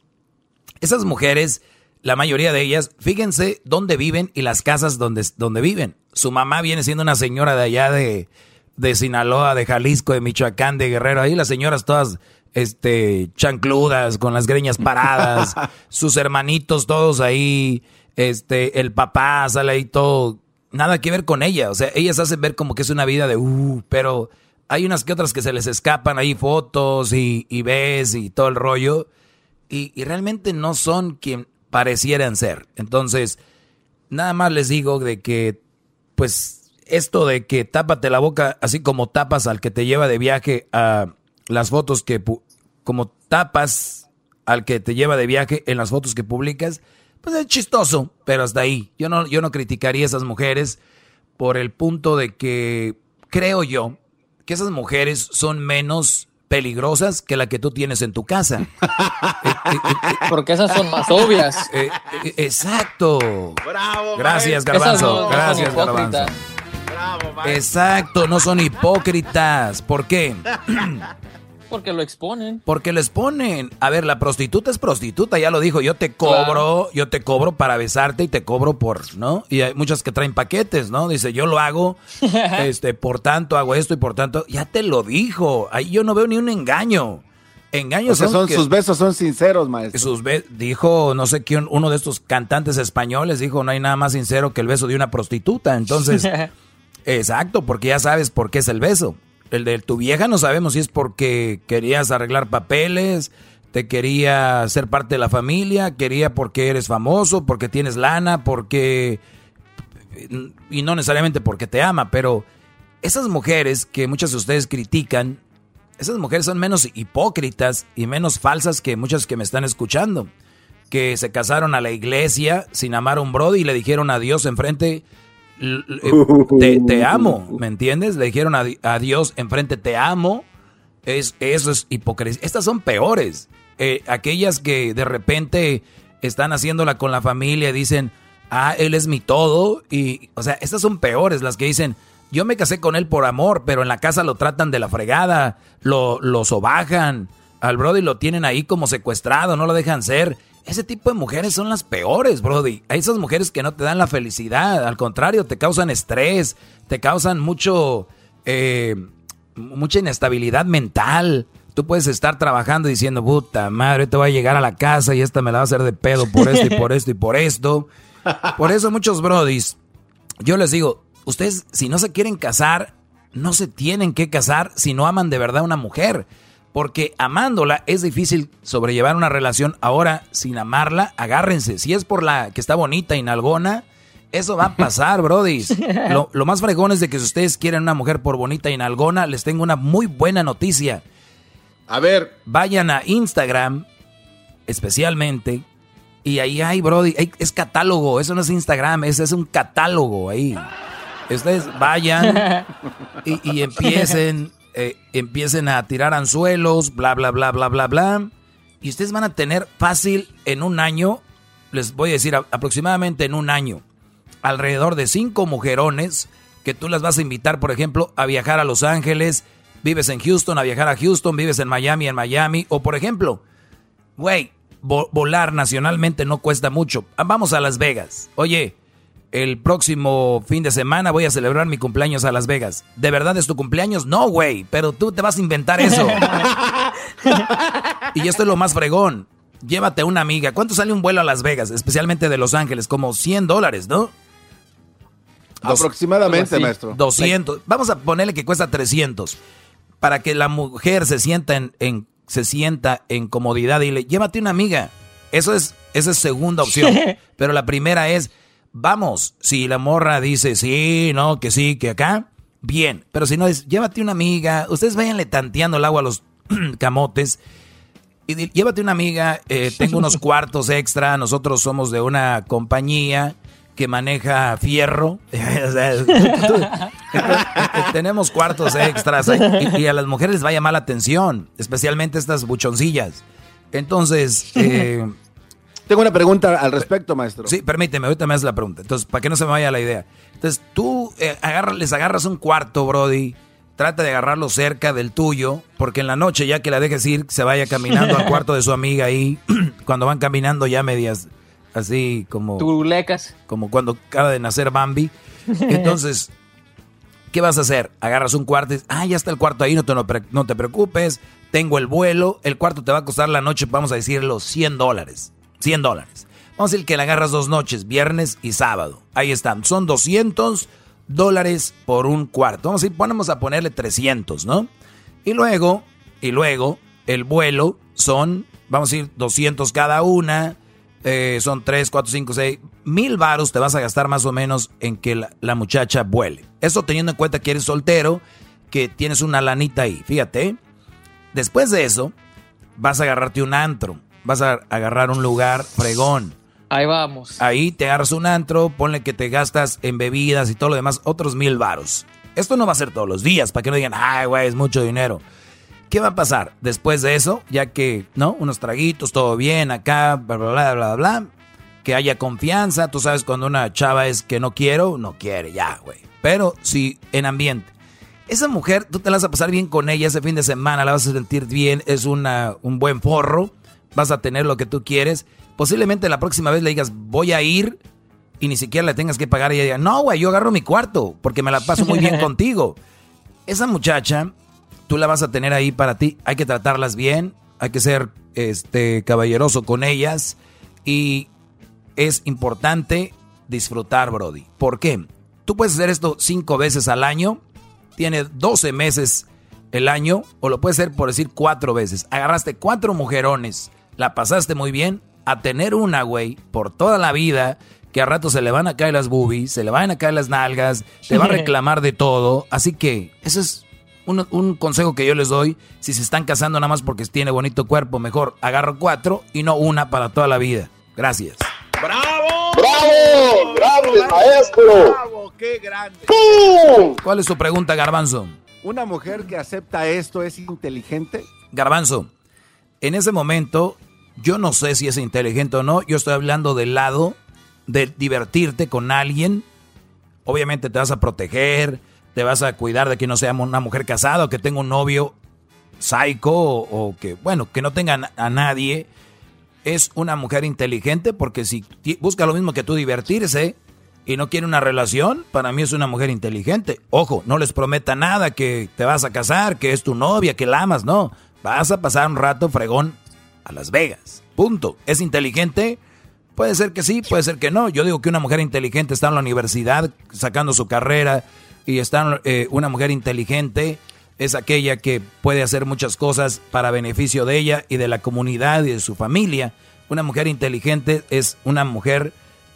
Esas mujeres, la mayoría de ellas, fíjense dónde viven y las casas donde, donde viven. Su mamá viene siendo una señora de allá de, de Sinaloa, de Jalisco, de Michoacán, de Guerrero. Ahí las señoras todas este chancludas, con las greñas paradas, sus hermanitos todos ahí, este, el papá sale ahí todo, nada que ver con ella, o sea, ellas hacen ver como que es una vida de uh, pero hay unas que otras que se les escapan ahí fotos y, ves y todo el rollo. Y, realmente no son quien parecieran ser. Entonces, nada más les digo de que, pues, esto de que tápate la boca, así como tapas al que te lleva de viaje a las fotos que, como tapas al que te lleva de viaje en las fotos que publicas, pues es chistoso, pero hasta ahí. Yo no, yo no criticaría a esas mujeres por el punto de que creo yo que esas mujeres son menos peligrosas que la que tú tienes en tu casa. Eh, eh, eh, Porque esas son más obvias. exacto. Bravo, Gracias, Garbanzo. Gracias, Garbanzo. Exacto, no son hipócritas. ¿Por qué? Porque lo exponen. Porque lo exponen. A ver, la prostituta es prostituta, ya lo dijo. Yo te cobro, yo te cobro para besarte y te cobro por, ¿no? Y hay muchas que traen paquetes, ¿no? Dice, yo lo hago, este, por tanto hago esto y por tanto. Ya te lo dijo. Ahí yo no veo ni un engaño. Engaños son, sus besos son sinceros, maestro. Sus dijo, no sé quién, uno de estos cantantes españoles dijo, no hay nada más sincero que el beso de una prostituta. Entonces, exacto, porque ya sabes por qué es el beso. El de tu vieja no sabemos si es porque querías arreglar papeles, te quería ser parte de la familia, quería porque eres famoso, porque tienes lana, porque... Y no necesariamente porque te ama, pero esas mujeres que muchas de ustedes critican, esas mujeres son menos hipócritas y menos falsas que muchas que me están escuchando, que se casaron a la iglesia sin amar a un brody y le dijeron adiós enfrente te, te, amo, ¿me entiendes? Le dijeron a, Dios enfrente, te amo. Es, eso es hipocresía. Estas son peores. Eh, aquellas que de repente están haciéndola con la familia, dicen, ah, él es mi todo. Y, o sea, estas son peores, las que dicen, yo me casé con él por amor, pero en la casa lo tratan de la fregada, lo, lo sobajan, al brody lo tienen ahí como secuestrado, no lo dejan ser. Ese tipo de mujeres son las peores, Brody. Hay esas mujeres que no te dan la felicidad, al contrario, te causan estrés, te causan mucho, eh, mucha inestabilidad mental. Tú puedes estar trabajando diciendo, puta madre, te voy a llegar a la casa y esta me la va a hacer de pedo por esto y por esto y por esto. Por eso muchos brodis, yo les digo, ustedes si no se quieren casar, no se tienen que casar si no aman de verdad a una mujer. Porque amándola es difícil sobrellevar una relación. Ahora, sin amarla, agárrense. Si es por la que está bonita y nalgona, eso va a pasar, brodis. Lo, lo, más fregón es de que si ustedes quieren una mujer por bonita y nalgona, les tengo una muy buena noticia. A ver. Vayan a Instagram, especialmente, Y ahí hay, Brody, es catálogo, eso no es Instagram, ese es un catálogo ahí. Ustedes vayan y, y empiecen, eh, empiecen a tirar anzuelos, bla, bla, bla, bla, bla, bla. Y ustedes van a tener fácil en un año, les voy a decir aproximadamente en un año, alrededor de cinco mujerones que tú las vas a invitar, por ejemplo, a viajar a Los Ángeles, vives en Houston, a viajar a Houston, vives en Miami, en Miami, o por ejemplo, güey, vo- volar nacionalmente no cuesta mucho. Ah, Vamos a Las Vegas. Oye, el próximo fin de semana voy a celebrar mi cumpleaños a Las Vegas. ¿De verdad es tu cumpleaños? No, güey, pero tú te vas a inventar eso. y esto es lo más fregón. Llévate a una amiga. ¿Cuánto sale un vuelo a Las Vegas? Especialmente de Los Ángeles. Como 100 dólares, ¿no? Dos- Aproximadamente, así. maestro. 200. Vamos a ponerle que cuesta 300. Para que la mujer se sienta en, en- se sienta en comodidad y le llévate una amiga. Eso es, esa es segunda opción. Pero la primera es, vamos, si la morra dice sí, no, que sí, que acá, bien. Pero si no es, llévate una amiga. Ustedes váyanle tanteando el agua a los camotes. Y llévate una amiga, eh, tengo unos cuartos extra, nosotros somos de una compañía que maneja fierro. Tenemos cuartos extras y, y a las mujeres les va a llamar la atención, especialmente estas buchoncillas. Entonces, eh, Tengo una pregunta al respecto, maestro. Sí, permíteme, ahorita me haces la pregunta. Entonces, para que no se me vaya la idea. Entonces, tú eh, agarra- les agarras un cuarto, Brody. Trata de agarrarlo cerca del tuyo, porque en la noche, ya que la dejes ir, se vaya caminando al cuarto de su amiga ahí. cuando van caminando ya medias así como. Turulecas. Como cuando acaba de nacer Bambi. Entonces, ¿qué vas a hacer? Agarras un cuarto y dices, ah, ya está el cuarto ahí, no te, no te preocupes. Tengo el vuelo. El cuarto te va a costar la noche, vamos a decirlo, 100 dólares. 100 dólares. Vamos a decir que le agarras dos noches, viernes y sábado. Ahí están. Son 200 dólares por un cuarto. Vamos a ir, ponemos a ponerle 300, ¿no? Y luego, y luego, el vuelo son, vamos a ir 200 cada una. eh, son 3, 4, 5, 6. Mil varos te vas a gastar más o menos en que la, la muchacha vuele. Eso teniendo en cuenta que eres soltero, que tienes una lanita ahí. Fíjate. Después de eso, vas a agarrarte un antro. Vas a agarrar un lugar fregón. Ahí vamos. Ahí te agarras un antro, ponle que te gastas en bebidas y todo lo demás, otros mil varos. Esto no va a ser todos los días, para que no digan, ay, güey, es mucho dinero. ¿Qué va a pasar después de eso? Ya que, ¿no? Unos traguitos, todo bien acá, bla, bla, bla, bla, bla. Que haya confianza. Tú sabes cuando una chava es que no quiero, no quiere, ya, güey. Pero si en ambiente. Esa mujer, tú te la vas a pasar bien con ella ese fin de semana, la vas a sentir bien, es una, un buen forro, vas a tener lo que tú quieres. Posiblemente la próxima vez le digas, voy a ir y ni siquiera le tengas que pagar y ella diga, no, güey, yo agarro mi cuarto porque me la paso muy bien contigo. Esa muchacha, tú la vas a tener ahí para ti, hay que tratarlas bien, hay que ser este caballeroso con ellas y es importante disfrutar, Brody. ¿Por qué? Tú puedes hacer esto cinco veces al año, tiene 12 meses el año, o lo puedes hacer por decir cuatro veces. Agarraste cuatro mujerones, la pasaste muy bien, a tener una, güey, por toda la vida, que a rato se le van a caer las boobies, se le van a caer las nalgas, te va a reclamar de todo. Así que, eso es un, un consejo que yo les doy. Si se están casando nada más porque tiene bonito cuerpo, mejor agarro cuatro y no una para toda la vida. Gracias. ¡Bravo! ¡Bravo! ¡Gracias, maestro! ¡Bravo! ¡Qué grande! ¡Pum! ¿Cuál es su pregunta, Garbanzo? ¿Una mujer que acepta esto es inteligente? Garbanzo, en ese momento yo no sé si es inteligente o no. Yo estoy hablando del lado de divertirte con alguien. Obviamente te vas a proteger, te vas a cuidar de que no sea una mujer casada o que tenga un novio psycho o, que, bueno, que no tenga a nadie. Es una mujer inteligente porque si busca lo mismo que tú divertirse y no quiere una relación, para mí es una mujer inteligente. Ojo, no les prometa nada que te vas a casar, que es tu novia, que la amas, no. Vas a pasar un rato fregón a Las Vegas. Punto. ¿Es inteligente? Puede ser que sí, puede ser que no. Yo digo que una mujer inteligente está en la universidad sacando su carrera y está eh, una mujer inteligente es aquella que puede hacer muchas cosas para beneficio de ella y de la comunidad y de su familia. Una mujer inteligente es una mujer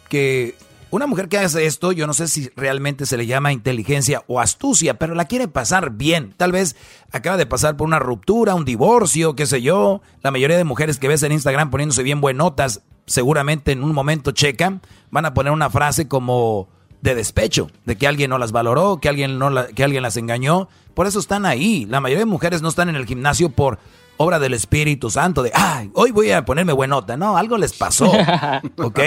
que una mujer que hace esto, yo no sé si realmente se le llama inteligencia o astucia, pero la quiere pasar bien. Tal vez acaba de pasar por una ruptura, un divorcio, qué sé yo. La mayoría de mujeres que ves en Instagram poniéndose bien buenotas, seguramente en un momento checan, van a poner una frase como de despecho, de que alguien no las valoró, que alguien, no la- que alguien las engañó. Por eso están ahí. La mayoría de mujeres no están en el gimnasio por obra del Espíritu Santo, de, ay, hoy voy a ponerme buenota. No, algo les pasó, ¿ok?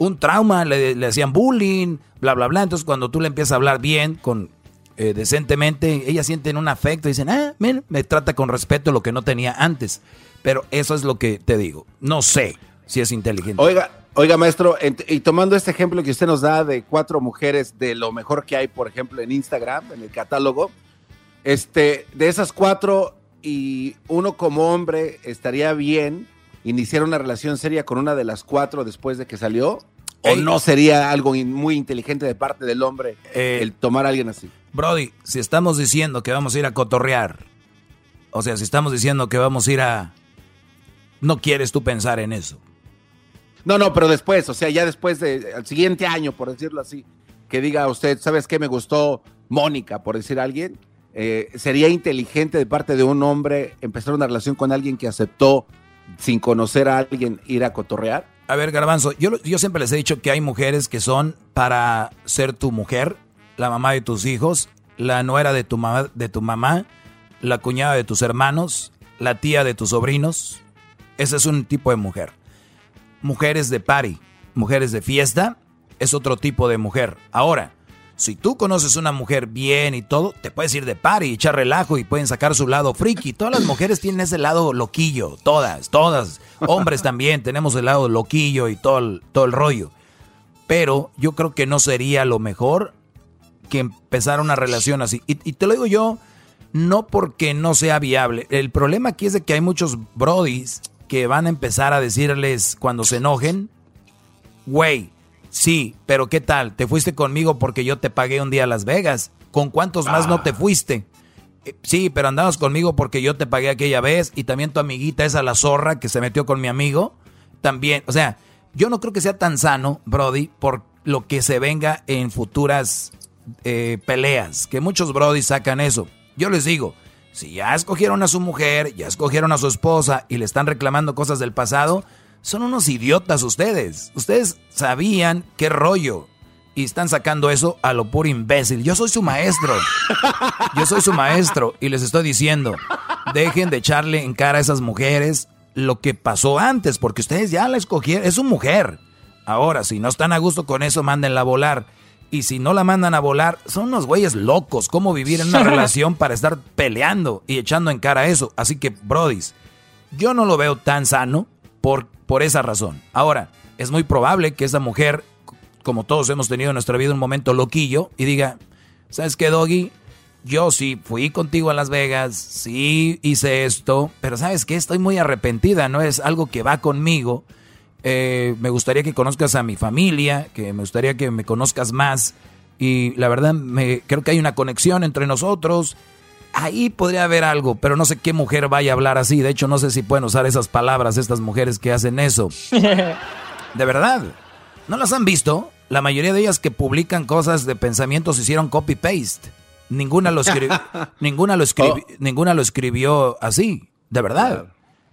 Un trauma, le, hacían bullying, bla, bla, bla. Entonces cuando tú le empiezas a hablar bien, con eh, decentemente, ellas sienten un afecto y dicen, ah, men, me trata con respeto lo que no tenía antes. Pero eso es lo que te digo. No sé si es inteligente. Oiga, oiga, maestro, y tomando este ejemplo que usted nos da de cuatro mujeres de lo mejor que hay, por ejemplo, en Instagram, en el catálogo, este, de esas cuatro y uno como hombre estaría bien iniciar una relación seria con una de las cuatro después de que salió. ¿O no sería algo in- muy inteligente de parte del hombre el tomar a alguien así? Brody, si estamos diciendo que vamos a ir a cotorrear, o sea, si estamos diciendo que vamos a ir a... No quieres tú pensar en eso. No, no, pero después, o sea, ya después de, al siguiente año, por decirlo así, que diga usted, ¿sabes qué? Me gustó Mónica, por decir a alguien. Eh, ¿Sería inteligente de parte de un hombre empezar una relación con alguien que aceptó, sin conocer a alguien, ir a cotorrear? A ver, Garbanzo, yo, yo siempre les he dicho que hay mujeres que son para ser tu mujer, la mamá de tus hijos, la nuera de tu, mamá, de tu mamá, la cuñada de tus hermanos, la tía de tus sobrinos. Ese es un tipo de mujer. Mujeres de party, mujeres de fiesta, es otro tipo de mujer. Ahora, si tú conoces una mujer bien y todo, te puedes ir de party, echar relajo y pueden sacar su lado friki. Todas las mujeres tienen ese lado loquillo, todas, todas. Hombres también tenemos el lado loquillo y todo el, todo el rollo. Pero yo creo que no sería lo mejor que empezar una relación así. Y, y te lo digo yo, no porque no sea viable. El problema aquí es de que hay muchos brodis que van a empezar a decirles cuando se enojen, güey, sí, pero ¿qué tal? ¿Te fuiste conmigo porque yo te pagué un día a Las Vegas? ¿Con cuántos más no te fuiste? "Eh, Sí, pero andabas conmigo porque yo te pagué aquella vez y también tu amiguita esa la zorra que se metió con mi amigo, también, o sea, yo no creo que sea tan sano, Brody, por lo que se venga en futuras eh, peleas, que muchos Brody sacan eso. Yo les digo, si ya escogieron a su mujer, ya escogieron a su esposa y le están reclamando cosas del pasado, son unos idiotas ustedes. Ustedes sabían qué rollo y están sacando eso a lo puro imbécil. Yo soy su maestro. Yo soy su maestro y les estoy diciendo, dejen de echarle en cara a esas mujeres lo que pasó antes, porque ustedes ya la escogieron, es su mujer. Ahora, si no están a gusto con eso, mándenla a volar. Y si no la mandan a volar, son unos güeyes locos. ¿Cómo vivir en una relación para estar peleando y echando en cara eso? Así que, brodis, yo no lo veo tan sano por, por esa razón. Ahora, es muy probable que esa mujer, como todos hemos tenido en nuestra vida un momento loquillo, y diga, ¿sabes qué, Doggy? Yo sí fui contigo a Las Vegas, sí hice esto, pero ¿sabes qué? Estoy muy arrepentida, no es algo que va conmigo. Eh, me gustaría que conozcas a mi familia, que me gustaría que me conozcas más. Y la verdad, me, creo que hay una conexión entre nosotros. Ahí podría haber algo, pero no sé qué mujer vaya a hablar así. De hecho, no sé si pueden usar esas palabras estas mujeres que hacen eso. De verdad. ¿No las han visto? La mayoría de ellas que publican cosas de pensamientos hicieron copy-paste. Ninguna lo, ninguna, lo escribi- ninguna lo escribió así, de verdad.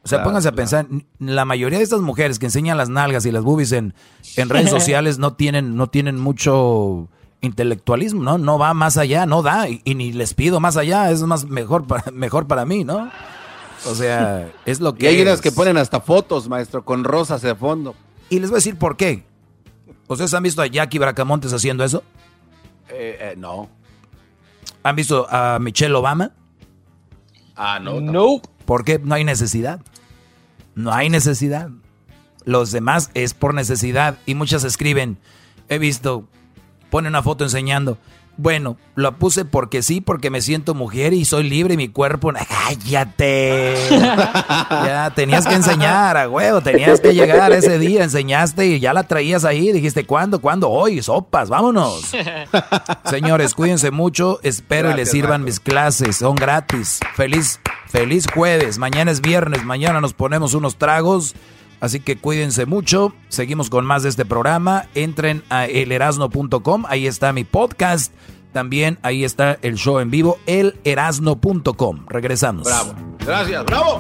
O sea, pónganse a pensar, la mayoría de estas mujeres que enseñan las nalgas y las boobies en, en redes sociales no tienen, no tienen mucho intelectualismo, ¿no? No va más allá, no da, y, y ni les pido más allá, es más mejor para, mejor para mí, ¿no? O sea, es lo Y que hay unas que ponen hasta fotos, maestro, con rosas de fondo. Y les voy a decir por qué. ¿Ustedes han visto a Jackie Bracamontes haciendo eso? Eh, eh, no. ¿Han visto a Michelle Obama? Ah, no. No. ¿Por qué? No hay necesidad. No hay necesidad. Los demás es por necesidad. Y muchas escriben, he visto, pone una foto enseñando. Bueno, lo puse porque sí, porque me siento mujer y soy libre y mi cuerpo... ¡Cállate! ya tenías que enseñar, a huevo, tenías que llegar ese día, enseñaste y ya la traías ahí. Dijiste, ¿cuándo? ¿Cuándo? Hoy, sopas, vámonos. Señores, cuídense mucho. Espero y les sirvan mis clases. Son gratis. Feliz, feliz jueves. Mañana es viernes. Mañana nos ponemos unos tragos. Así que cuídense mucho. Seguimos con más de este programa. Entren a elerasno.com. Ahí está mi podcast. También ahí está el show en vivo, elerasno.com. Regresamos. Bravo. Gracias, bravo.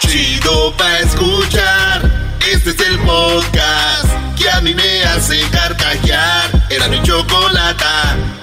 chido pa' escuchar. Este es el podcast que a mí me hace carcajear. Era mi chocolata.